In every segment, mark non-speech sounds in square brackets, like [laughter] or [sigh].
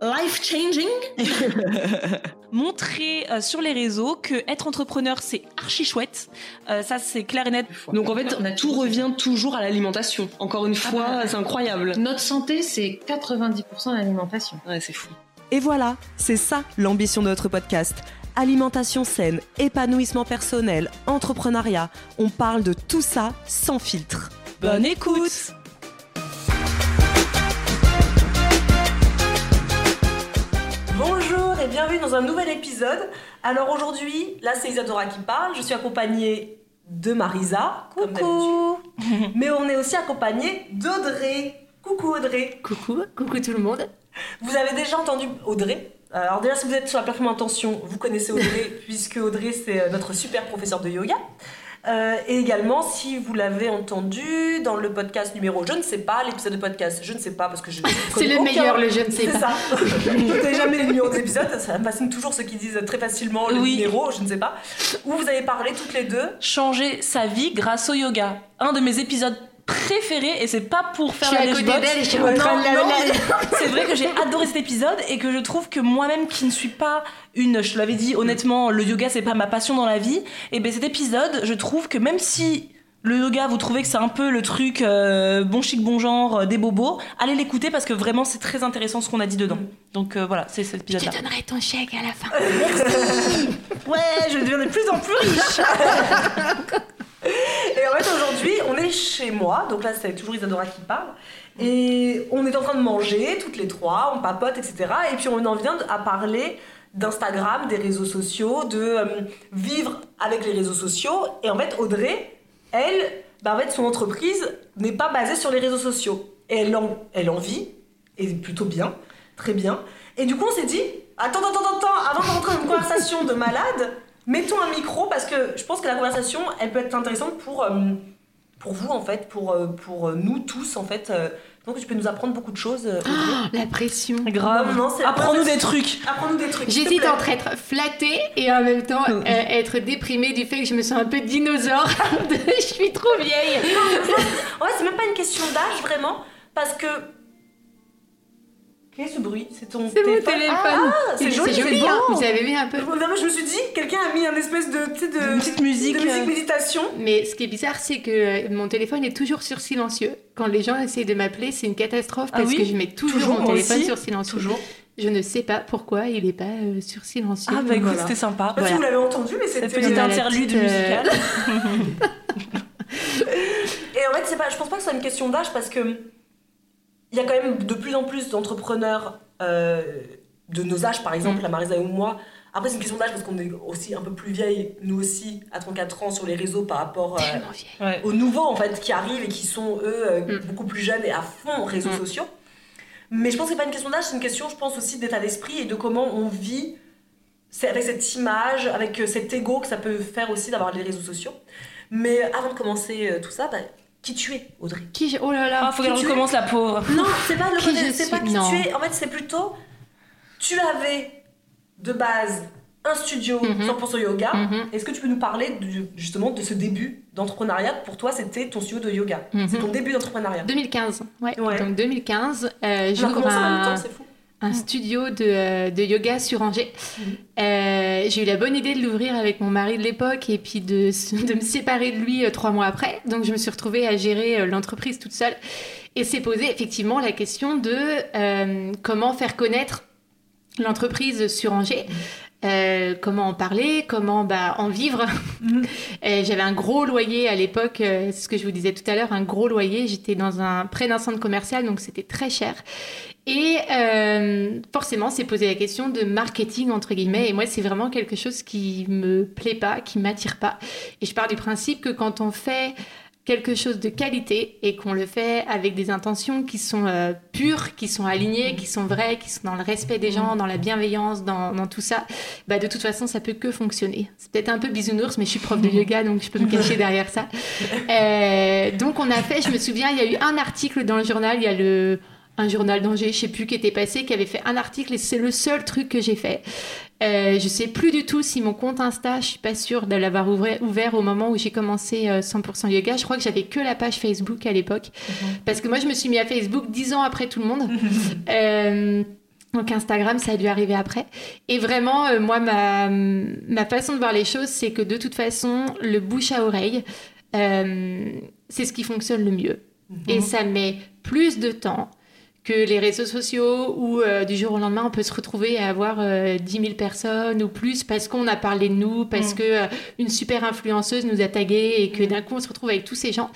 life-changing. [laughs] Montrer euh, sur les réseaux que être entrepreneur, c'est archi chouette. Euh, ça, c'est clair et net. Donc en fait, tout revient toujours à l'alimentation. Encore une fois, c'est incroyable. Notre santé, c'est 90% d'alimentation. Ouais, c'est fou. Et voilà, c'est ça l'ambition de notre podcast. Alimentation saine, épanouissement personnel, entrepreneuriat. On parle de tout ça sans filtre. Bonne écoute Bonjour et bienvenue dans un nouvel épisode. Alors aujourd'hui, là c'est Isadora qui parle. Je suis accompagnée de Marisa, comme d'habitude. Mais on est aussi accompagné d'Audrey. Coucou Audrey. Coucou, coucou tout le monde. Vous avez déjà entendu Audrey. Alors déjà, si vous êtes sur la plateforme Intention, vous connaissez Audrey, [laughs] puisque Audrey, c'est euh, notre super professeur de yoga. Euh, et également, si vous l'avez entendu dans le podcast numéro, je ne sais pas, l'épisode de podcast, je ne sais pas, parce que je [laughs] C'est le meilleur, le je ne sais C'est pas. ça. je ne connais jamais les numéros des épisodes, ça me fascine toujours ceux qui disent très facilement le Oui. numéro, je ne sais pas. Où vous avez parlé toutes les deux? Changer sa vie grâce au yoga. Un de mes épisodes préférés, et c'est pas pour faire Je suis la à côté lèche-botte. d'elle et je suis en Non, non, la- c'est vrai que j'ai adoré cet épisode et que je trouve que moi-même qui ne suis pas une, je te l'avais dit honnêtement, le yoga c'est pas ma passion dans la vie, et ben cet épisode, je trouve que même si le yoga, vous trouvez que c'est un peu le truc euh, bon chic, bon genre, euh, des bobos, allez l'écouter parce que vraiment c'est très intéressant ce qu'on a dit dedans. Donc euh, voilà, c'est cet Je épisode-là. te donnerai ton chèque à la fin. [laughs] Ouais, je deviens de plus en plus riche. [laughs] et en fait, aujourd'hui, on est chez moi. Donc là, c'est toujours Isadora qui parle. Et on est en train de manger, toutes les trois, on papote, etc. Et puis on en vient à parler d'Instagram, des réseaux sociaux, de euh, vivre avec les réseaux sociaux. Et en fait, Audrey, elle, bah en fait, son entreprise n'est pas basée sur les réseaux sociaux. Et elle en, elle en vit, et plutôt bien, très bien. Et du coup, on s'est dit, attends, attends, attends, attends, avant d'entrer dans une conversation de malade, mettons un micro parce que je pense que la conversation, elle peut être intéressante pour, euh, pour vous, en fait, pour, euh, pour euh, nous tous, en fait. euh. donc, tu peux nous apprendre beaucoup de choses. Audrey. La pression. Grave. Non, non, c'est la Apprends-nous des trucs. Apprends-nous des trucs. J'hésite entre être flattée et en même temps euh, être déprimée du fait que je me sens un peu dinosaure. [laughs] je suis trop vieille. Ouais, c'est même pas une question d'âge, vraiment, parce que. Quel est ce bruit? C'est ton C'est mon téléphone téléphone. Ah, c'est joli, c'est beau. hein. Vous avez vu un peu. Non, mais je me suis dit, quelqu'un a mis un espèce de, Une petite musique, de musique euh. méditation. Mais ce qui est bizarre, c'est que euh, mon téléphone est toujours sur silencieux. Quand les gens essayent de m'appeler, c'est une catastrophe Ah parce oui que je mets toujours, Toujours, mon téléphone aussi. sur silencieux. Toujours. Je ne sais pas pourquoi il n'est pas euh, sur silencieux. Ah bah écoute, Voilà. c'était sympa. Si vous l'avez entendu, mais c'était petite interlude petite, euh, musicale. [laughs] [laughs] Et en fait, pas, je pense pas que ce soit une question d'âge parce que il y a quand même de plus en plus d'entrepreneurs euh, de nos âges, par exemple, la Marisa ou moi. Après, c'est une question d'âge parce qu'on est aussi un peu plus vieille, nous aussi, à 34 ans, sur les réseaux par rapport euh, aux nouveaux en fait qui arrivent et qui sont eux euh, Mm. beaucoup plus jeunes et à fond réseaux Mm. sociaux. Mais je pense que c'est pas une question d'âge, c'est une question, je pense aussi d'état d'esprit et de comment on vit c'est avec cette image, avec cet ego que ça peut faire aussi d'avoir les réseaux sociaux. Mais avant de commencer euh, tout ça, bah, qui tu es, Audrey Qui je- Oh là là. Ah, faut qu'elle recommence la pauvre. Non, c'est pas le c'est pas qui Non. tu es. En fait, c'est plutôt tu avais de base un studio Mhm. 100% yoga. Mhm. Est-ce que tu peux nous parler de- justement de ce début d'entrepreneuriat? Pour toi, c'était ton studio de yoga. Mhm. C'est ton début d'entrepreneuriat. 2015, ouais. Ouais. Donc 2015, euh, a j'ouvre commencé en même un, temps, c'est fou. Un studio de, euh, de yoga sur Angers. Mhm. Euh, j'ai eu la bonne idée de l'ouvrir avec mon mari de l'époque et puis de, me séparer de lui euh, trois mois après. Donc je me suis retrouvée à gérer l'entreprise toute seule. Et s'est posé effectivement la question de euh, comment faire connaître l'entreprise sur Angers. Euh, comment en parler, comment bah, en vivre. [laughs] Euh, J'avais un gros loyer à l'époque, c'est ce que je vous disais tout à l'heure, un gros loyer. J'étais dans un près d'un centre commercial, donc c'était très cher. Et euh, forcément, c'est poser la question de marketing entre guillemets. Et moi, c'est vraiment quelque chose qui me plaît pas, qui m'attire pas. Et je pars du principe que quand on fait quelque chose de qualité et qu'on le fait avec des intentions qui sont euh, pures, qui sont alignées, qui sont vraies, qui sont dans le respect des gens, dans la bienveillance, dans, dans tout ça, bah de toute façon, ça peut que fonctionner. C'est peut-être un peu bisounours, mais je suis prof de yoga, donc je peux me cacher derrière ça. Euh, donc on a fait, je me souviens, il y a eu un article dans le journal, il y a le un journal d'Angers, je sais plus, qui était passé, qui avait fait un article et c'est le seul truc que j'ai fait. Euh, je sais plus du tout si mon compte Insta, je suis pas sûre de l'avoir ouvert, au moment où j'ai commencé euh, 100% yoga. Je crois que j'avais que la page Facebook à l'époque. Parce que moi, je me suis mis à Facebook dix ans après tout le monde. [laughs] Euh, donc Instagram, ça a dû arriver après. Et vraiment, euh, moi, ma, ma façon de voir les choses, c'est que de toute façon, le bouche à oreille, euh, c'est ce qui fonctionne le mieux. Et ça met plus de temps que les réseaux sociaux où euh, du jour au lendemain on peut se retrouver à avoir euh, 10 000 personnes ou plus parce qu'on a parlé de nous, parce que euh, une super influenceuse nous a tagué et que d'un coup on se retrouve avec tous ces gens.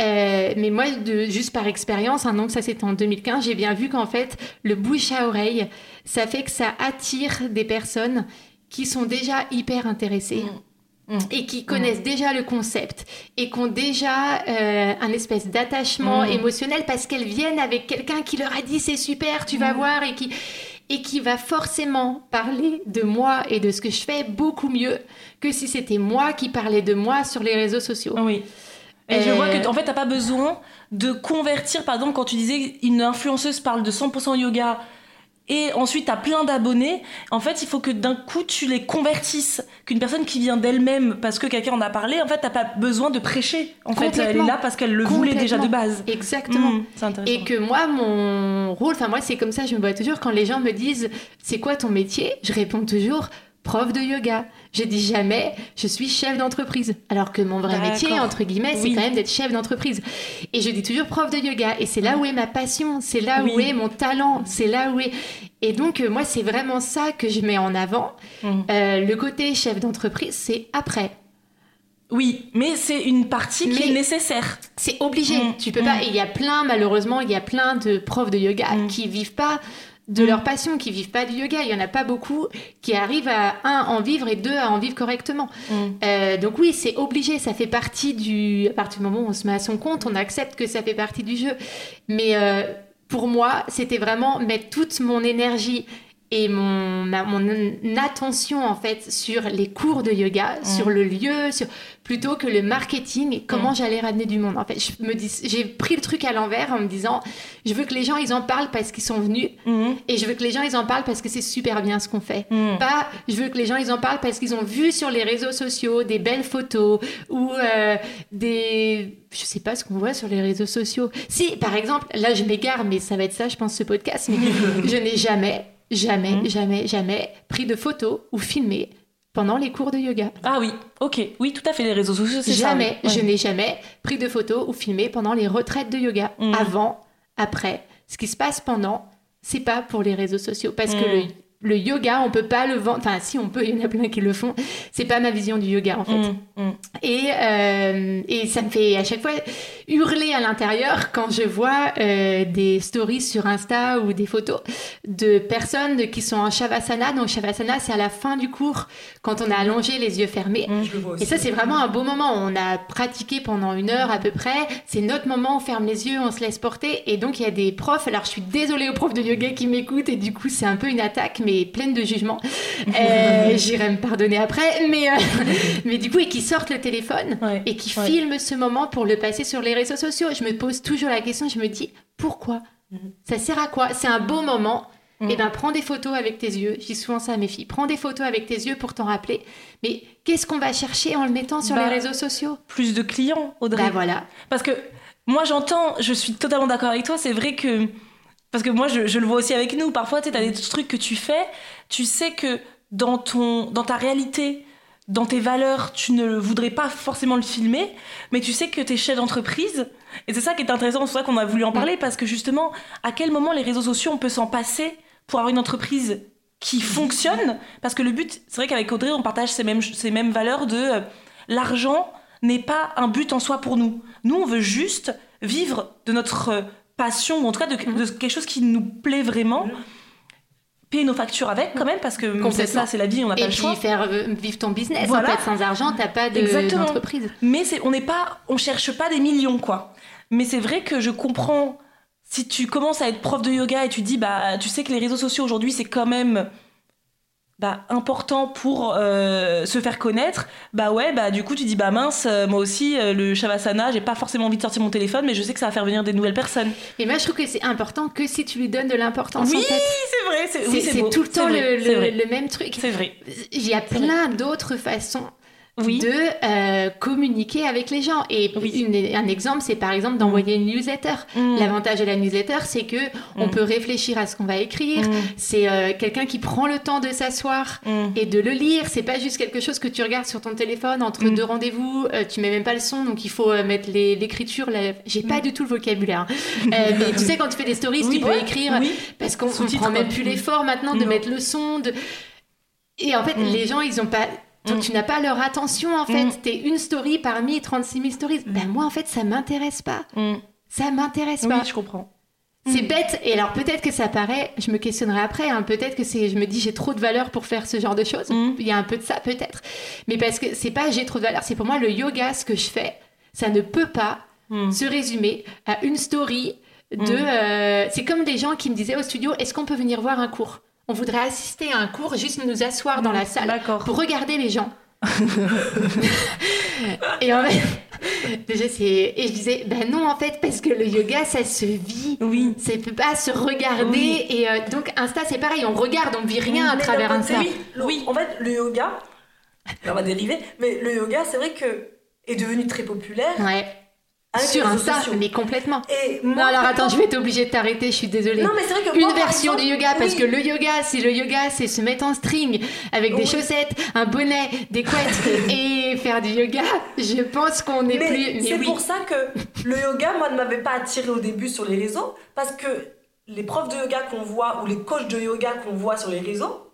Euh, mais moi, de, juste par expérience, hein, donc ça c'était en 2015, j'ai bien vu qu'en fait le bouche à oreille, ça fait que ça attire des personnes qui sont déjà hyper intéressées. Et qui connaissent déjà le concept et qui ont déjà euh, un espèce d'attachement émotionnel parce qu'elles viennent avec quelqu'un qui leur a dit c'est super, tu vas voir et qui et qui va forcément parler de moi et de ce que je fais beaucoup mieux que si c'était moi qui parlais de moi sur les réseaux sociaux. Oui. Et je vois que en fait t'as pas besoin de convertir par exemple quand tu disais une influenceuse parle de 100% yoga et ensuite t'as plein d'abonnés. En fait il faut que d'un coup tu les convertisses. Qu'une personne qui vient d'elle-même parce que quelqu'un en a parlé en fait t'as pas besoin de prêcher. En fait elle est là parce qu'elle le voulait déjà de base. Exactement. Mmh, c'est intéressant. Et que moi, mon rôle, enfin moi c'est comme ça, je me vois toujours, quand les gens me disent c'est quoi ton métier, je réponds toujours prof de yoga. Je dis jamais je suis chef d'entreprise. Alors que mon vrai métier, entre guillemets, c'est quand même d'être chef d'entreprise. Et je dis toujours prof de yoga. Et c'est là où est ma passion, c'est là où est mon talent, c'est là où est... Et donc euh, moi c'est vraiment ça que je mets en avant. Mhm. Euh, le côté chef d'entreprise, c'est après. oui mais c'est une partie qui est nécessaire C'est obligé. Mm, Tu peux pas. Et il y a plein, malheureusement, il y a plein de profs de yoga qui vivent pas de Mm. leur passion, qui vivent pas du yoga. Il y en a pas beaucoup qui arrivent à un en vivre et deux à en vivre correctement. Mm. Euh, donc oui, c'est obligé. Ça fait partie du. À partir du moment où on se met à son compte, on accepte que ça fait partie du jeu. Mais euh, pour moi, c'était vraiment mettre toute mon énergie et mon, ma- mon attention en fait sur les cours de yoga, sur le lieu, sur plutôt que le marketing et comment j'allais ramener du monde. En fait, je me dis, j'ai pris le truc à l'envers en me disant, je veux que les gens ils en parlent parce qu'ils sont venus Mhm. et je veux que les gens ils en parlent parce que c'est super bien ce qu'on fait. Pas, je veux que les gens ils en parlent parce qu'ils ont vu sur les réseaux sociaux des belles photos ou euh, des, je sais pas ce qu'on voit sur les réseaux sociaux. Si, par exemple, là je m'égare, mais ça va être ça, je pense, ce podcast. Mais [laughs] je n'ai jamais, jamais, Mhm. jamais, jamais pris de photos ou filmé pendant les cours de yoga. ah oui ok oui tout à fait les réseaux sociaux c'est ça Jamais, oui. je n'ai jamais pris de photos ou filmé pendant les retraites de yoga. Mm. Avant, après, ce qui se passe pendant, c'est pas pour les réseaux sociaux parce que Mm. le, le yoga, on peut pas le vendre. Enfin, si on peut, il y en a plein qui le font. C'est pas ma vision du yoga en fait. Et, euh, et ça me fait à chaque fois hurler à l'intérieur quand je vois euh, des stories sur Insta ou des photos de personnes qui sont en Shavasana. Donc Shavasana, c'est à la fin du cours, quand on a allongé les yeux fermés. Aussi. Et ça, c'est vraiment un beau moment. On a pratiqué pendant une heure à peu près. C'est notre moment, on ferme les yeux, on se laisse porter. Et donc, il y a des profs. Alors, je suis désolée aux profs de yoga qui m'écoutent. Et du coup, c'est un peu une attaque, mais pleine de jugement. [laughs] Euh, J'irai me pardonner après. Mais, euh, [laughs] mais du coup, et qui sortent le téléphone Ouais. et qui Ouais. filment ce moment pour le passer sur les réseaux sociaux. Je me pose toujours la question. Je me dis, pourquoi? Ça sert à quoi? C'est un beau moment. Eh ben, prends des photos avec tes yeux. Je dis souvent ça à mes filles. Prends des photos avec tes yeux pour t'en rappeler. Mais qu'est-ce qu'on va chercher en le mettant sur Bah, les réseaux sociaux? plus de clients Audrey Bah voilà. Parce que moi, j'entends, je suis totalement d'accord avec toi. C'est vrai que. Parce que moi, je, je le vois aussi avec nous. Parfois, tu as des trucs que tu fais. Tu sais que dans, ton, dans ta réalité, dans tes valeurs, tu ne voudrais pas forcément le filmer. Mais tu sais que tu es chef d'entreprise. Et c'est ça qui est intéressant. C'est pour ça qu'on a voulu en parler. Parce que justement, à quel moment les réseaux sociaux, on peut s'en passer pour avoir une entreprise qui fonctionne? Parce que le but, c'est vrai qu'avec Audrey, on partage ces mêmes, ces mêmes valeurs de euh, l'argent n'est pas un but en soi pour nous. Nous, on veut juste vivre de notre euh, passion, ou en tout cas de, de quelque chose qui nous plaît vraiment. Payer nos factures avec quand même, parce que c'est ça, c'est la vie, on n'a pas Et le puis choix. faire euh, vivre ton business. Voilà. En fait, sans argent, t'as pas de- Exactement. d'entreprise. Mais c'est, on n'est pas, on cherche pas des millions, quoi. Mais c'est vrai que je comprends. Si tu commences à être prof de yoga et tu dis, bah, tu sais que les réseaux sociaux aujourd'hui, c'est quand même bah, important pour euh, se faire connaître, bah ouais, bah du coup tu dis, bah mince, euh, moi aussi, euh, le Shavasana, j'ai pas forcément envie de sortir mon téléphone, mais je sais que ça va faire venir des nouvelles personnes. Et moi, je trouve que c'est important que si tu lui donnes de l'importance, Oui, en fait. c'est vrai, c'est, oui, tout le temps vrai, le, c'est le- vrai, le même truc. C'est vrai. Il y a plein d'autres façons Oui. de euh, communiquer avec les gens. Et Oui. une- un exemple, c'est par exemple d'envoyer une newsletter. Mm. L'avantage de la newsletter, c'est que on Mm. peut réfléchir à ce qu'on va écrire. Mm. C'est euh, quelqu'un qui prend le temps de s'asseoir et de le lire. C'est pas juste quelque chose que tu regardes sur ton téléphone entre deux rendez-vous. euh, tu mets même pas le son, donc il faut euh, mettre l'écriture. la- J'ai pas du tout le vocabulaire. hein. Mais tu sais, quand tu fais des stories, Oui, tu peux ouais, écrire oui. parce qu'on prend même plus l'effort maintenant de Non. mettre le son. De... Et en fait, les gens, ils ont pas. Donc, Mm. tu n'as pas leur attention en fait. Mm. T'es une story parmi 36 000 stories. Ben moi en fait ça m'intéresse pas. Mm. Ça m'intéresse Oui, pas. je comprends. C'est bête. Et alors peut-être que ça paraît, je me questionnerai après. hein, peut-être que c'est, je me dis j'ai trop de valeur pour faire ce genre de choses. Mm. Il y a un peu de ça peut-être. Mais parce que c'est pas j'ai trop de valeur. C'est pour moi le yoga ce que je fais. Ça ne peut pas Mm. se résumer à une story de. Mm. euh, c'est comme des gens qui me disaient au studio est-ce qu'on peut venir voir un cours? On voudrait assister à un cours, juste nous asseoir dans la salle pour regarder les gens. [laughs] et en fait, déjà c'est et je disais ben non en fait parce que le yoga ça se vit. Oui. Ça peut pas se regarder Oui. et euh, donc Insta c'est pareil, on regarde, on vit rien à travers Insta. oui, le- Oui. En fait, le yoga, on va dériver, mais le yoga, c'est vrai que est devenu très populaire Ouais. Avec Sur Insta, mais complètement. Et moi, Non alors attends, je vais t'obliger de t'arrêter, je suis désolée. Non, mais c'est vrai que Une moi, version exemple, du yoga, parce que le yoga, c'est le yoga, c'est se mettre en string avec des chaussettes, un bonnet, des couettes [laughs] et faire du yoga. Je pense qu'on n'est Mais plus. c'est oui. pour ça que le yoga, moi, ne m'avait pas attiré au début sur les réseaux, parce que les profs de yoga qu'on voit ou les coachs de yoga qu'on voit sur les réseaux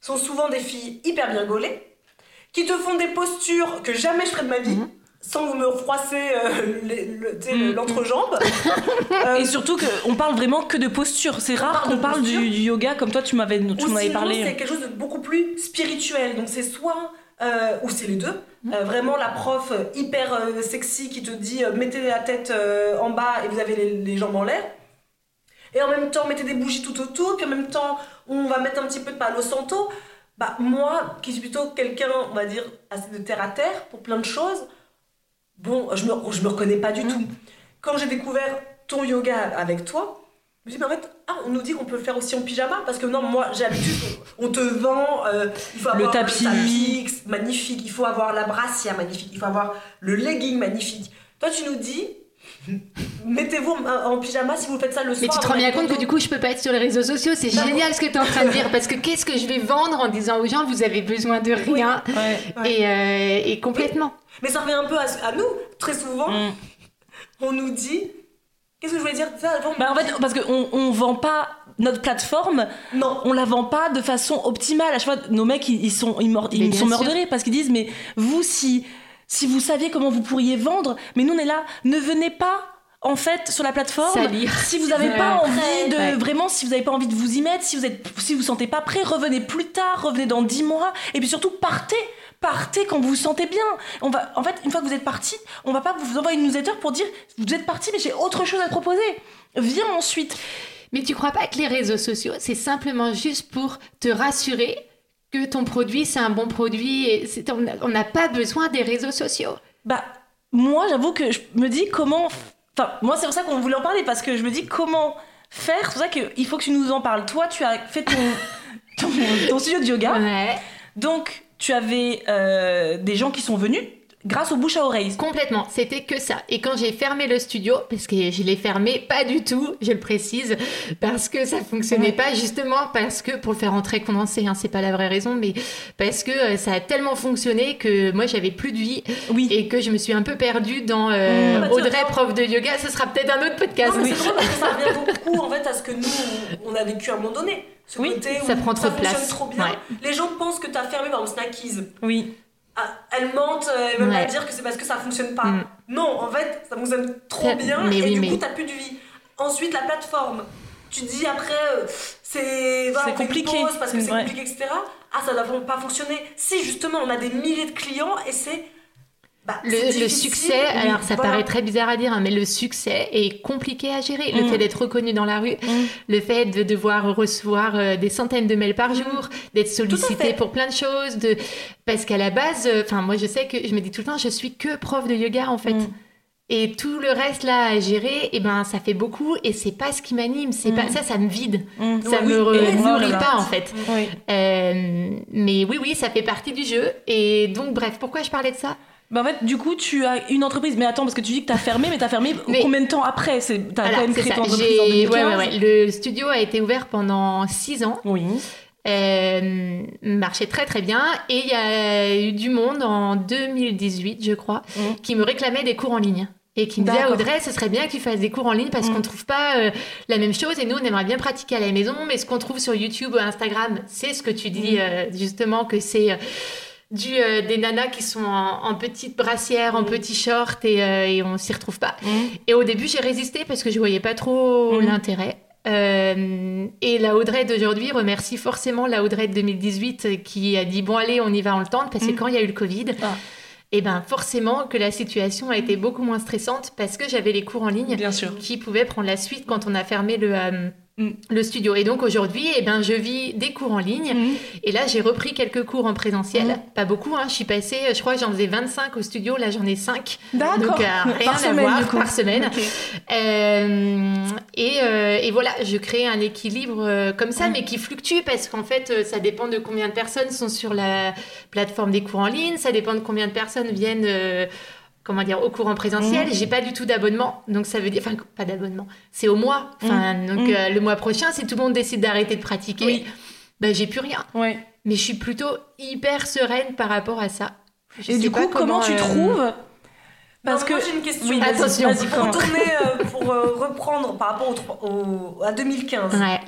sont souvent des filles hyper bien gaulées, qui te font des postures que jamais je ferais de ma vie. Mhm. Sans vous me froisser euh, [laughs] le- l'entrejambe. Euh, Et surtout qu'on parle vraiment que de posture. C'est rare parle qu'on parle du, yoga comme toi tu m'avais parlé. c'est quelque chose de beaucoup plus spirituel. Donc c'est soit, euh, ou c'est les deux, euh, vraiment la prof euh, hyper euh, sexy qui te dit euh, mettez la tête euh, en bas et vous avez les, les jambes en l'air. Et en même temps, mettez des bougies tout autour, puis en même temps, on va mettre un petit peu de Palo Santo. Bah, moi, qui suis plutôt quelqu'un, on va dire, assez de terre à terre pour plein de choses, bon, je me, je me reconnais pas du tout. Quand j'ai découvert ton yoga avec toi, je me dis, mais en fait, ah, on nous dit qu'on peut le faire aussi en pyjama, parce que non, moi, j'ai l'habitude, on te vend, euh, il faut Le avoir tapis. le tapis magnifique, il faut avoir la brassière magnifique, il faut avoir le legging magnifique. Toi, tu nous dis, mettez-vous en, en pyjama si vous faites ça le soir. Mais tu te rends bien compte que du coup, je peux pas être sur les réseaux sociaux. C'est génial ce que tu es en train de dire. Parce que qu'est-ce que je vais vendre en disant aux gens, vous avez besoin de rien Ouais. Ouais. et, euh, et complètement. Mais ça revient un peu à, à nous, très souvent, Mm. on nous dit, qu'est-ce que je voulais dire? Ça avant Bah en fait, parce qu'on on vend pas notre plateforme, Non, on la vend pas de façon optimale. À chaque fois, nos mecs, ils, ils sont, ils, mord- ils sont sûr. morts de rire parce qu'ils disent, mais vous, si, si vous saviez comment vous pourriez vendre, mais nous, on est là, ne venez pas. En fait, sur la plateforme, Salir. si vous n'avez pas envie de Ouais. vraiment, si vous n'avez pas envie de vous y mettre, si vous êtes, si vous sentez pas prêt, revenez plus tard, revenez dans 10 mois, et puis surtout partez, partez quand vous vous sentez bien. On va, en fait, une fois que vous êtes parti, on va pas vous envoyer une newsletter pour dire vous êtes parti, mais j'ai autre chose à te proposer. Viens ensuite. Mais tu crois pas que les réseaux sociaux, c'est simplement juste pour te rassurer que ton produit, c'est un bon produit et on n'a- on n'a pas besoin des réseaux sociaux. Bah, moi, j'avoue que je me dis comment. Enfin, moi, c'est pour ça qu'on voulait en parler, parce que je me dis comment faire. C'est pour ça qu'il faut que tu nous en parles. Toi, tu as fait ton, ton, ton studio de yoga. Ouais. Donc, tu avais euh, des gens qui sont venus. Grâce au bouche à oreille. Complètement, c'était que ça. Et quand j'ai fermé le studio, parce que je l'ai fermé pas du tout, je le précise, parce que ça fonctionnait Ouais. pas, justement parce que, pour le faire en très condensé, hein, c'est pas la vraie raison, mais parce que euh, ça a tellement fonctionné que moi j'avais plus de vie Oui. et que je me suis un peu perdue dans euh, Mmh. Bah, Audrey, tiens, prof de yoga. Ce sera peut-être un autre podcast. Non, mais c'est drôle parce que ça revient [laughs] beaucoup en fait à ce que nous on a vécu à un moment donné. Ce Oui, côté ça où prend trop de place. trop bien. Ouais. Les gens pensent que t'as fermé par exemple Snackies. Oui. Ah, elles mentent, euh, elles veulent Ouais. pas dire que c'est parce que ça fonctionne pas. Mm. Non, en fait, ça fonctionne trop bien mais et oui, du mais- coup, t'as plus de vie. Ensuite, la plateforme. Tu dis après, euh, c'est voilà, compliqué. pause parce que c'est Ouais. compliqué, etc. Ah, ça n'a pas fonctionné. Si, justement, on a des milliers de clients et c'est. Bah, Le, succès, alors ça voilà. paraît très bizarre à dire, hein, mais le succès est compliqué à gérer. Le Mm. fait d'être reconnu dans la rue, Mm. le fait de devoir recevoir euh, des centaines de mails par jour, d'être sollicité pour plein de choses, de... parce qu'à la base, euh, enfin moi je sais que je me dis tout le temps, je suis que prof de yoga en fait. Mm. Et tout le reste là à gérer, et ben ça fait beaucoup et c'est pas ce qui m'anime, c'est Mm. pas ça, ça me vide, Mm. ça Oui, me nourrit pas en fait. Oui. Euh, mais oui oui, ça fait partie du jeu et donc bref, pourquoi je parlais de ça? Bah en fait, du coup, tu as une entreprise. Mais attends, parce que tu dis que t'as fermé, mais t'as fermé Mais- combien de temps après Voilà, quand même créé ton entreprise en J'ai- 2015 ouais, ouais, ouais. Le studio a été ouvert pendant six ans, Oui. euh, marchait très très bien, et il y a eu du monde en 2018, je crois, Mhm. qui me réclamait des cours en ligne. Et qui me disait. Audrey, ce serait bien que tu fasses des cours en ligne parce Mhm. qu'on trouve pas euh, la même chose et nous, on aimerait bien pratiquer à la maison, mais ce qu'on trouve sur YouTube ou Instagram, c'est ce que tu dis Mhm. euh, justement, que c'est du, euh, des nanas qui sont en, en petites brassières, en Mhm. petits shorts et, euh, et on s'y retrouve pas. Mm. Et au début, j'ai résisté parce que je voyais pas trop Mhm. l'intérêt. Euh, et la Audrey d'aujourd'hui remercie forcément la Audrey de 2018 qui a dit bon allez on y va on le tente parce que quand il y a eu le Covid Ah. et ben forcément que la situation a été beaucoup moins stressante parce que j'avais les cours en ligne Bien sûr. qui pouvaient prendre la suite quand on a fermé le, euh, Mm. Le studio et donc aujourd'hui eh ben je vis des cours en ligne Mm. et là j'ai repris quelques cours en présentiel Mhm. pas beaucoup hein, je suis passée je crois que j'en faisais 25 au studio là j'en ai 5 D'accord. donc euh, rien Par à semaine, voir par semaine euh, et, euh, et voilà, je crée un équilibre euh, comme ça, Mm. mais qui fluctue parce qu'en fait, euh, ça dépend de combien de personnes sont sur la plateforme des cours en ligne, ça dépend de combien de personnes viennent. Comment dire, au cours en présentiel, Mm. j'ai pas du tout d'abonnement, donc ça veut dire, enfin, pas d'abonnement, c'est au mois. Enfin, donc Mm. euh, le mois prochain, si tout le monde décide d'arrêter de pratiquer, Oui. ben j'ai plus rien. Ouais. Mais je suis plutôt hyper sereine par rapport à ça. Je Et du coup, comment, tu euh, trouves Parce Non, que. moi, j'ai une question. Oui, vas-y, Attention. vas-y, Pour commence. tourner, euh, [laughs] pour euh, reprendre par rapport au trois- au- à 2015, Ouais,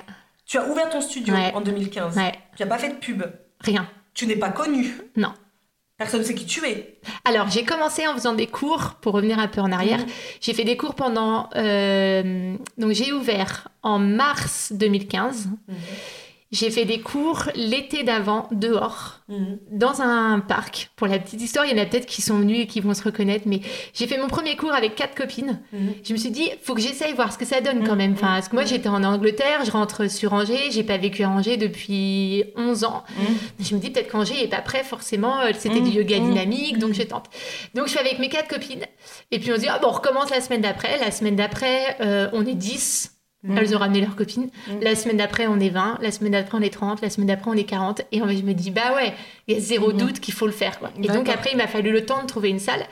tu as ouvert ton studio Ouais. en 2015. ouais, Tu n'as pas fait de pub. rien. Tu n'es pas connu. Non. Personne ne sait qui tu es. Alors, j'ai commencé en faisant des cours, pour revenir un peu en arrière. Mhm. J'ai fait des cours pendant... euh, donc, j'ai ouvert en mars 2015. J'ai fait des cours l'été d'avant, dehors, dans un parc. Pour la petite histoire, il y en a peut-être qui sont venus et qui vont se reconnaître, mais j'ai fait mon premier cours avec quatre copines. Je me suis dit, faut que j'essaye voir ce que ça donne quand même. Enfin, parce que moi, j'étais en Angleterre, je rentre sur Angers, j'ai pas vécu à Angers depuis 11 ans. Je me dis, peut-être qu'Angers est pas prêt forcément, euh, c'était du yoga dynamique, donc je tente. Donc, je suis avec mes quatre copines, et puis on se dit, ah bon, on recommence la semaine d'après. La semaine d'après, euh, on est 10. Mm. Elles ont ramené leurs copines. Mm. La semaine d'après, on est 20. La semaine d'après, on est 30. La semaine d'après, on est 40. Et fait, je me dis, bah ouais, il y a zéro Mhm. doute qu'il faut le faire. Quoi. Et donc, après, il m'a fallu le temps de trouver une salle.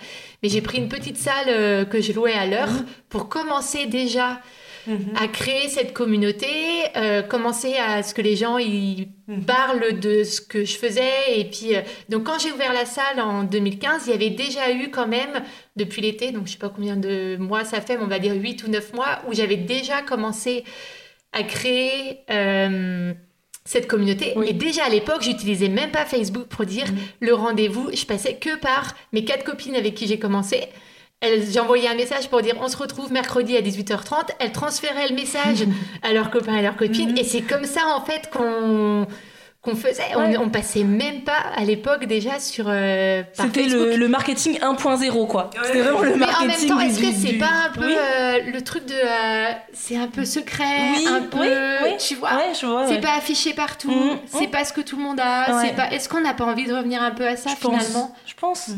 Mais j'ai pris une petite salle euh, que je louais à l'heure pour commencer déjà à créer cette communauté, euh, commencer à ce que les gens ils Mhm. parlent de ce que je faisais. Et puis, euh, donc quand j'ai ouvert la salle en 2015, il y avait déjà eu quand même, depuis l'été, donc je sais pas combien de mois ça fait, mais on va dire 8 ou 9 mois, où j'avais déjà commencé à créer euh, cette communauté. Oui. Mais déjà à l'époque, j'utilisais même pas Facebook pour dire Mhm. le rendez-vous. Je passais que par mes quatre copines avec qui j'ai commencé. Elles- J'ai envoyé un message pour dire on se retrouve mercredi à 18h30. Elles transféraient le message [laughs] à leurs copains et à leurs copines. Mhm. Et c'est comme ça en fait qu'on qu'on faisait. Ouais. On, on passait même pas à l'époque déjà sur. euh, C'était le, le marketing 1.0, quoi. Ouais. C'était vraiment le Mais en même marketing. temps, est-ce que c'est du- pas un peu Oui, euh, le truc de. euh, c'est un peu secret, oui, un peu. oui, oui. Tu vois? Ouais, je vois. C'est ouais. pas affiché partout, Mhm. c'est pas ce que tout le monde a. Ouais. C'est pas. Est-ce qu'on n'a pas envie de revenir un peu à ça Je pense. finalement? Je pense.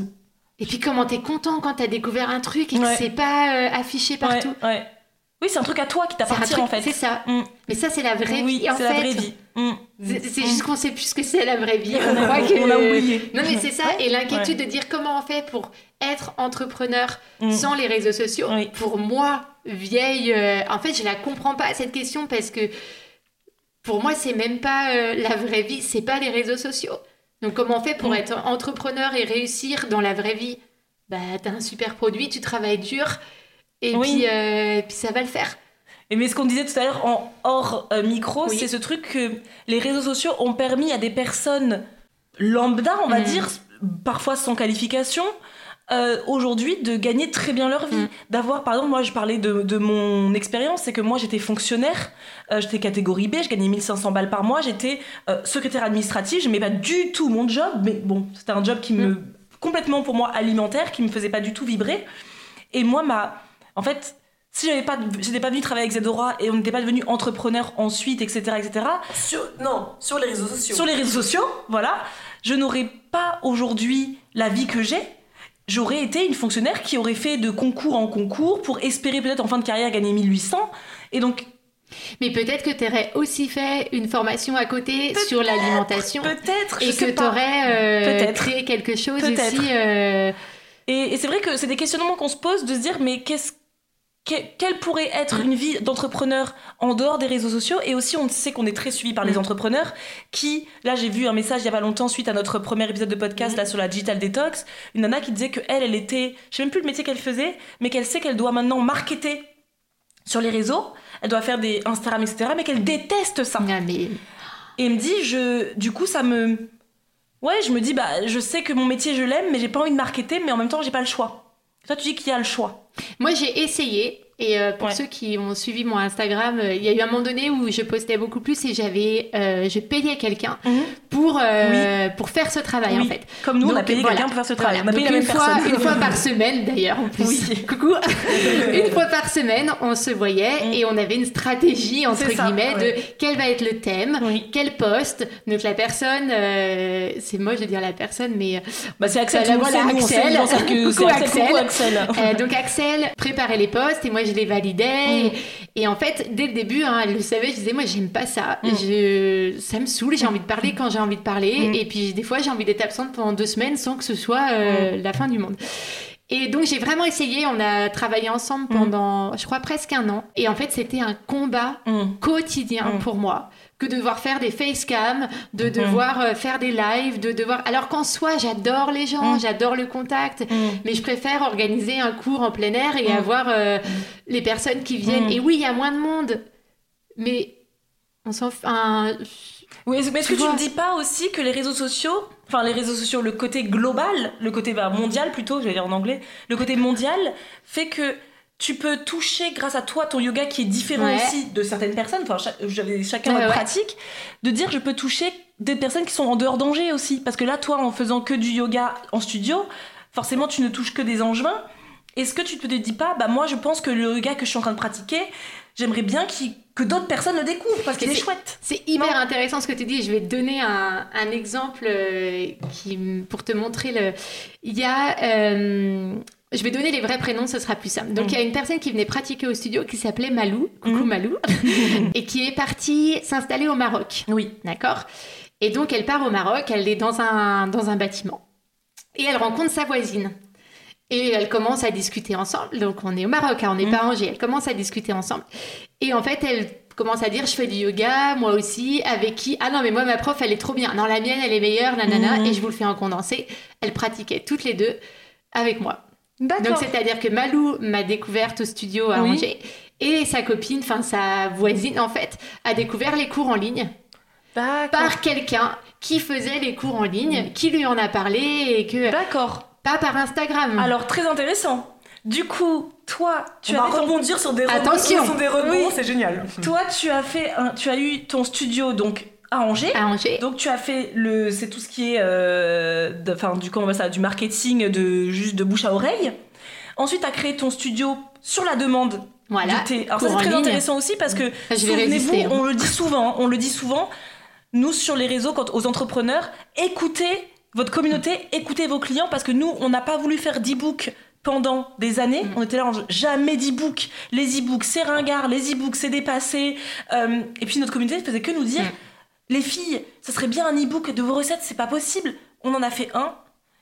Et puis comment t'es content quand t'as découvert un truc et que Ouais. c'est pas euh, affiché partout. Ouais, ouais. Oui, c'est un truc à toi qui t'appartient en fait. C'est ça. Mm. Mais ça c'est la vraie oui, vie c'est la vraie vie. Mm. C'est- C'est juste qu'on sait plus ce que c'est la vraie vie. [laughs] On, croit que... on l'a oublié. Non, mais c'est ça. Et l'inquiétude de dire comment on fait pour être entrepreneur Mm. sans les réseaux sociaux. Oui. Pour moi, vieille, euh, en fait, je la comprends pas cette question parce que pour moi, c'est même pas euh, la vraie vie, c'est pas les réseaux sociaux. Donc, comment on fait pour Mm. être entrepreneur et réussir dans la vraie vie? Bah, t'as un super produit, tu travailles dur et Oui. puis, euh, puis ça va le faire. Et mais ce qu'on disait tout à l'heure en hors euh, micro, Oui. c'est ce truc que les réseaux sociaux ont permis à des personnes lambda, on va Mm. dire, parfois sans qualification, euh, aujourd'hui de gagner très bien leur vie. Mm. D'avoir, par exemple, moi je parlais de, de mon expérience, c'est que moi j'étais fonctionnaire, euh, j'étais catégorie B, je gagnais 1500 balles par mois, j'étais euh, secrétaire administrative, je n'aimais pas du tout mon job, mais bon, c'était un job qui me. complètement pour moi alimentaire, qui me faisait pas du tout vibrer. Et moi, ma. En fait. Si j'avais pas, j'étais pas venue travailler avec Zedora et on n'était pas devenu entrepreneur ensuite, etc., etc. Sur, non, sur les réseaux sociaux. Sur les réseaux sociaux, voilà, je n'aurais pas aujourd'hui la vie que j'ai. J'aurais été une fonctionnaire qui aurait fait de concours en concours pour espérer peut-être en fin de carrière gagner 1800. Et donc, Mais peut-être que tu aurais aussi fait une formation à côté sur l'alimentation peut-être, et que tu aurais Peut-être. créé quelque chose aussi. euh, Et, et c'est vrai que c'est des questionnements qu'on se pose de se dire, mais qu'est-ce que- quelle pourrait être une vie d'entrepreneur en dehors des réseaux sociaux? Et aussi, on sait qu'on est très suivi par les Mm. entrepreneurs qui, là, j'ai vu un message il y a pas longtemps suite à notre premier épisode de podcast là sur la digital detox, une nana qui disait que elle, elle était, je sais même plus le métier qu'elle faisait, mais qu'elle sait qu'elle doit maintenant marketer sur les réseaux, elle doit faire des Instagram, etc., mais qu'elle déteste ça. non, mais Et elle me dit, je, du coup, ça me. Ouais, je me dis, bah, je sais que mon métier, je l'aime, mais j'ai pas envie de marketer, mais en même temps, j'ai pas le choix. Toi, tu dis qu'il y a le choix. Moi, j'ai essayé. Et euh, pour Ouais. ceux qui ont suivi mon Instagram, euh, il y a eu un moment donné où je postais beaucoup plus et j'avais, euh, je payais quelqu'un pour euh, pour faire ce travail en fait. Comme nous, on a payé voilà. quelqu'un pour faire ce travail. Voilà. On a payé Donc, la une même fois, personne. une fois par semaine d'ailleurs en plus. Oui. [laughs] Coucou. [laughs] une fois par semaine, on se voyait Mm. et on avait une stratégie entre ça, guillemets ouais. de quel va être le thème, quel poste. Donc la personne, c'est moche de dire la personne, mais Bah, c'est Axel, Voilà, [laughs] Axel. Axel. Coucou, Axel. Donc Axel préparait les postes et moi je les validais. Mm. Et, et en fait, dès le début, hein, elle le savait, je disais moi j'aime pas ça. Mm. Je, ça me saoule, j'ai envie de parler quand j'ai envie de parler. Mm. Et puis des fois j'ai envie d'être absente pendant deux semaines sans que ce soit euh, la fin du monde. Et donc j'ai vraiment essayé, on a travaillé ensemble pendant, je crois, presque un an. Et en fait c'était un combat quotidien pour moi que de devoir faire des facecam, de Mm. devoir euh, faire des lives, de devoir... Alors qu'en soi, j'adore les gens, Mm. j'adore le contact, Mm. mais je préfère organiser un cours en plein air et avoir euh, les personnes qui viennent. Et oui, il y a moins de monde, mais on s'en f- un- Oui, mais est-ce que tu ne dis pas aussi que les réseaux sociaux, enfin les réseaux sociaux, le côté global, le côté bah, mondial plutôt, je vais dire en anglais, le côté mondial fait que tu peux toucher grâce à toi ton yoga qui est différent Ouais. aussi de certaines personnes, enfin chacun Ouais, ouais. pratique, de dire je peux toucher des personnes qui sont en dehors d'Angers aussi. Parce que là, toi, en faisant que du yoga en studio, forcément tu ne touches que des angevins. Est-ce que tu te dis pas, bah moi je pense que le yoga que je suis en train de pratiquer, j'aimerais bien que d'autres personnes le découvrent parce qu'il est chouette. C'est hyper Non. intéressant ce que tu dis. Je vais te donner un, un exemple euh, qui, pour te montrer le. Il y a. euh, je vais donner les vrais prénoms, ce sera plus simple. Donc, Mm. il y a une personne qui venait pratiquer au studio qui s'appelait Malou, coucou Mm. Malou, [laughs] et qui est partie s'installer au Maroc. Oui. D'accord? Et donc, elle part au Maroc, elle est dans un, dans un bâtiment. Et elle rencontre sa voisine. Et elle commence à discuter ensemble. Donc, on est au Maroc, hein, on n'est Mm. pas à Angers. Elle commence à discuter ensemble. Et en fait, elle commence à dire Je fais du yoga, moi aussi. Avec qui? Ah non, mais moi, ma prof, elle est trop bien. Non, la mienne, elle est meilleure, nanana. Mhm. Et je vous le fais en condensé. Elles pratiquaient toutes les deux avec moi. Donc, c'est-à-dire que Malou m'a découverte au studio à Oui. Angers. Et sa copine, enfin sa voisine en fait, a découvert les cours en ligne D'accord. par quelqu'un qui faisait les cours en ligne, qui lui en a parlé et que D'accord. pas par Instagram. Alors, très intéressant. Du coup, toi, tu On va as ton- rebondir sur des rebonds. Attention. Des rebonds, Oui. c'est génial. toi, tu as fait un, tu as eu ton studio donc à Angers. à Angers. Donc tu as fait le, c'est tout ce qui est, euh, de- enfin du comment ça, du marketing de juste de bouche à oreille. Ensuite, tu as créé ton studio sur la demande. Voilà. tes- Alors ça c'est très ligne. intéressant aussi parce que souvenez-vous, hein. on le dit souvent, on le dit souvent. Nous sur les réseaux, quand aux entrepreneurs, écoutez votre communauté, écoutez vos clients parce que nous, on n'a pas voulu faire d'e-book pendant des années. Mm. On était là, en jamais d'e-book. Les e-books, c'est ringard. Les e-books, c'est dépassé. Euh, et puis notre communauté ne faisait que nous dire. Mm. Les filles, ça serait bien un e-book de vos recettes, c'est pas possible. On en a fait un,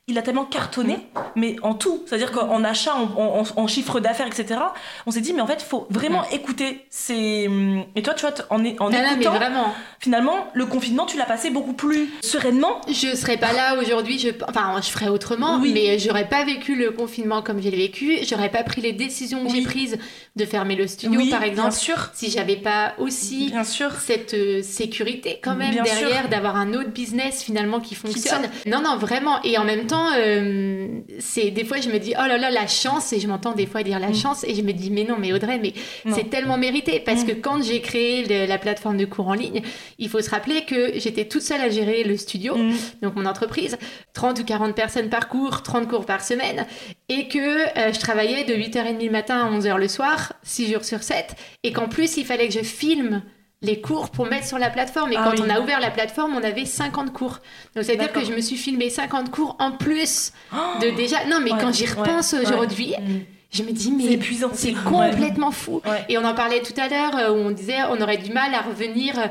il a tellement cartonné, mais en tout, c'est-à-dire qu'en achat, en, en- en chiffre d'affaires, etc., on s'est dit, mais en fait, il faut vraiment écouter ces... Et toi, tu vois, en, en Ah non, mais écoutant, vraiment. finalement, le confinement, tu l'as passé beaucoup plus sereinement. Je serais pas là aujourd'hui, je... enfin je ferais autrement, Oui. mais j'aurais pas vécu le confinement comme j'ai vécu, j'aurais pas pris les décisions que Oui. j'ai prises de fermer le studio oui, par bien exemple, sûr. si j'avais pas aussi Bien sûr. cette euh, sécurité quand même Bien derrière d'avoir un autre business finalement qui fonctionne. non, non, vraiment. Et en même temps, euh, c'est des fois je me dis oh là là la chance et je m'entends des fois dire la Mm. chance et je me dis mais non mais Audrey mais c'est tellement mérité parce Mm. que quand j'ai créé le- la plateforme de cours en ligne, il faut se rappeler que j'étais toute seule à gérer le studio Mm. donc mon entreprise, 30 ou 40 personnes par cours, 30 cours par semaine, et que euh, je travaillais de 8h30 le matin à 11h le soir, 6 jours sur 7, et qu'en plus il fallait que je filme les cours pour mettre sur la plateforme. Et Ah quand oui. on a ouvert la plateforme, on avait 50 cours. Donc c'est-à-dire que je me suis filmé 50 cours en plus Oh de déjà... Non mais Ouais, quand j'y repense ouais, aujourd'hui, Mm. je me dis C'est mais... épuisant. C'est Ouais. complètement fou. Et on en parlait tout à l'heure, euh, où on disait on aurait du mal à revenir, euh,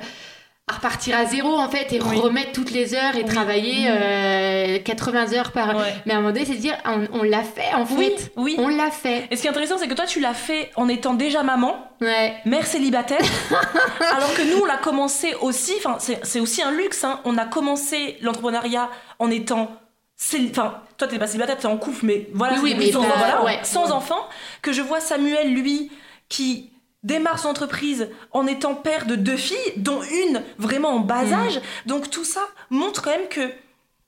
repartir à zéro en fait, et Oui. remettre toutes les heures et Oui. travailler euh, 80 heures par. Ouais. Mais à un moment donné, c'est de dire on, on l'a fait en Oui, fait. oui. On l'a fait. Et ce qui est intéressant, c'est que toi, tu l'as fait en étant déjà maman, Ouais. mère célibataire, [laughs] alors que nous, on l'a commencé aussi, enfin, c'est aussi un luxe, hein. on a commencé l'entrepreneuriat en étant... Enfin, toi, t'es pas célibataire, t'es en couple, mais voilà, Oui, mais sans, voilà, ouais. sans enfant, que je vois Samuel, lui, qui démarre son entreprise en étant père de deux filles, dont une vraiment en bas Mm. âge. Donc tout ça montre quand même que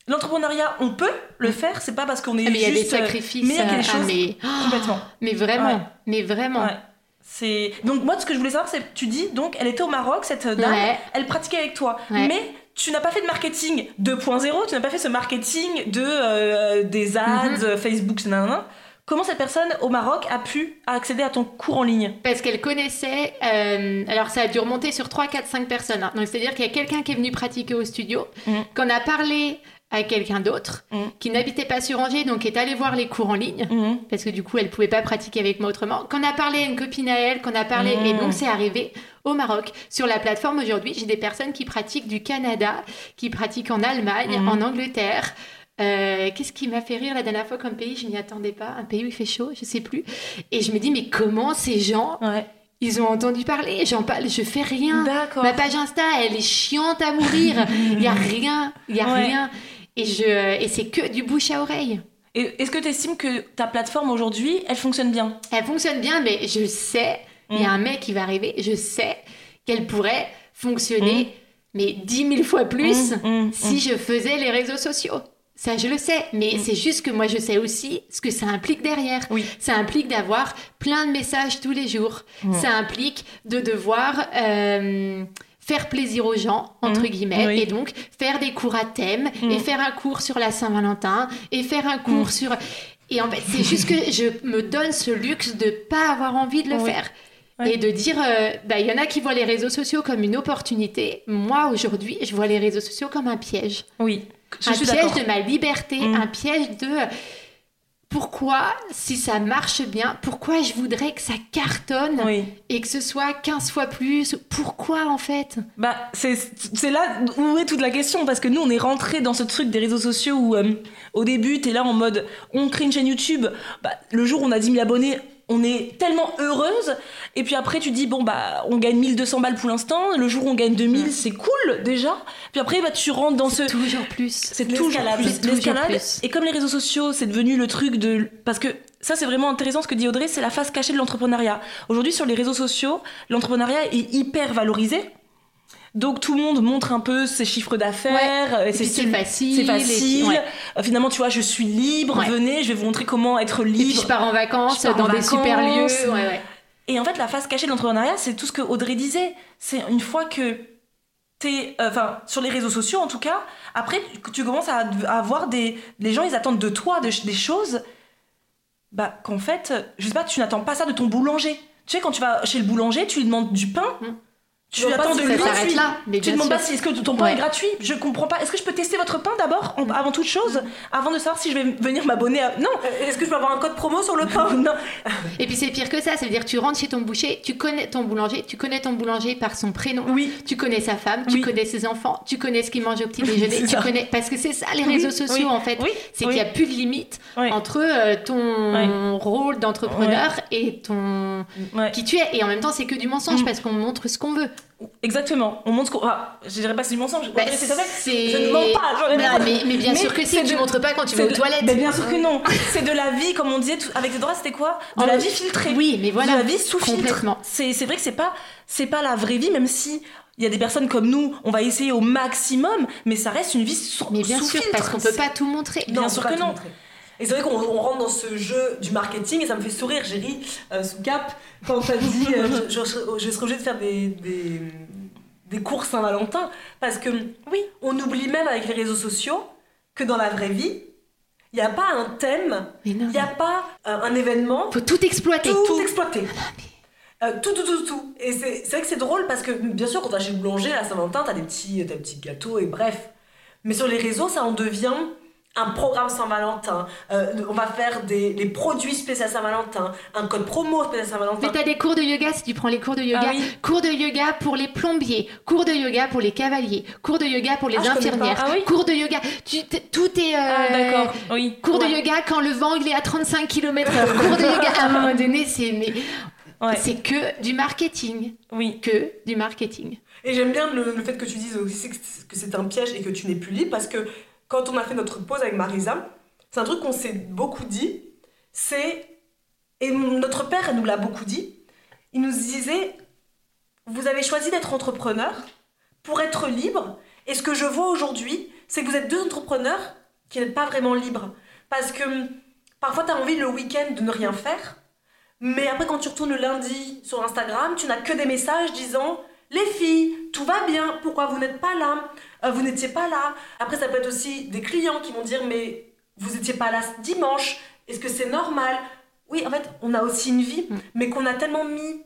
l'entrepreneuriat, on peut le faire, c'est pas parce qu'on est Ah, mais il y a des juste... euh, sacrifices. mais il y a euh, des ah, choses mais... complètement. mais vraiment. Ouais. Mais vraiment. Ouais. C'est donc moi ce que je voulais savoir c'est tu dis donc elle était au Maroc cette dame Ouais. elle pratiquait avec toi mais tu n'as pas fait de marketing 2.0 tu n'as pas fait ce marketing de euh, des ads euh, Facebook nanana. Comment cette personne au Maroc a pu accéder à ton cours en ligne Parce qu'elle connaissait. euh, alors, ça a dû remonter sur 3, 4, 5 personnes. hein. Donc, c'est-à-dire qu'il y a quelqu'un qui est venu pratiquer au studio, Mhm. qu'on a parlé à quelqu'un d'autre, Mhm. qui n'habitait pas sur Angers, donc est allé voir les cours en ligne. Mhm. parce que du coup elle pouvait pas pratiquer avec moi autrement. Qu'on a parlé à une copine à elle, qu'on a parlé Mmh. et donc c'est arrivé au Maroc. Sur la plateforme aujourd'hui, j'ai des personnes qui pratiquent du Canada, qui pratiquent en Allemagne, en Angleterre. Euh, Qu'est-ce qui m'a fait rire la dernière fois comme pays Je m'y attendais pas. Un pays où il fait chaud, je sais plus. Et je me dis mais comment ces gens ouais ils ont entendu parler? J'en parle, je fais rien. Ma page Insta, elle est chiante à mourir. Il y a [laughs] rien, il y a Ouais. rien. Et je et c'est que du bouche à oreille. est-ce que tu estimes que ta plateforme aujourd'hui elle fonctionne bien? Elle fonctionne bien, mais je sais, il y a Mm. un mec qui va arriver, je sais qu'elle pourrait fonctionner, mais dix mille fois plus Mm, mm, si je faisais les réseaux sociaux. Ça, je le sais, mais c'est juste que moi, je sais aussi ce que ça implique derrière. Oui. Ça implique d'avoir plein de messages tous les jours. Ça implique de devoir euh, faire plaisir aux gens, entre Mm. guillemets, Oui. et donc faire des cours à thème, Mm. et faire un cours sur la Saint-Valentin, et faire un cours sur... Et en fait, c'est juste que je me donne ce luxe de pas avoir envie de le Oui. faire. Ouais. Et de dire, euh, bah, il y en a qui voient les réseaux sociaux comme une opportunité. Moi, aujourd'hui, je vois les réseaux sociaux comme un piège. oui je un suis piège de ma liberté, Mm. un piège de pourquoi, si ça marche bien, pourquoi je voudrais que ça cartonne oui et que ce soit 15 fois plus? Pourquoi en fait? Bah, c'est c'est là où est toute la question, parce que nous, on est rentré dans ce truc des réseaux sociaux où, euh, au début, t'es là en mode, on crée une chaîne YouTube, bah, le jour où on a 10 000 abonnés, on est tellement heureuse, et puis après, tu dis, bon, bah, on gagne 1200 balles pour l'instant, le jour où on gagne 2000, c'est cool, déjà, puis après, bah, tu rentres dans ce... Toujours plus. C'est toujours plus l'escalade. Et comme les réseaux sociaux, c'est devenu le truc de. Parce que ça, c'est vraiment intéressant ce que dit Audrey, c'est la face cachée de l'entrepreneuriat. Aujourd'hui, sur les réseaux sociaux, l'entrepreneuriat est hyper valorisé. Donc tout le monde montre un peu ses chiffres d'affaires, euh, c'est facile. c'est facile. ouais. Euh, finalement, tu vois, je suis libre. Ouais. Venez, je vais vous montrer comment être Et puis libre. je pars en vacances pars dans en des super lieux. Et en fait, la face cachée de l'entrepreneuriat, c'est tout ce que Audrey disait. C'est une fois que t'es, euh, enfin, sur les réseaux sociaux en tout cas, après, tu commences à, à avoir des, les gens, ils attendent de toi de- des choses, bah, qu'en fait, je sais pas, tu n'attends pas ça de ton boulanger. Tu sais, quand tu vas chez le boulanger, tu lui demandes du pain. Mm. Tu attends de lui. tu- là, mais tu bien demandes sûr. pas si est-ce que ton pain Ouais. est gratuit. Je comprends pas. Est-ce que je peux tester votre pain d'abord, en- avant toute chose, avant de savoir si je vais venir m'abonner à. Non. Euh, Est-ce que je peux avoir un code promo sur le pain [laughs] Non. Et puis c'est pire que ça, ça veut dire tu rentres chez ton boucher, tu connais ton boulanger, tu connais ton boulanger par son prénom, Oui. tu connais sa femme, tu Oui. connais ses enfants, tu connais ce qu'il mange au petit déjeuner, tu ça. connais parce que c'est ça les Oui, réseaux sociaux oui, en fait, oui, c'est oui. qu'il n'y a plus de limite Oui. entre euh, ton rôle d'entrepreneur et ton qui tu es et en même temps c'est que du mensonge Mm. parce qu'on montre ce qu'on veut. Exactement. On montre ce qu'on. Ah, je dirais pas c'est du mensonge. Bah, c'est ça. Je ne mens pas. Non, mais, mais bien Mais sûr que si, tu de- montres pas quand tu vas aux de- toilettes. Mais bien sûr que non. C'est de la vie, comme on disait tout- avec les droits, c'était quoi? De Oh, la vie filtrée. Oui, mais voilà. De la vie sous filtre. Complètement. C'est vrai que c'est pas c'est pas la vraie vie, même si il y a des personnes comme nous, on va essayer au maximum, mais ça reste une vie sous, Mais bien sous sûr, filtre. parce qu'on peut pas tout montrer. Bien sûr que non. montrer. Et c'est vrai qu'on on rentre dans ce jeu du marketing et ça me fait sourire. J'ai ri euh, sous cap quand t'as dit euh, je, je, je serais obligée de faire des, des, des courses Saint-Valentin parce que oui, on oublie même avec les réseaux sociaux que dans la vraie vie, il n'y a pas un thème, il n'y a pas euh, un événement Faut tout exploiter. tout, exploité. Euh, tout, tout, tout, tout. Et c'est vrai que c'est drôle parce que, bien sûr, quand t'as chez le boulanger à Saint-Valentin, t'as des petits, t'as des petits gâteaux et bref. Mais sur les réseaux, ça en devient un programme Saint-Valentin. Euh, on va faire des, des produits spéciaux Saint-Valentin, un code promo spécial Saint-Valentin. Mais t'as des cours de yoga si tu prends les cours de yoga. Ah oui. Cours de yoga pour les plombiers, cours de yoga pour les cavaliers, cours de yoga pour les Ah, infirmières, Ah oui cours de yoga. Tu, tout est. euh, Ah d'accord. Oui. Cours de yoga quand le vent il est à 35 km/h. cours de yoga à un moment donné, c'est mais Ouais. c'est que du marketing, Oui. que du marketing. Et j'aime bien le, le fait que tu dises aussi que c'est un piège et que tu n'es plus libre parce que quand on a fait notre pause avec Marisa, c'est un truc qu'on s'est beaucoup dit, c'est, et notre père nous l'a beaucoup dit, il nous disait, vous avez choisi d'être entrepreneur pour être libre, et ce que je vois aujourd'hui, c'est que vous êtes deux entrepreneurs qui n'êtes pas vraiment libres. Parce que hum, parfois tu as envie le week-end de ne rien faire, mais après quand tu retournes le lundi sur Instagram, tu n'as que des messages disant les filles, tout va bien, pourquoi vous n'êtes pas là? Euh, Vous n'étiez pas là. Après, ça peut être aussi des clients qui vont dire mais vous n'étiez pas là dimanche, est-ce que c'est normal? Oui, en fait, on a aussi une vie, Mm. mais qu'on a tellement mis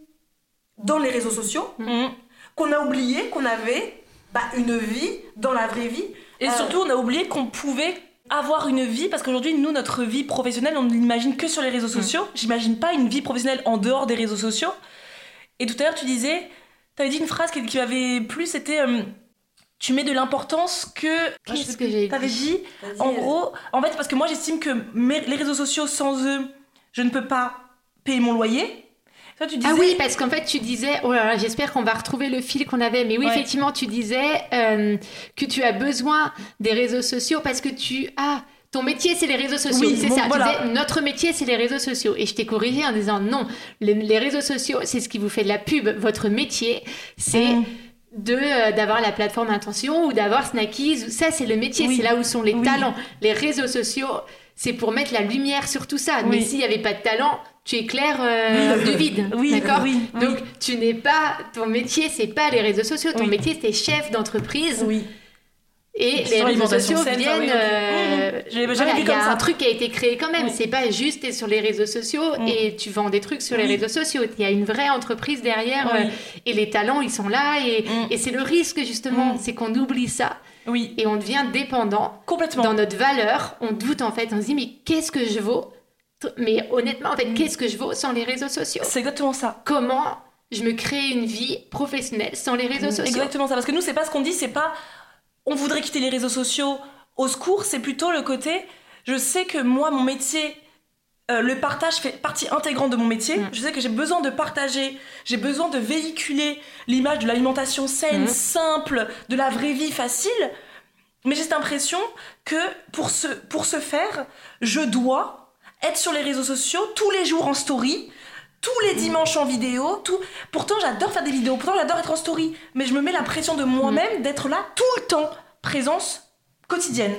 dans les réseaux sociaux Mhm. qu'on a oublié qu'on avait bah, une vie dans la vraie vie. Et Euh, surtout, on a oublié qu'on pouvait avoir une vie parce qu'aujourd'hui, nous, notre vie professionnelle, on ne l'imagine que sur les réseaux sociaux. J'imagine pas une vie professionnelle en dehors des réseaux sociaux. Et tout à l'heure, tu disais, tu avais dit une phrase qui, qui m'avait plu, c'était euh, tu mets de l'importance que. Qu'est-ce que j'ai Tu avais dit en gros, en fait, parce que moi, j'estime que mes- les réseaux sociaux, sans eux, je ne peux pas payer mon loyer. Toi, tu disais. Ah oui, parce qu'en fait, tu disais, oh là là, j'espère qu'on va retrouver le fil qu'on avait. Mais oui, Ouais. effectivement, tu disais euh, que tu as besoin des réseaux sociaux parce que tu as. Ton métier, c'est les réseaux sociaux. Oui, c'est bon, ça. Tu disais, notre métier, c'est les réseaux sociaux. Et je t'ai corrigé en disant non. Les, les réseaux sociaux, c'est ce qui vous fait de la pub. Votre métier, c'est Mm. de euh, d'avoir la plateforme Intention ou d'avoir Snackies. Ça, c'est le métier. Oui. C'est là où sont les Oui. talents. Les réseaux sociaux, c'est pour mettre la lumière sur tout ça. Mais s'il n'y avait pas de talent, tu éclaires euh, [laughs] du vide. Oui, D'accord donc tu n'es pas ton métier, c'est pas les réseaux sociaux. Ton métier, c'est chef d'entreprise. Oui. Et les réseaux sociaux viennent. euh, l'avais jamais voilà, vu il y a ça. un truc qui a été créé quand même. Oui. C'est pas juste t'es sur les réseaux sociaux Mhm. et tu vends des trucs sur les réseaux sociaux. Il y a une vraie entreprise derrière Oui. euh, et les talents ils sont là et, et c'est le risque justement, Mhm. c'est qu'on oublie ça Oui. et on devient dépendant Complètement. dans notre valeur. On doute en fait, on se dit mais qu'est-ce que je vaux? Mais honnêtement en fait, qu'est-ce que je vaux sans les réseaux sociaux? C'est exactement ça. Comment je me crée une vie professionnelle sans les réseaux sociaux? Exactement ça. Parce que nous, c'est pas ce qu'on dit, c'est pas on voudrait quitter les réseaux sociaux au secours, c'est plutôt le côté je sais que moi, mon métier, euh, le partage fait partie intégrante de mon métier. Mm. Je sais que j'ai besoin de partager, j'ai besoin de véhiculer l'image de l'alimentation saine, Mm. simple, de la vraie vie facile. Mais j'ai cette impression que pour ce, pour ce faire, je dois être sur les réseaux sociaux tous les jours en story, tous les dimanches en vidéo. Tout... Pourtant, j'adore faire des vidéos, pourtant, j'adore être en story. Mais je me mets la pression de moi-même d'être là tout le temps. Présence quotidienne.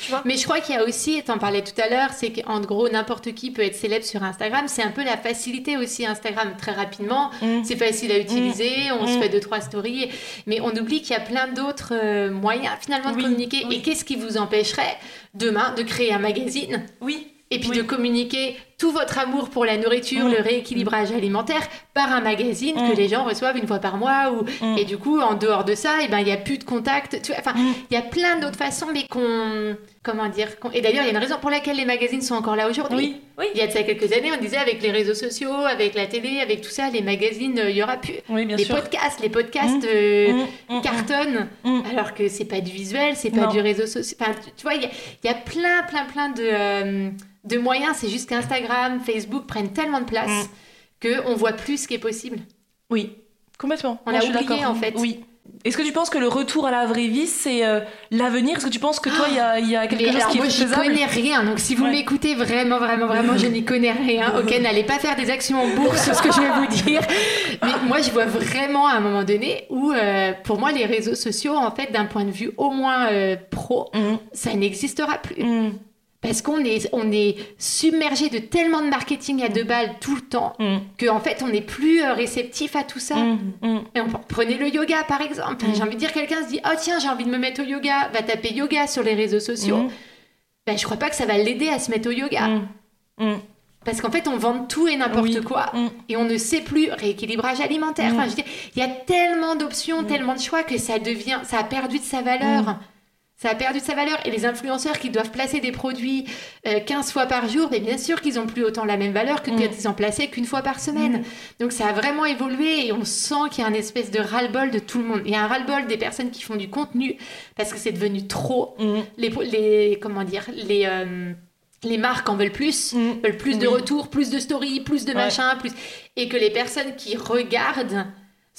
Tu vois? Mais je crois qu'il y a aussi, t'en parlais tout à l'heure, c'est qu'en gros, n'importe qui peut être célèbre sur Instagram. C'est un peu la facilité aussi, Instagram, très rapidement. Mm. C'est facile à utiliser, on se Mm. fait deux, trois stories. Mais on oublie qu'il y a plein d'autres euh, moyens finalement de Oui, communiquer. oui. Et qu'est-ce qui vous empêcherait demain de créer un magazine? Oui. et puis Oui. de communiquer tout votre amour pour la nourriture, Mm. le rééquilibrage alimentaire par un magazine Mm. que les gens reçoivent une fois par mois. Ou... Mm. Et du coup, en dehors de ça, eh ben, il n'y a plus de contact. Tu Enfin, il y a plein d'autres façons, mais qu'on. Comment dire qu'on- Et d'ailleurs, il y a une raison pour laquelle les magazines sont encore là aujourd'hui. Oui, oui. Il y a de ça quelques années, on disait avec les réseaux sociaux, avec la télé, avec tout ça, les magazines, euh, il y aura plus. Oui, bien les sûr. podcasts, les podcasts euh, cartonnent, alors que c'est pas du visuel, c'est pas Non. du réseau social. Enfin, tu, vois, il y a, il y a plein, plein, plein de, euh, de moyens. C'est juste qu'Instagram, Facebook prennent tellement de place Mm. que on voit plus ce qui est possible. Oui, complètement. On Moi, a je oublié, en fait. Oui. Est-ce que tu penses que le retour à la vraie vie, c'est euh, l'avenir? Est-ce que tu penses que toi, il y a, il y a quelque chose alors qui moi, est faisable? connais rien. Donc si vous Ouais. m'écoutez vraiment, vraiment, vraiment, je n'y connais rien. [laughs] Ok, n'allez pas faire des actions en bourse, c'est ce que je vais vous dire. Mais moi, je vois vraiment à un moment donné où, euh, pour moi, les réseaux sociaux, en fait, d'un point de vue au moins euh, pro, Mm, ça n'existera plus. mm, Parce qu'on est, on est submergé de tellement de marketing à deux balles tout le temps mm, qu'en fait, on n'est plus euh, réceptif à tout ça. mm, mm. Et on, prenez le yoga par exemple. Mm. J'ai envie de dire, quelqu'un se dit Oh tiens, j'ai envie de me mettre au yoga, va taper yoga sur les réseaux sociaux. Mm. Ben, je crois pas que ça va l'aider à se mettre au yoga. Mm, mm. Parce qu'en fait, on vend tout et n'importe Oui. quoi. Mm. Et on ne sait plus rééquilibrage alimentaire. Mm. Enfin, je il y a tellement d'options, tellement de choix que ça devient, ça a perdu de sa valeur. Mm. Ça a perdu de sa valeur. Et les influenceurs qui doivent placer des produits euh, 15 fois par jour, mais bien sûr qu'ils ont plus autant la même valeur que Mm. quand ils en plaçaient qu'une fois par semaine. Donc ça a vraiment évolué et on sent qu'il y a un espèce de ras-le-bol de tout le monde. Il y a un ras-le-bol des personnes qui font du contenu parce que c'est devenu trop. Mm. Les, les comment dire, les euh, les marques en veulent plus, Mm. veulent plus de retours, plus de stories, plus de Ouais. machin, plus et que les personnes qui regardent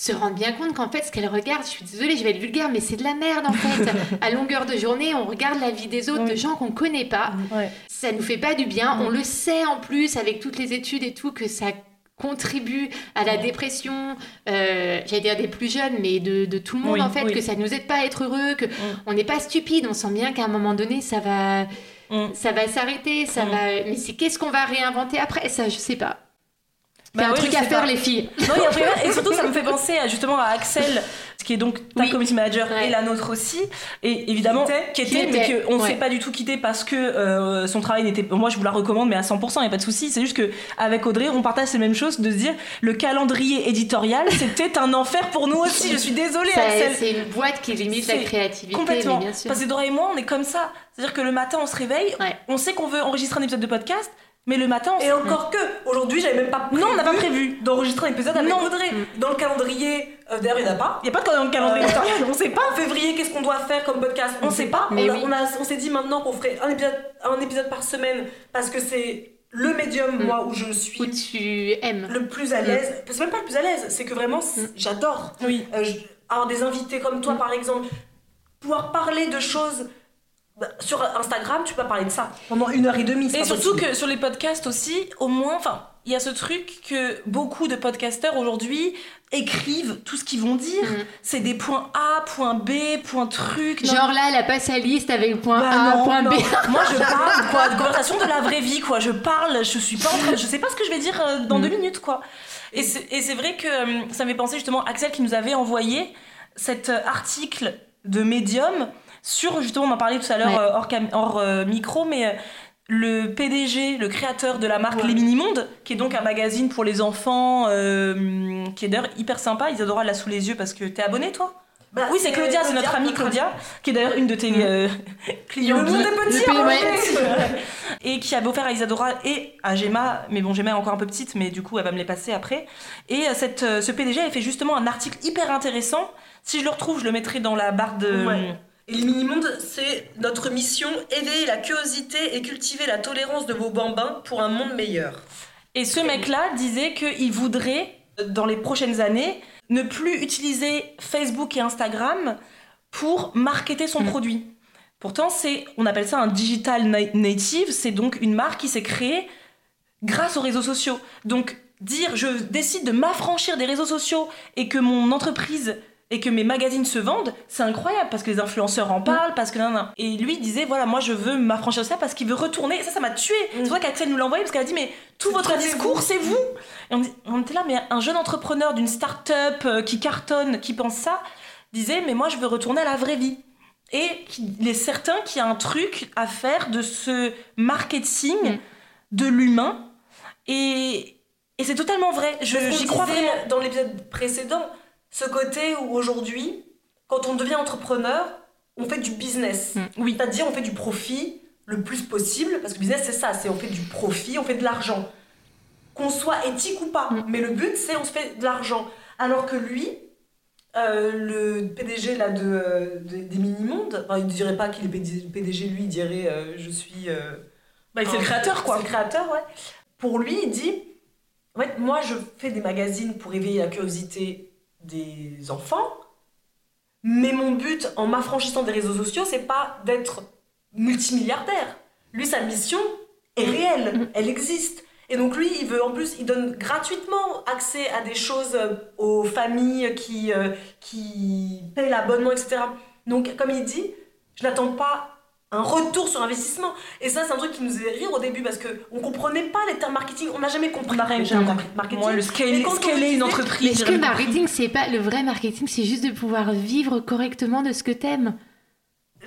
se rendent bien compte qu'en fait ce qu'elles regardent, je suis désolée, je vais être vulgaire, mais c'est de la merde en fait. [laughs] à longueur de journée, on regarde la vie des autres, Oui. de gens qu'on connaît pas. Ouais. Ça nous fait pas du bien. Mm. On le sait en plus avec toutes les études et tout que ça contribue à la dépression, euh, j'allais dire des plus jeunes, mais de, de tout le monde Oui, en fait, oui. que ça nous aide pas à être heureux, que on n'est pas stupide, on sent bien qu'à un moment donné ça va, Mm. ça va s'arrêter, ça Mm. va. Mais c'est qu'est-ce qu'on va réinventer après? Ça, je sais pas. Il y Bah un ouais, truc à faire pas. les filles. Non, il y a un truc- et surtout ça me fait penser à, justement à Axel, qui est donc ta Oui. community manager Ouais. et la nôtre aussi, et évidemment Qui était- mais qu'on ne ouais. s'est pas du tout quitté parce que euh, son travail n'était. Moi, je vous la recommande, mais à 100%, il n'y a pas de souci. C'est juste que avec Audrey, on partage ces mêmes choses, de se dire le calendrier éditorial, [laughs] c'était un enfer pour nous aussi. Je suis désolée, Ça, Axel. C'est une boîte qui limite la créativité, Complètement. mais bien sûr. Parce que Dora et moi, on est comme ça. C'est-à-dire que le matin, on se réveille, on sait qu'on veut enregistrer un épisode de podcast, mais le matin, on Et encore que, aujourd'hui, j'avais même pas prévu Non, on n'a pas prévu. d'enregistrer un épisode avec Non. Audrey. Dans le calendrier, euh, d'ailleurs, il n'y en a pas. Il n'y a pas de calendrier Euh, [laughs] on sait pas. En février, qu'est-ce qu'on doit faire comme podcast On sait pas. Mais on, oui. on, s'est dit maintenant qu'on ferait un épisode, un épisode par semaine parce que c'est le médium, Mm. moi, où je suis Où tu aimes. le plus à l'aise. C'est même pas le plus à l'aise, c'est que vraiment, j'adore. Oui. Euh, avoir des invités comme toi, par exemple, pouvoir parler de choses. Bah, Sur Instagram, tu peux pas parler de ça pendant une heure et demie. c'est Et surtout possible. que sur les podcasts aussi, au moins, enfin, il y a ce truc que beaucoup de podcasteurs aujourd'hui écrivent tout ce qu'ils vont dire. Mhm. C'est des points A, point B, point truc. non. Genre là, elle a pas sa liste avec point Bah A, non, point non. B. [laughs] Moi, je parle quoi, de conversation de la vraie vie, quoi. Je parle, je suis pas en train, je sais pas ce que je vais dire euh, dans Mm. deux minutes, quoi. Et c'est et c'est vrai que euh, ça m'est pensé justement Axel qui nous avait envoyé cet euh, article de Medium sur justement, on en parlait tout à l'heure Ouais. euh, hors, cam- hors, euh, micro, mais euh, le PDG, le créateur de la marque Ouais. Les Mini-Mondes, qui est donc un magazine pour les enfants, euh, qui est d'ailleurs hyper sympa. Isadora l'a sous les yeux parce que t'es abonné, toi? Bah, Oui, c'est Claudia, c'est notre amie Claudia, qui est d'ailleurs une de tes euh, clientes. Le monde est petit, ouais. [laughs] et qui avait offert à Isadora et à Gemma, mais bon, Gemma est encore un peu petite, mais du coup, elle va me les passer après. Et cette, ce PDG avait fait justement un article hyper intéressant. Si je le retrouve, je le mettrai dans la barre de. Ouais. Et les mini-mondes, c'est notre mission, éveiller la curiosité et cultiver la tolérance de vos bambins pour un monde meilleur. Et ce mec-là disait qu'il voudrait, dans les prochaines années, ne plus utiliser Facebook et Instagram pour marketer son produit. Pourtant, c'est, on appelle ça un digital na- native, c'est donc une marque qui s'est créée grâce aux réseaux sociaux. Donc, dire je décide de m'affranchir des réseaux sociaux et que mon entreprise et que mes magazines se vendent, c'est incroyable parce que les influenceurs en parlent, parce que nan, nan. Et lui disait voilà, moi je veux m'affranchir de ça parce qu'il veut retourner. Et ça, ça m'a tué. C'est pour ça qu'Axel nous l'a envoyé parce qu'elle a dit mais tout votre discours, c'est vous. Et on, dit- on était là, mais un jeune entrepreneur d'une start-up euh, qui cartonne, qui pense ça, disait mais moi je veux retourner à la vraie vie. Et qu'il est certain qu'il y a un truc à faire de ce marketing Mm. de l'humain Et, et c'est totalement vrai. Je, j'y crois disait vraiment. Dans l'épisode précédent, ce côté où aujourd'hui, quand on devient entrepreneur, on fait du business. Mm, oui. C'est-à-dire on fait du profit le plus possible, parce que business c'est ça, c'est on fait du profit, on fait de l'argent. Qu'on soit éthique ou pas, Mm. mais le but c'est on se fait de l'argent. Alors que lui, euh, le PDG là, de, euh, de- des mini-mondes, enfin, il ne dirait pas qu'il est PD- PDG, lui il dirait euh, je suis... euh, Bah, c'est le créateur, quoi. C'est le créateur, ouais. Pour lui, il dit En fait, moi, je fais des magazines pour éveiller la curiosité des enfants, mais mon but en m'affranchissant des réseaux sociaux, c'est pas d'être multimilliardaire. Lui, sa mission est réelle, elle existe. Et donc lui, il veut en plus, il donne gratuitement accès à des choses euh, aux familles qui, euh, qui payent l'abonnement, etc. Donc comme il dit, je n'attends pas un retour sur investissement. Et ça, c'est un truc qui nous faisait rire au début parce qu'on comprenait pas les termes marketing, on n'a jamais compris On n'a rien compris. le marketing. Moi, le scale, Mais quand on scaler une entreprise. est-ce que le marketing, c'est pas le vrai marketing, c'est juste de pouvoir vivre correctement de ce que t'aimes.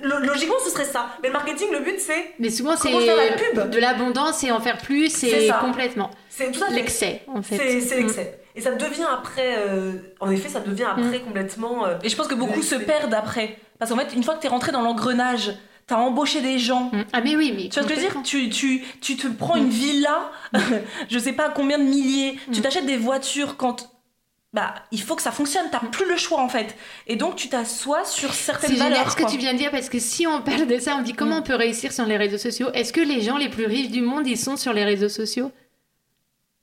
Lo- Logiquement, ce serait ça. Mais le marketing, le but, c'est Mais souvent, c'est la de l'abondance et en faire plus, ça. complètement c'est tout ça. l'excès, en fait. C'est Mm. l'excès. Et ça devient après, euh, en effet, ça devient après complètement. euh, Et je pense que beaucoup se perdent après. Parce qu'en fait, une fois que t'es rentré dans l'engrenage, t'as embauché des gens. Mm. Ah, mais oui, mais. Tu vois ce que je veux dire? tu, tu, tu te prends une villa, [laughs] je sais pas combien de milliers, tu Mm. t'achètes des voitures quand. Bah, il faut que ça fonctionne, t'as plus le choix en fait. Et donc, tu t'assois sur certaines C'est valeurs. ce que tu viens de dire parce que si on parle de ça, on dit comment Mm. on peut réussir sur les réseaux sociaux? Est-ce que les gens les plus riches du monde, ils sont sur les réseaux sociaux?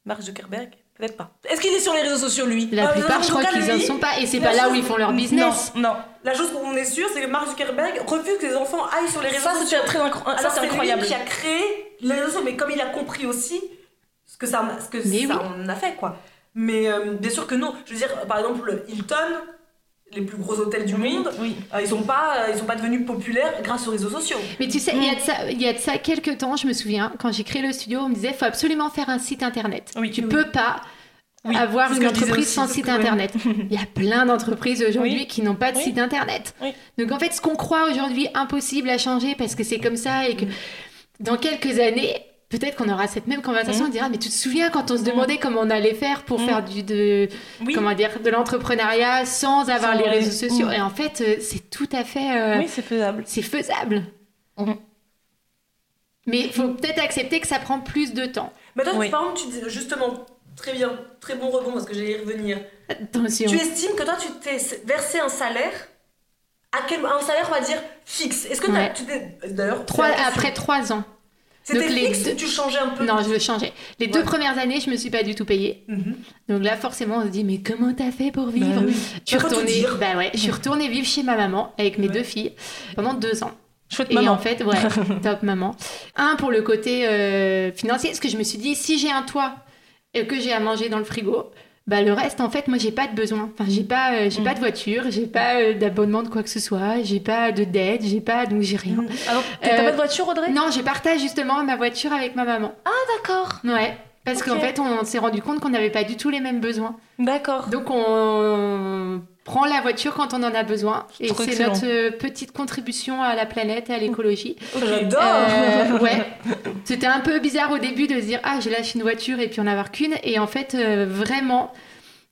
Mark Zuckerberg Peut-être pas. Est-ce qu'il est sur les réseaux sociaux, lui? La Euh, plupart, je crois qu'ils en lui, sont pas. Et c'est la pas là où chose- ils font leur business. Non, non. La chose qu'on est sûr, c'est que Mark Zuckerberg refuse que les enfants aillent sur les réseaux Ça, sociaux. c'est très incro- ça, Alors c'est c'est incroyable. lui qui a créé les réseaux sociaux, mais comme il a compris aussi ce que ça, ce que Mais ça oui. en a fait, quoi. Mais euh, bien sûr que non. Je veux dire, par exemple, Hilton, les plus gros hôtels du Oui, monde, oui. euh, ils sont pas, euh, ils sont pas devenus populaires grâce aux réseaux sociaux. Mais tu sais, il y a de y a de ça quelques temps, je me souviens, quand j'ai créé le studio, on me disait, faut absolument faire un site internet. Oui, tu oui. peux pas Oui, avoir une entreprise sans site internet. Il y a plein d'entreprises aujourd'hui Oui. qui n'ont pas de Oui. site internet. Oui. Donc en fait, ce qu'on croit aujourd'hui impossible à changer parce que c'est comme ça et que Mm. dans quelques années, peut-être qu'on aura cette même conversation, Mm. on dira, mais tu te souviens quand on se Mm. demandait comment on allait faire pour Mm. faire du, de, Oui. comment dire, de l'entrepreneuriat sans avoir Sans les les- réseaux sociaux. Mm. Et en fait, euh, c'est tout à fait... euh, Oui, c'est faisable. c'est faisable. Mais il faut peut-être accepter que ça prend plus de temps. Mais toi, Oui. par exemple, tu dis justement, très bien, très bon rebond parce que j'allais y revenir. Attention. Tu estimes que toi, tu t'es versé un salaire, à quel, un salaire, on va dire, fixe. Est-ce que Ouais. tu t'es. D'ailleurs, après trois ans. C'était donc les fixe deux- ou tu changeais un peu Non, je changer. Les deux premières années, je me suis pas du tout payée. Mhm. Donc là, forcément, on se dit, mais comment t'as fait pour vivre Bah oui. Je suis Faut tout retournée, bah ouais, je suis retournée vivre chez ma maman avec mes Ouais. deux filles pendant deux ans. Chouette Et maman. en fait, ouais, [laughs] top maman. Un pour le côté euh, financier, parce que je me suis dit, si j'ai un toit et que j'ai à manger dans le frigo, bah le reste, en fait, moi, j'ai pas de besoin. Enfin, j'ai pas, euh, j'ai Mm. pas de voiture, j'ai pas euh, d'abonnement de quoi que ce soit, j'ai pas de dette, j'ai pas, donc j'ai rien. Alors, t'as Euh, pas de voiture, Audrey? Non, je partage justement ma voiture avec ma maman. Ah, d'accord. Ouais. Parce qu'en fait, on s'est rendu compte qu'on n'avait pas du tout les mêmes besoins. D'accord. Donc, on prend la voiture quand on en a besoin. Et c'est notre euh, petite contribution à la planète et à l'écologie. J'adore Euh, ouais. C'était un peu bizarre au début de se dire ah j'ai lâché une voiture et puis en avoir qu'une et en fait euh, vraiment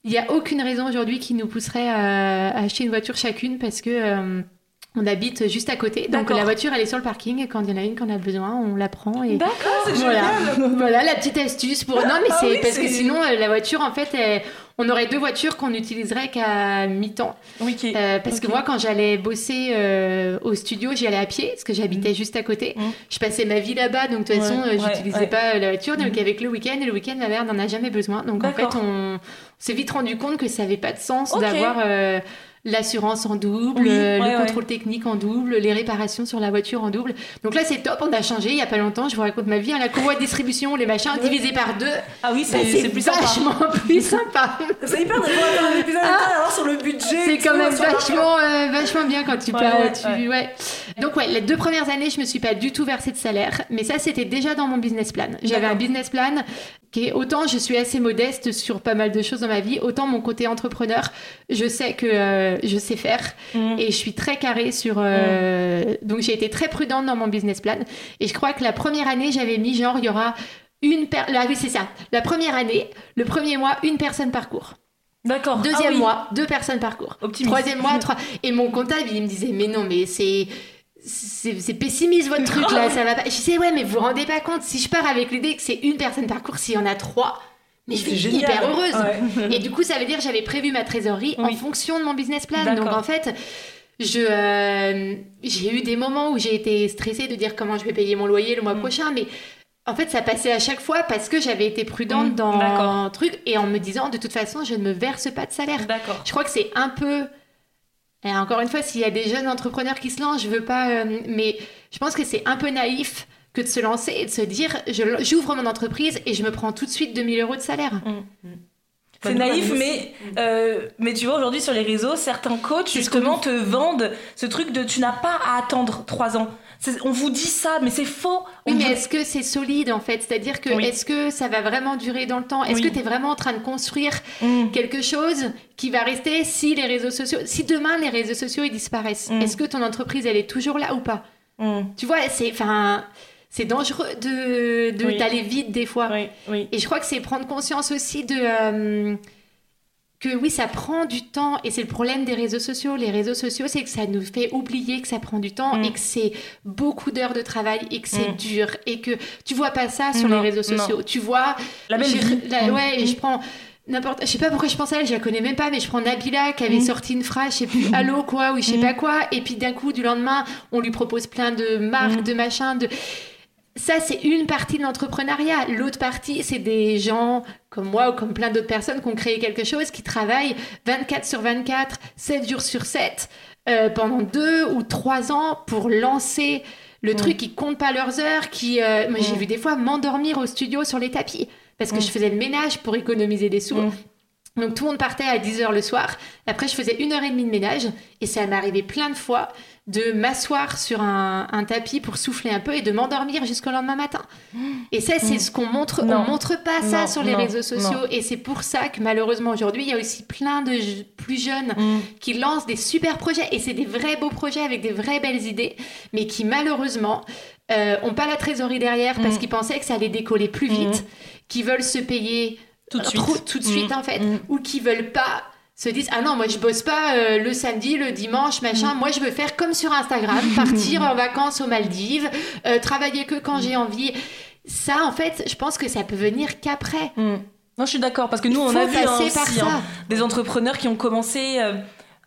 il n'y a aucune raison aujourd'hui qui nous pousserait à, à acheter une voiture chacune parce que euh, on habite juste à côté donc la voiture elle est sur le parking et quand il y en a une qu'on a besoin on la prend et D'accord. voilà voilà la petite astuce pour non mais Ah c'est oui, parce que sinon la voiture en fait elle- on aurait deux voitures qu'on n'utiliserait qu'à mi-temps euh, parce que moi, quand j'allais bosser euh, au studio, j'y allais à pied, parce que j'habitais juste à côté. Mm. Je passais ma vie là-bas, donc de toute façon, Ouais, euh, ouais, j'utilisais ouais. pas la voiture. Donc Mm. avec le week-end, et le week-end, ma mère n'en a jamais besoin. Donc en fait, on, s'est vite rendu compte que ça avait pas de sens d'avoir euh, l'assurance en double, Oui, euh, ouais, le ouais. contrôle technique en double, les réparations sur la voiture en double. Donc là, c'est top, on a changé il y a pas longtemps. Je vous raconte ma vie, hein, la courroie de distribution, les machins, divisé par deux. Ah oui, c'est plus sympa. vachement plus sympa. C'est hyper drôle un épisode Ah. alors sur le budget. C'est quand même vachement, euh, vachement bien quand tu parles. tu-. Donc ouais, les deux premières années, je me suis pas du tout versé de salaire, mais ça c'était déjà dans mon business plan. J'avais un business plan qui est autant je suis assez modeste sur pas mal de choses dans ma vie, autant mon côté entrepreneur, je sais que euh, je sais faire Mm. et je suis très carrée sur. euh, Donc j'ai été très prudente dans mon business plan et je crois que la première année j'avais mis genre il y aura une per... ah oui, c'est ça. La première année, le premier mois, une personne par cours. D'accord. Deuxième Ah oui. mois, deux personnes par cours. Optimiste. Troisième mois, trois. Et mon comptable, il me disait, mais non, mais c'est. C'est c'est pessimiste votre truc là, ça va pas. Je disais, ouais, mais vous vous rendez pas compte, si je pars avec l'idée que c'est une personne par cours, s'il y en a trois, mais je être génial. hyper heureuse. Ouais. [laughs] Et du coup, ça veut dire que j'avais prévu ma trésorerie en fonction de mon business plan. Donc en fait, je euh, j'ai eu des moments où j'ai été stressée de dire comment je vais payer mon loyer le mois Mm. prochain, mais en fait, ça passait à chaque fois parce que j'avais été prudente Mm, dans un truc et en me disant de toute façon, je ne me verse pas de salaire. D'accord. Je crois que c'est un peu. Et encore une fois, s'il y a des jeunes entrepreneurs qui se lancent, je veux pas. euh, mais je pense que c'est un peu naïf que de se lancer et de se dire je- j'ouvre mon entreprise et je me prends tout de suite 2000 euros de salaire. C'est Bah, nous, naïf, mais, euh, mais tu vois, aujourd'hui sur les réseaux, certains coachs, C'est justement, te vendent ce truc de tu n'as pas à attendre trois ans. C'est- On vous dit ça, mais c'est faux. Oui, mais est-ce que c'est solide en fait? C'est-à-dire que Oui. est-ce que ça va vraiment durer dans le temps? Est-ce Oui. que tu es vraiment en train de construire quelque chose qui va rester si les réseaux sociaux, si demain les réseaux sociaux ils disparaissent? Est-ce que ton entreprise elle est toujours là ou pas? Tu vois, c'est enfin c'est dangereux de de- Oui. d'aller vite des fois. Oui, oui. Et je crois que c'est prendre conscience aussi de euh, que oui, ça prend du temps et c'est le problème des réseaux sociaux. Les réseaux sociaux, c'est que ça nous fait oublier que ça prend du temps Mm. et que c'est beaucoup d'heures de travail et que c'est Mm. dur et que tu vois pas ça sur Non, les réseaux non. sociaux. Tu vois La belle je- vie. la- Mm. ouais, et je prends n'importe je sais pas pourquoi je pense à elle, je la connais même pas mais je prends Nabila qui avait sorti une phrase, je sais plus [laughs] allô quoi ou je sais pas quoi et puis d'un coup du lendemain, on lui propose plein de marques, de machins de ça, c'est une partie de l'entrepreneuriat. L'autre partie, c'est des gens comme moi ou comme plein d'autres personnes qui ont créé quelque chose, qui travaillent 24 sur 24, 7 jours sur 7, euh, pendant deux ou trois ans pour lancer le truc qui compte pas leurs heures, qui, euh, moi j'ai vu des fois m'endormir au studio sur les tapis parce que je faisais le ménage pour économiser des sous. Donc tout le monde partait à 10h le soir. Après, je faisais une heure et demie de ménage. Et ça m'est arrivé plein de fois de m'asseoir sur un, un tapis pour souffler un peu et de m'endormir jusqu'au lendemain matin. Et ça, c'est ce qu'on montre. Non. On montre pas ça Non, sur les non, réseaux sociaux. Et c'est pour ça que malheureusement aujourd'hui, il y a aussi plein de je- plus jeunes Mm. qui lancent des super projets. Et c'est des vrais beaux projets avec des vraies belles idées. Mais qui malheureusement euh, ont pas la trésorerie derrière parce Mm. qu'ils pensaient que ça allait décoller plus vite. Qui veulent se payer Tout de euh, suite. trop- tout de suite Mm. en fait, Mm. ou qui veulent pas se disent ah non moi je bosse pas euh, le samedi le dimanche machin Mm. moi je veux faire comme sur Instagram [laughs] partir en vacances aux Maldives euh, travailler que quand j'ai envie ça en fait je pense que ça peut venir qu'après Mm. Non, je suis d'accord, parce que nous, on a vu hein, aussi, ça. hein, des entrepreneurs qui ont commencé euh,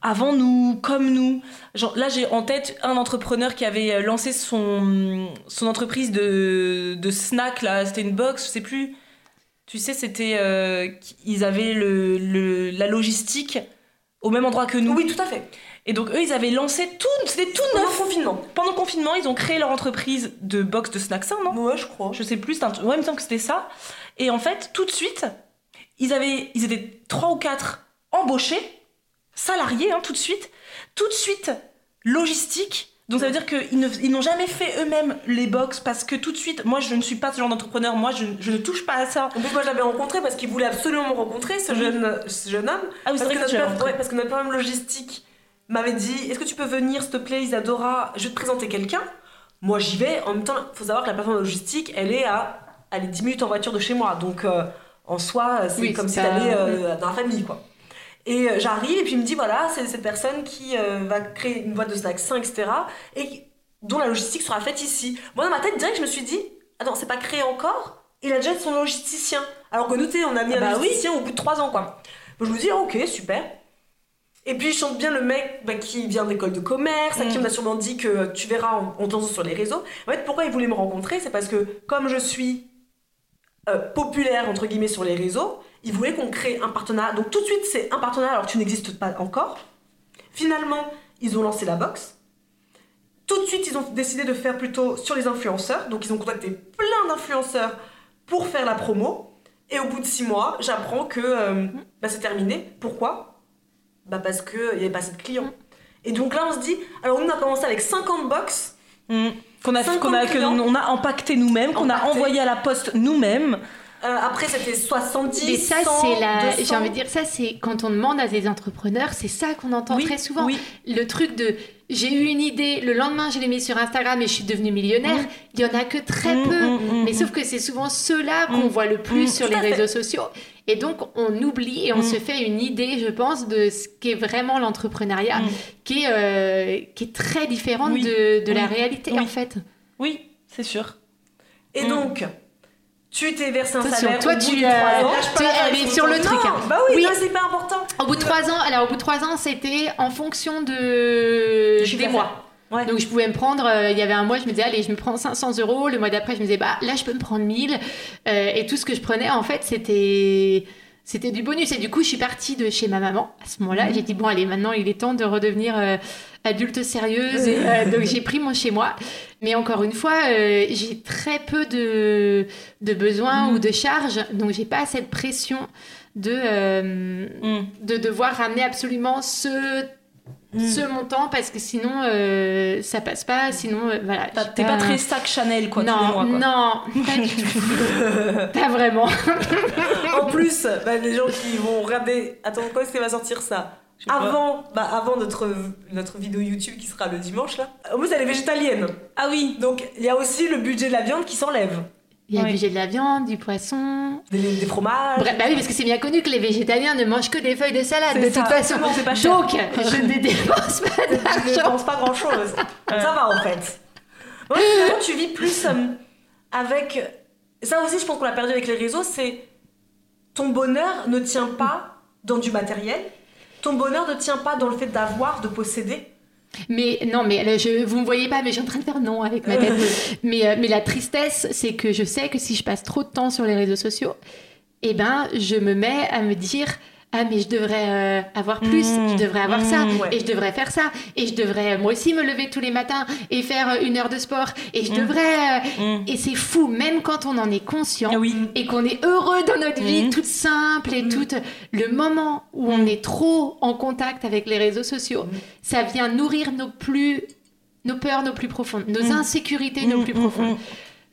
avant nous, comme nous. Genre, là, j'ai en tête un entrepreneur qui avait lancé son, son entreprise de, de snack, là, c'était une box, je sais plus. Tu sais, c'était. euh, ils avaient le, le- la logistique au même endroit que nous. Oui, tout à fait. Et donc, eux, ils avaient lancé tout, c'était tout Pendant neuf. confinement. Pendant le confinement, ils ont créé leur entreprise de box de snacks sains, non? Ouais, je crois. je sais plus, un ouais, il me semble que c'était ça. Et en fait, tout de suite, ils, avaient, ils étaient trois ou quatre embauchés, salariés, hein, tout de suite. Tout de suite, logistique. Donc ça veut dire qu'ils n'ont jamais fait eux-mêmes les box parce que tout de suite, moi je ne suis pas ce genre d'entrepreneur, moi je, je ne touche pas à ça. En plus, moi, je l'avais rencontré parce qu'il voulait absolument me rencontrer, ce, jeune, ce jeune homme. Ah oui, c'est parce, vrai que que notre, rencontré. ouais, parce que notre problème logistique m'avait dit Est-ce que tu peux venir, s'il te plaît, Isadora? Je vais te présenter quelqu'un. Moi, j'y vais. En même temps, il faut savoir que la plateforme logistique, elle est à elle est 10 minutes en voiture de chez moi. Donc, euh, en soi, c'est Oui, comme si t'allais euh, dans la famille, quoi. Et euh, j'arrive, et puis il me dit voilà, c'est cette personne qui euh, va créer une boîte de snacks sains, etc. Et dont la logistique sera faite ici. Moi, dans ma tête, direct, je me suis dit attends, c'est pas créé encore? Il a déjà son logisticien. Alors que nous, on a mis Ah un bah oui. logisticien au bout de 3 ans, quoi. Donc, je me dis ok, super. Et puis, je chante bien le mec bah, qui vient d'école de commerce, à qui Mm. on a sûrement dit que tu verras en, en te lançant sur les réseaux. En fait, pourquoi il voulait me rencontrer C'est parce que, comme je suis euh, populaire, entre guillemets, sur les réseaux, il voulait qu'on crée un partenariat. Donc, tout de suite, c'est un partenariat alors que tu n'existes pas encore. Finalement, ils ont lancé la box. Tout de suite, ils ont décidé de faire plutôt sur les influenceurs. Donc, ils ont contacté plein d'influenceurs pour faire la promo. Et au bout de six mois, j'apprends que euh, bah, c'est terminé. Pourquoi? Bah Parce qu'il n'y avait pas assez de clients. Et donc là, on se dit, alors nous, on a commencé avec 50 box. Mm. Qu'on a, 50 qu'on a, que clients. on a empaqueté nous-mêmes, qu'on a envoyé à la poste nous-mêmes. Euh, après, c'était 70, mais ça 100, c'est la 200. j'ai envie de dire ça c'est quand on demande à des entrepreneurs c'est ça qu'on entend Oui, très souvent oui. le truc de j'ai eu une idée, le lendemain je l'ai mis sur Instagram et je suis devenue millionnaire. Il y en a que très Mm, peu, mm, mm, mais sauf que c'est souvent ceux-là qu'on voit le plus sur les réseaux sociaux. Et donc on oublie et on se fait une idée, je pense, de ce qu'est vraiment l'entrepreneuriat, qui, est, euh, qui est très différente Oui. de, de la réalité en fait. Oui, c'est sûr. Et donc, tu t'es versé un salaire toi, au bout tu, de euh, ans. es sur le Non, truc, hein. Bah oui, Oui. c'est pas important. Au bout de trois ans, alors au bout de trois ans, c'était en fonction de des mois. Ouais. Donc je pouvais me prendre, euh, il y avait un mois, je me disais, allez, je me prends 500 euros. Le mois d'après, je me disais, bah là, je peux me prendre 1000. Euh, et tout ce que je prenais, en fait, c'était c'était du bonus. Et du coup, je suis partie de chez ma maman. À ce moment-là, j'ai dit, bon, allez, maintenant, il est temps de redevenir euh, adulte sérieuse. Et, euh, donc j'ai pris mon chez moi. Mais encore une fois, euh, j'ai très peu de, de besoins ou de charges. Donc j'ai pas cette pression de, euh, Mm. de devoir ramener absolument ce Mm. ce montant parce que sinon euh, ça passe pas sinon euh, voilà T'es pas très sac Chanel, quoi, tous les non mois, quoi. non pas du tout [laughs] pas vraiment En plus, bah, les gens qui vont regarder. Attends, quand est-ce qu'elle va sortir ça? Avant, bah, avant notre, notre vidéo YouTube qui sera le dimanche là. En plus, elle est végétalienne. Ah oui, Donc, il y a aussi le budget de la viande qui s'enlève. il y a Oui. du budget de la viande du poisson Des, des fromages. Bref, bah oui parce que c'est bien connu que les végétaliens ne mangent que des feuilles de salade de ça. toute façon pas cher. donc je ne dépense pas Je ne d'argent pense pas grand chose. Ça va en fait. Ouais, [laughs] finalement, tu vis plus euh, avec. Ça aussi, je pense qu'on l'a perdu avec les réseaux, c'est. Ton bonheur ne tient pas dans du matériel. Ton bonheur ne tient pas dans le fait d'avoir, de posséder. Mais non, mais là, je, vous me voyez pas, mais je suis en train de faire non avec ma tête. [laughs] mais, euh, mais la tristesse, c'est que je sais que si je passe trop de temps sur les réseaux sociaux, eh ben, je me mets à me dire. Ah mais je devrais euh, avoir plus, Mmh. je devrais avoir ça, Mmh, ouais. et je devrais faire ça, et je devrais euh, moi aussi me lever tous les matins et faire euh, une heure de sport, et je Mmh. devrais... euh, Mm. Et c'est fou, même quand on en est conscient, oui. et qu'on est heureux dans notre vie, toute simple et toute le moment où on est trop en contact avec les réseaux sociaux, ça vient nourrir nos plus nos peurs nos plus profondes, nos insécurités nos plus profondes.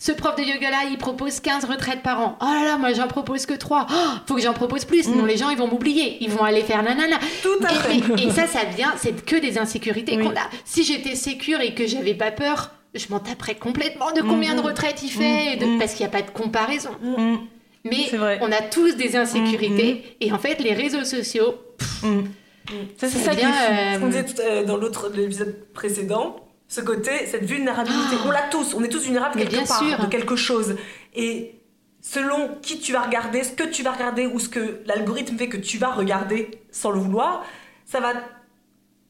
Ce prof de yoga là, il propose 15 retraites par an. Oh là là, moi j'en propose que 3. faut que j'en propose plus, sinon Mm. les gens ils vont m'oublier, ils vont aller faire nanana. Tout à fait. Et, ça, ça vient, c'est que des insécurités Oui. qu'on a. Si j'étais sécure et que j'avais pas peur, je m'en taperais complètement de combien de Mhm. retraites il fait, et de- Mhm. parce qu'il n'y a pas de comparaison. Mm. Mais vrai. on a tous des insécurités, et en fait, les réseaux sociaux. Ça, c'est ça qui vient, fou. euh, disait tout- euh, dans l'autre de l'épisode précédent, ce côté, cette vulnérabilité, on l'a tous, on est tous vulnérables Mais quelque bien part, sûr. de quelque chose. Et selon qui tu vas regarder, ce que tu vas regarder ou ce que l'algorithme fait que tu vas regarder sans le vouloir, ça va